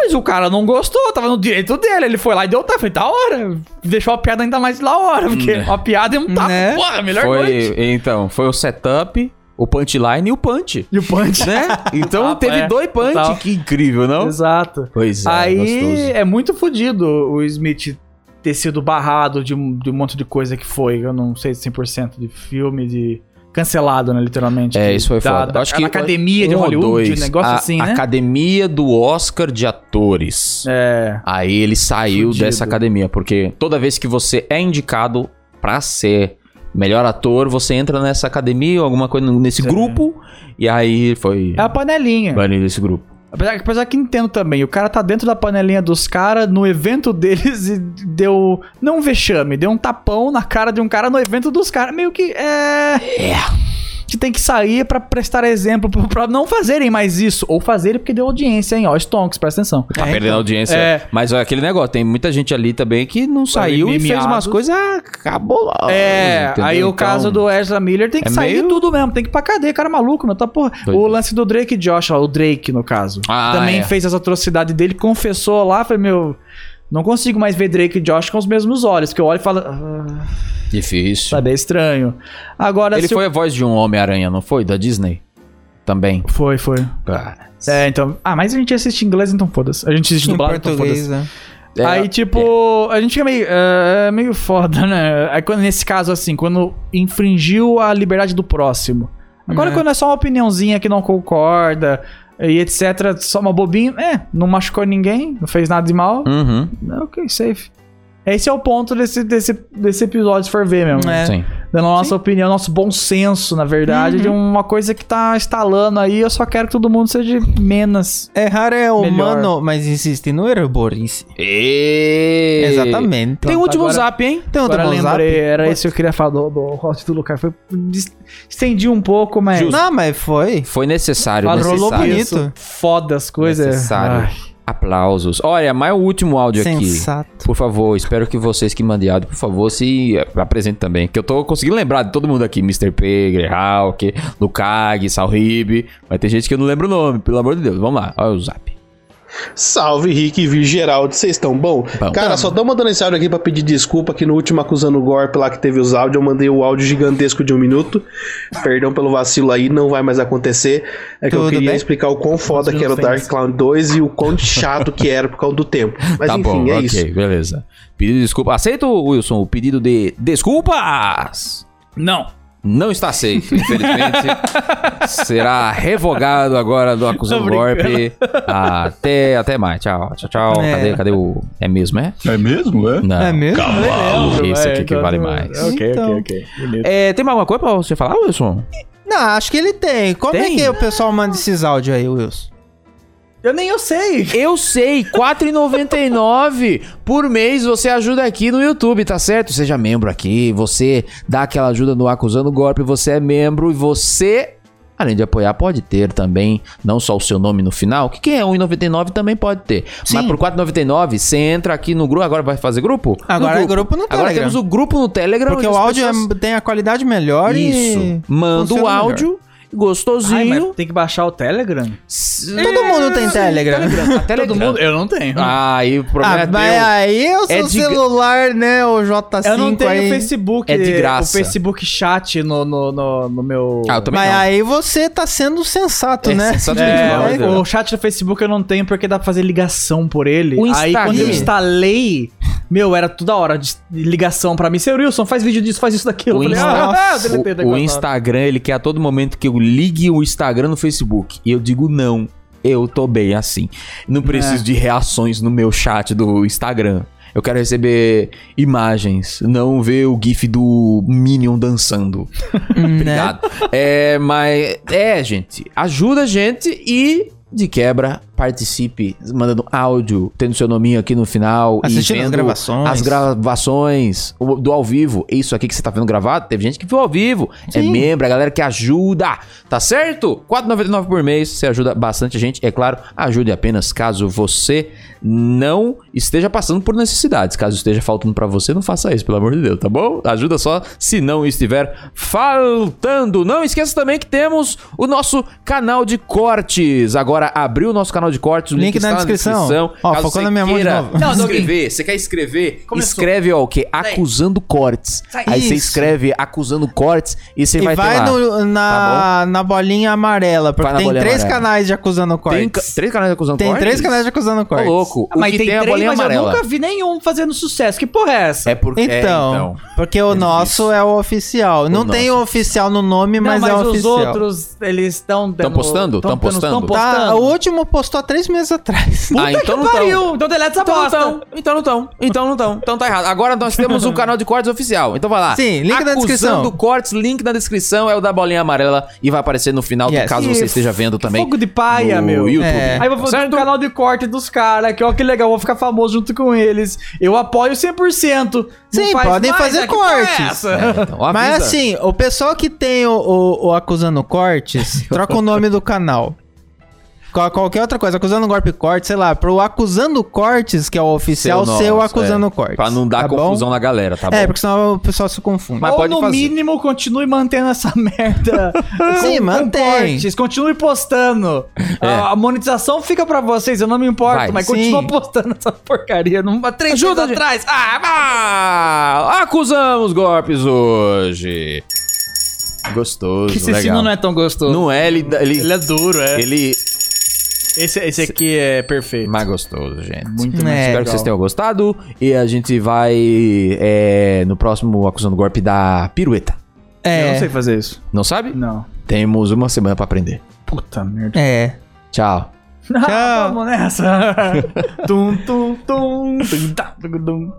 S3: Mas o cara não gostou, tava no direito dele. Ele foi lá e deu tapa. Foi da hora. Deixou a piada ainda mais da hora, porque
S1: Né.
S3: uma piada é um tapa.
S2: Né?
S3: Porra, melhor
S1: foi,
S3: noite.
S1: Então, foi o setup, o punchline e o punch.
S3: E o punch,
S1: Né? Então
S3: Tapa,
S1: teve
S3: é,
S1: dois punch.
S3: total.
S1: Que incrível, não?
S3: Exato.
S1: Pois é,
S3: Aí
S1: gostoso.
S3: é muito fodido o Smith ter sido barrado de um, de um monte de coisa que foi. Eu não sei 100% de filme, de. Cancelado, né? Literalmente.
S1: É,
S3: de-
S1: isso foi
S3: da,
S1: foda.
S3: Da,
S1: Acho que
S3: academia de
S1: um ou
S3: Hollywood, um negócio
S1: a
S3: assim, né?
S1: Academia do Oscar de Atores.
S3: É.
S1: Aí ele saiu
S3: Fudido.
S1: dessa academia, porque toda vez que você é indicado pra ser melhor ator, você entra nessa academia ou alguma coisa nesse grupo, e aí foi
S3: É a panelinha.
S1: banido desse grupo.
S3: Apesar, apesar que entendo também, o cara tá dentro da panelinha dos caras no evento deles e deu. Não um vexame, deu um tapão na cara de um cara no evento dos caras. Meio que. É. É. Que tem que sair pra prestar exemplo pra não fazerem mais isso. Ou fazerem porque deu audiência, hein? Ó, Stonks, presta atenção.
S1: Tá perdendo audiência.
S3: É.
S1: Mas ó, aquele negócio, tem muita gente ali também que não saiu e fez umas coisas cabulosas.
S3: É,
S1: entendeu?
S3: aí o
S1: Então,
S3: caso do Ezra Miller tem que
S1: é
S3: sair
S1: meio-
S3: tudo mesmo, tem que ir pra cadeia, cara maluco, meu, tá porra. O
S1: é.
S3: lance do Drake e Josh, ó, o Drake no caso,
S1: Ah,
S3: também
S1: é.
S3: fez as atrocidades dele, confessou lá, falei, meu, não consigo mais ver Drake e Josh com os mesmos olhos, que eu olho e falo, ah,
S1: Difícil.
S3: sabe, é estranho. Agora,
S1: Ele foi
S3: o-
S1: a voz de um Homem-Aranha, não foi? Da Disney? Também.
S3: Foi, foi.
S1: Ah,
S3: É, então, ah, mas a gente assiste em inglês, então foda-se. A gente assiste
S2: Em
S3: dublado, então
S2: português,
S3: foda-se.
S2: né?
S1: é,
S3: Aí, tipo, a gente fica meio, é, meio foda, né? Aí, quando, nesse caso, assim, quando infringiu a liberdade do próximo. Agora,
S2: Uhum.
S3: quando é só uma opiniãozinha que não concorda e etc., só uma bobinha, é, não machucou ninguém, não fez nada de mal,
S1: Uhum.
S3: ok, safe. Esse é o ponto desse, desse, desse episódio, se for ver mesmo.
S2: É.
S1: Sim.
S3: Dando a nossa opinião, nosso bom senso, na verdade, de uma coisa que tá instalando aí. Eu só quero que todo mundo seja menos.
S2: Errar é
S3: Melhor.
S2: humano, mas insistir no erro é burrice.
S1: E...
S2: Exatamente.
S1: Tem o último
S3: agora-
S1: zap, hein?
S2: Tem outro
S3: Agora lembrei, era esse que eu queria falar do, do host do Lucar. Foi, estendi um pouco, mas.
S1: Justo.
S2: Não, mas foi.
S1: Foi necessário,
S3: Falou
S2: bonito.
S3: isso, Foda as coisas.
S1: Necessário.
S3: Ai.
S1: Aplausos. Olha, mais o último áudio aqui.
S2: Sensato.
S1: Por favor, espero que vocês que mandem áudio, por favor, se eh, apresentem também. Que eu tô conseguindo lembrar de todo mundo aqui. Mr. P, Greyhawk, Lukag, Salrib. Mas tem gente que eu não lembro o nome, pelo amor de Deus. Vamos lá, olha o zap.
S9: Salve, Rick e Geraldo, vocês estão bom?
S1: Bom.
S9: Cara, só mandando esse áudio aqui pra pedir desculpa que no último acusando o golpe lá que teve os áudios, eu mandei o áudio gigantesco de um minuto. Perdão pelo vacilo aí, não vai mais acontecer. É que eu
S2: Tudo
S9: queria
S2: bem?
S9: explicar o quão foda que era o Dark Clown 2 e o quão *laughs* chato que era por causa do tempo. Mas
S1: tá
S9: enfim,
S1: bom,
S9: é
S1: ok,
S9: isso.
S1: beleza. Pedido de desculpa. Aceita, Wilson, o pedido de desculpas?
S3: Não.
S1: Não está safe, infelizmente. *laughs* Será revogado agora do
S3: brincando.
S1: golpe. Até, até mais. Tchau, tchau, tchau.
S2: É.
S1: Cadê, cadê o. É mesmo, é?
S10: É mesmo, é?
S1: Não.
S2: É mesmo?
S1: Esse aqui que
S3: então,
S1: vale
S3: então,
S1: mais.
S3: Ok,
S2: Então.
S3: ok, ok. Bonito.
S1: É, tem mais alguma coisa pra você falar, Wilson?
S2: Não, acho que ele tem. Como
S1: Tem?
S2: é que o pessoal manda esses áudios aí, Wilson?
S3: Eu nem eu sei.
S1: Eu sei, R$ 4,99 por mês você ajuda aqui no YouTube, tá certo? Seja membro aqui, você dá aquela ajuda no Acusando Golpe, você é membro e você, além de apoiar, pode ter também, não só o seu nome no final, que quem é R$ 1,99 também pode ter. Mas por R$ 4,99 você entra aqui no grupo, agora vai fazer grupo?
S2: Agora
S1: No
S2: é grupo no
S1: Agora
S2: Telegram.
S1: temos o grupo no Telegram.
S2: Porque o áudio é-
S1: pessoas-
S2: tem a qualidade melhor
S1: Isso,
S2: e...
S1: manda o
S2: funciona melhor.
S3: Ai,
S1: gostosinho.
S3: mas tem que baixar o Telegram?
S2: Todo mundo tem Telegram.
S1: Telegram, *laughs* Telegram.
S3: Todo mundo? Eu não tenho.
S1: Ah, aí o problema
S2: Ah,
S1: é
S2: mas
S1: teu.
S2: aí é o seu
S1: É de
S2: celular, né, o J5
S3: eu não tenho
S2: aí.
S3: Facebook.
S1: É de graça.
S3: O Facebook chat no, no, no, no meu.
S1: Ah, eu também
S2: Mas
S1: não.
S2: aí você tá sendo sensato,
S1: É,
S2: né?
S1: sensato
S3: É, o chat do Facebook eu não tenho porque dá pra fazer ligação por ele.
S1: O
S3: Aí
S1: Instagram.
S3: quando eu instalei, meu, era toda hora de ligação pra mim. Seu Wilson, faz vídeo disso, faz isso daquilo.
S1: O,
S3: Eu falei,
S1: Insta-
S3: ah, eu deletei
S1: o- o. Instagram, ele quer a todo momento que ligue o Instagram no Facebook. E eu digo não. Eu tô bem assim. Não preciso de reações no meu chat do Instagram. Eu quero receber imagens, não ver o gif do Minion dançando. *laughs*
S2: Né?
S1: Obrigado. É, mas é, gente, ajuda a gente e de quebra participe mandando áudio, tendo seu nominho aqui no final
S2: Assistindo as gravações.
S1: as gravações do ao vivo. Isso aqui que você tá vendo gravado, teve gente que viu ao vivo. É
S2: Sim.
S1: membro, a galera que ajuda, tá certo? R$ 4,99 por mês, você ajuda bastante a gente. É claro, ajude apenas caso você não esteja passando por necessidades. Caso esteja faltando pra você, não faça isso, pelo amor de Deus, tá bom? Ajuda só se não estiver faltando. Não esqueça também que temos o nosso canal de cortes. Agora abriu o nosso canal de cortes, o link,
S2: Link
S1: está
S2: na
S1: na
S2: descrição.
S1: descrição.
S2: Ó,
S1: Caso
S2: focou na minha mão de novo.
S3: Não,
S1: escrever, você quer escrever?
S3: Começou.
S1: Escreve ó, o quê? Acusando cortes. Aí você escreve acusando cortes e você
S2: E
S1: vai,
S2: vai,
S1: ter lá.
S2: no- na, na bolinha amarela, porque tem três
S1: amarela.
S2: canais de acusando cortes.
S1: Tem três canais de acusando
S2: Tem
S1: cortes?
S2: três canais de acusando
S1: Ô,
S2: cortes.
S1: louco. O
S3: Mas
S1: que
S3: tem,
S1: tem, a
S3: três,
S1: bolinha
S3: mas
S1: amarela.
S3: eu nunca vi nenhum fazendo sucesso. Que porra é essa?
S1: É porque.
S2: Então,
S1: é, então.
S2: porque o nosso é o oficial. Não tem o oficial no nome,
S3: Não,
S2: mas,
S3: mas
S2: é o
S3: os
S2: oficial.
S3: outros, eles estão...
S1: Tão postando? Tão postando?
S2: Tá, o último postou há três meses atrás.
S1: Ah, então não
S3: pariu!
S1: tão.
S3: Então deleta essa
S1: Então não
S3: bosta.
S1: tão. Então não estão. Então não estão. Então tá errado. Agora nós temos um canal de cortes oficial. Então vai lá.
S2: Sim, link na descrição.
S1: Acusando cortes, link na descrição é o da bolinha amarela e vai aparecer no final,
S2: Yes.
S1: caso você esteja vendo também.
S3: Fogo de paia,
S1: no
S3: meu.
S1: YouTube.
S2: É.
S3: Aí eu vou fazer
S1: Certo?
S3: um canal de corte dos caras, que ó, que legal, vou ficar famoso junto com eles. Eu apoio 100%. Não
S2: Sim,
S3: faz
S2: podem
S3: mais,
S2: fazer
S3: né? É
S2: cortes.
S1: É, então.
S2: Mas assim, o pessoal que tem o, o- o Acusando Cortes, *laughs* troca o nome do canal. Qual- Qualquer outra coisa, Acusando Golpe Cortes, sei lá, pro Acusando Cortes, que é o oficial,
S1: Seu nosso,
S2: Acusando
S1: é.
S2: Cortes.
S1: Pra não dar
S2: tá bom?
S1: confusão na galera, tá bom?
S2: É, porque senão o pessoal se confunde.
S1: Mas
S3: Ou
S1: pode
S3: no
S1: fazer.
S3: mínimo, continue mantendo essa *laughs* merda.
S2: Sim, mantém.
S3: cortes, continue postando. *laughs*
S1: É.
S3: A, a monetização fica pra vocês, eu não me importo,
S1: Vai.
S3: mas
S2: Sim.
S3: continua postando essa porcaria. Não, três
S1: Ajuda,
S3: atrás. Ah,
S1: Ah, acusamos golpes hoje. Gostoso,
S3: esse
S1: legal.
S3: sino não é tão gostoso.
S1: Não é, ele... Ele,
S3: Ele é duro, é.
S1: ele
S3: Esse, esse aqui é perfeito.
S1: mais gostoso, gente.
S3: Muito
S2: É.
S3: mais
S1: Espero que vocês tenham gostado. E a gente vai é, no próximo Acusando Golpe da pirueta.
S3: Eu
S2: É,
S3: não sei fazer isso.
S1: Não sabe?
S3: Não.
S1: Temos uma semana pra aprender.
S3: Puta merda.
S2: é.
S1: Tchau. *laughs*
S3: Vamos nessa. *laughs* tum, tum, tum, tum, tá, tum, tum.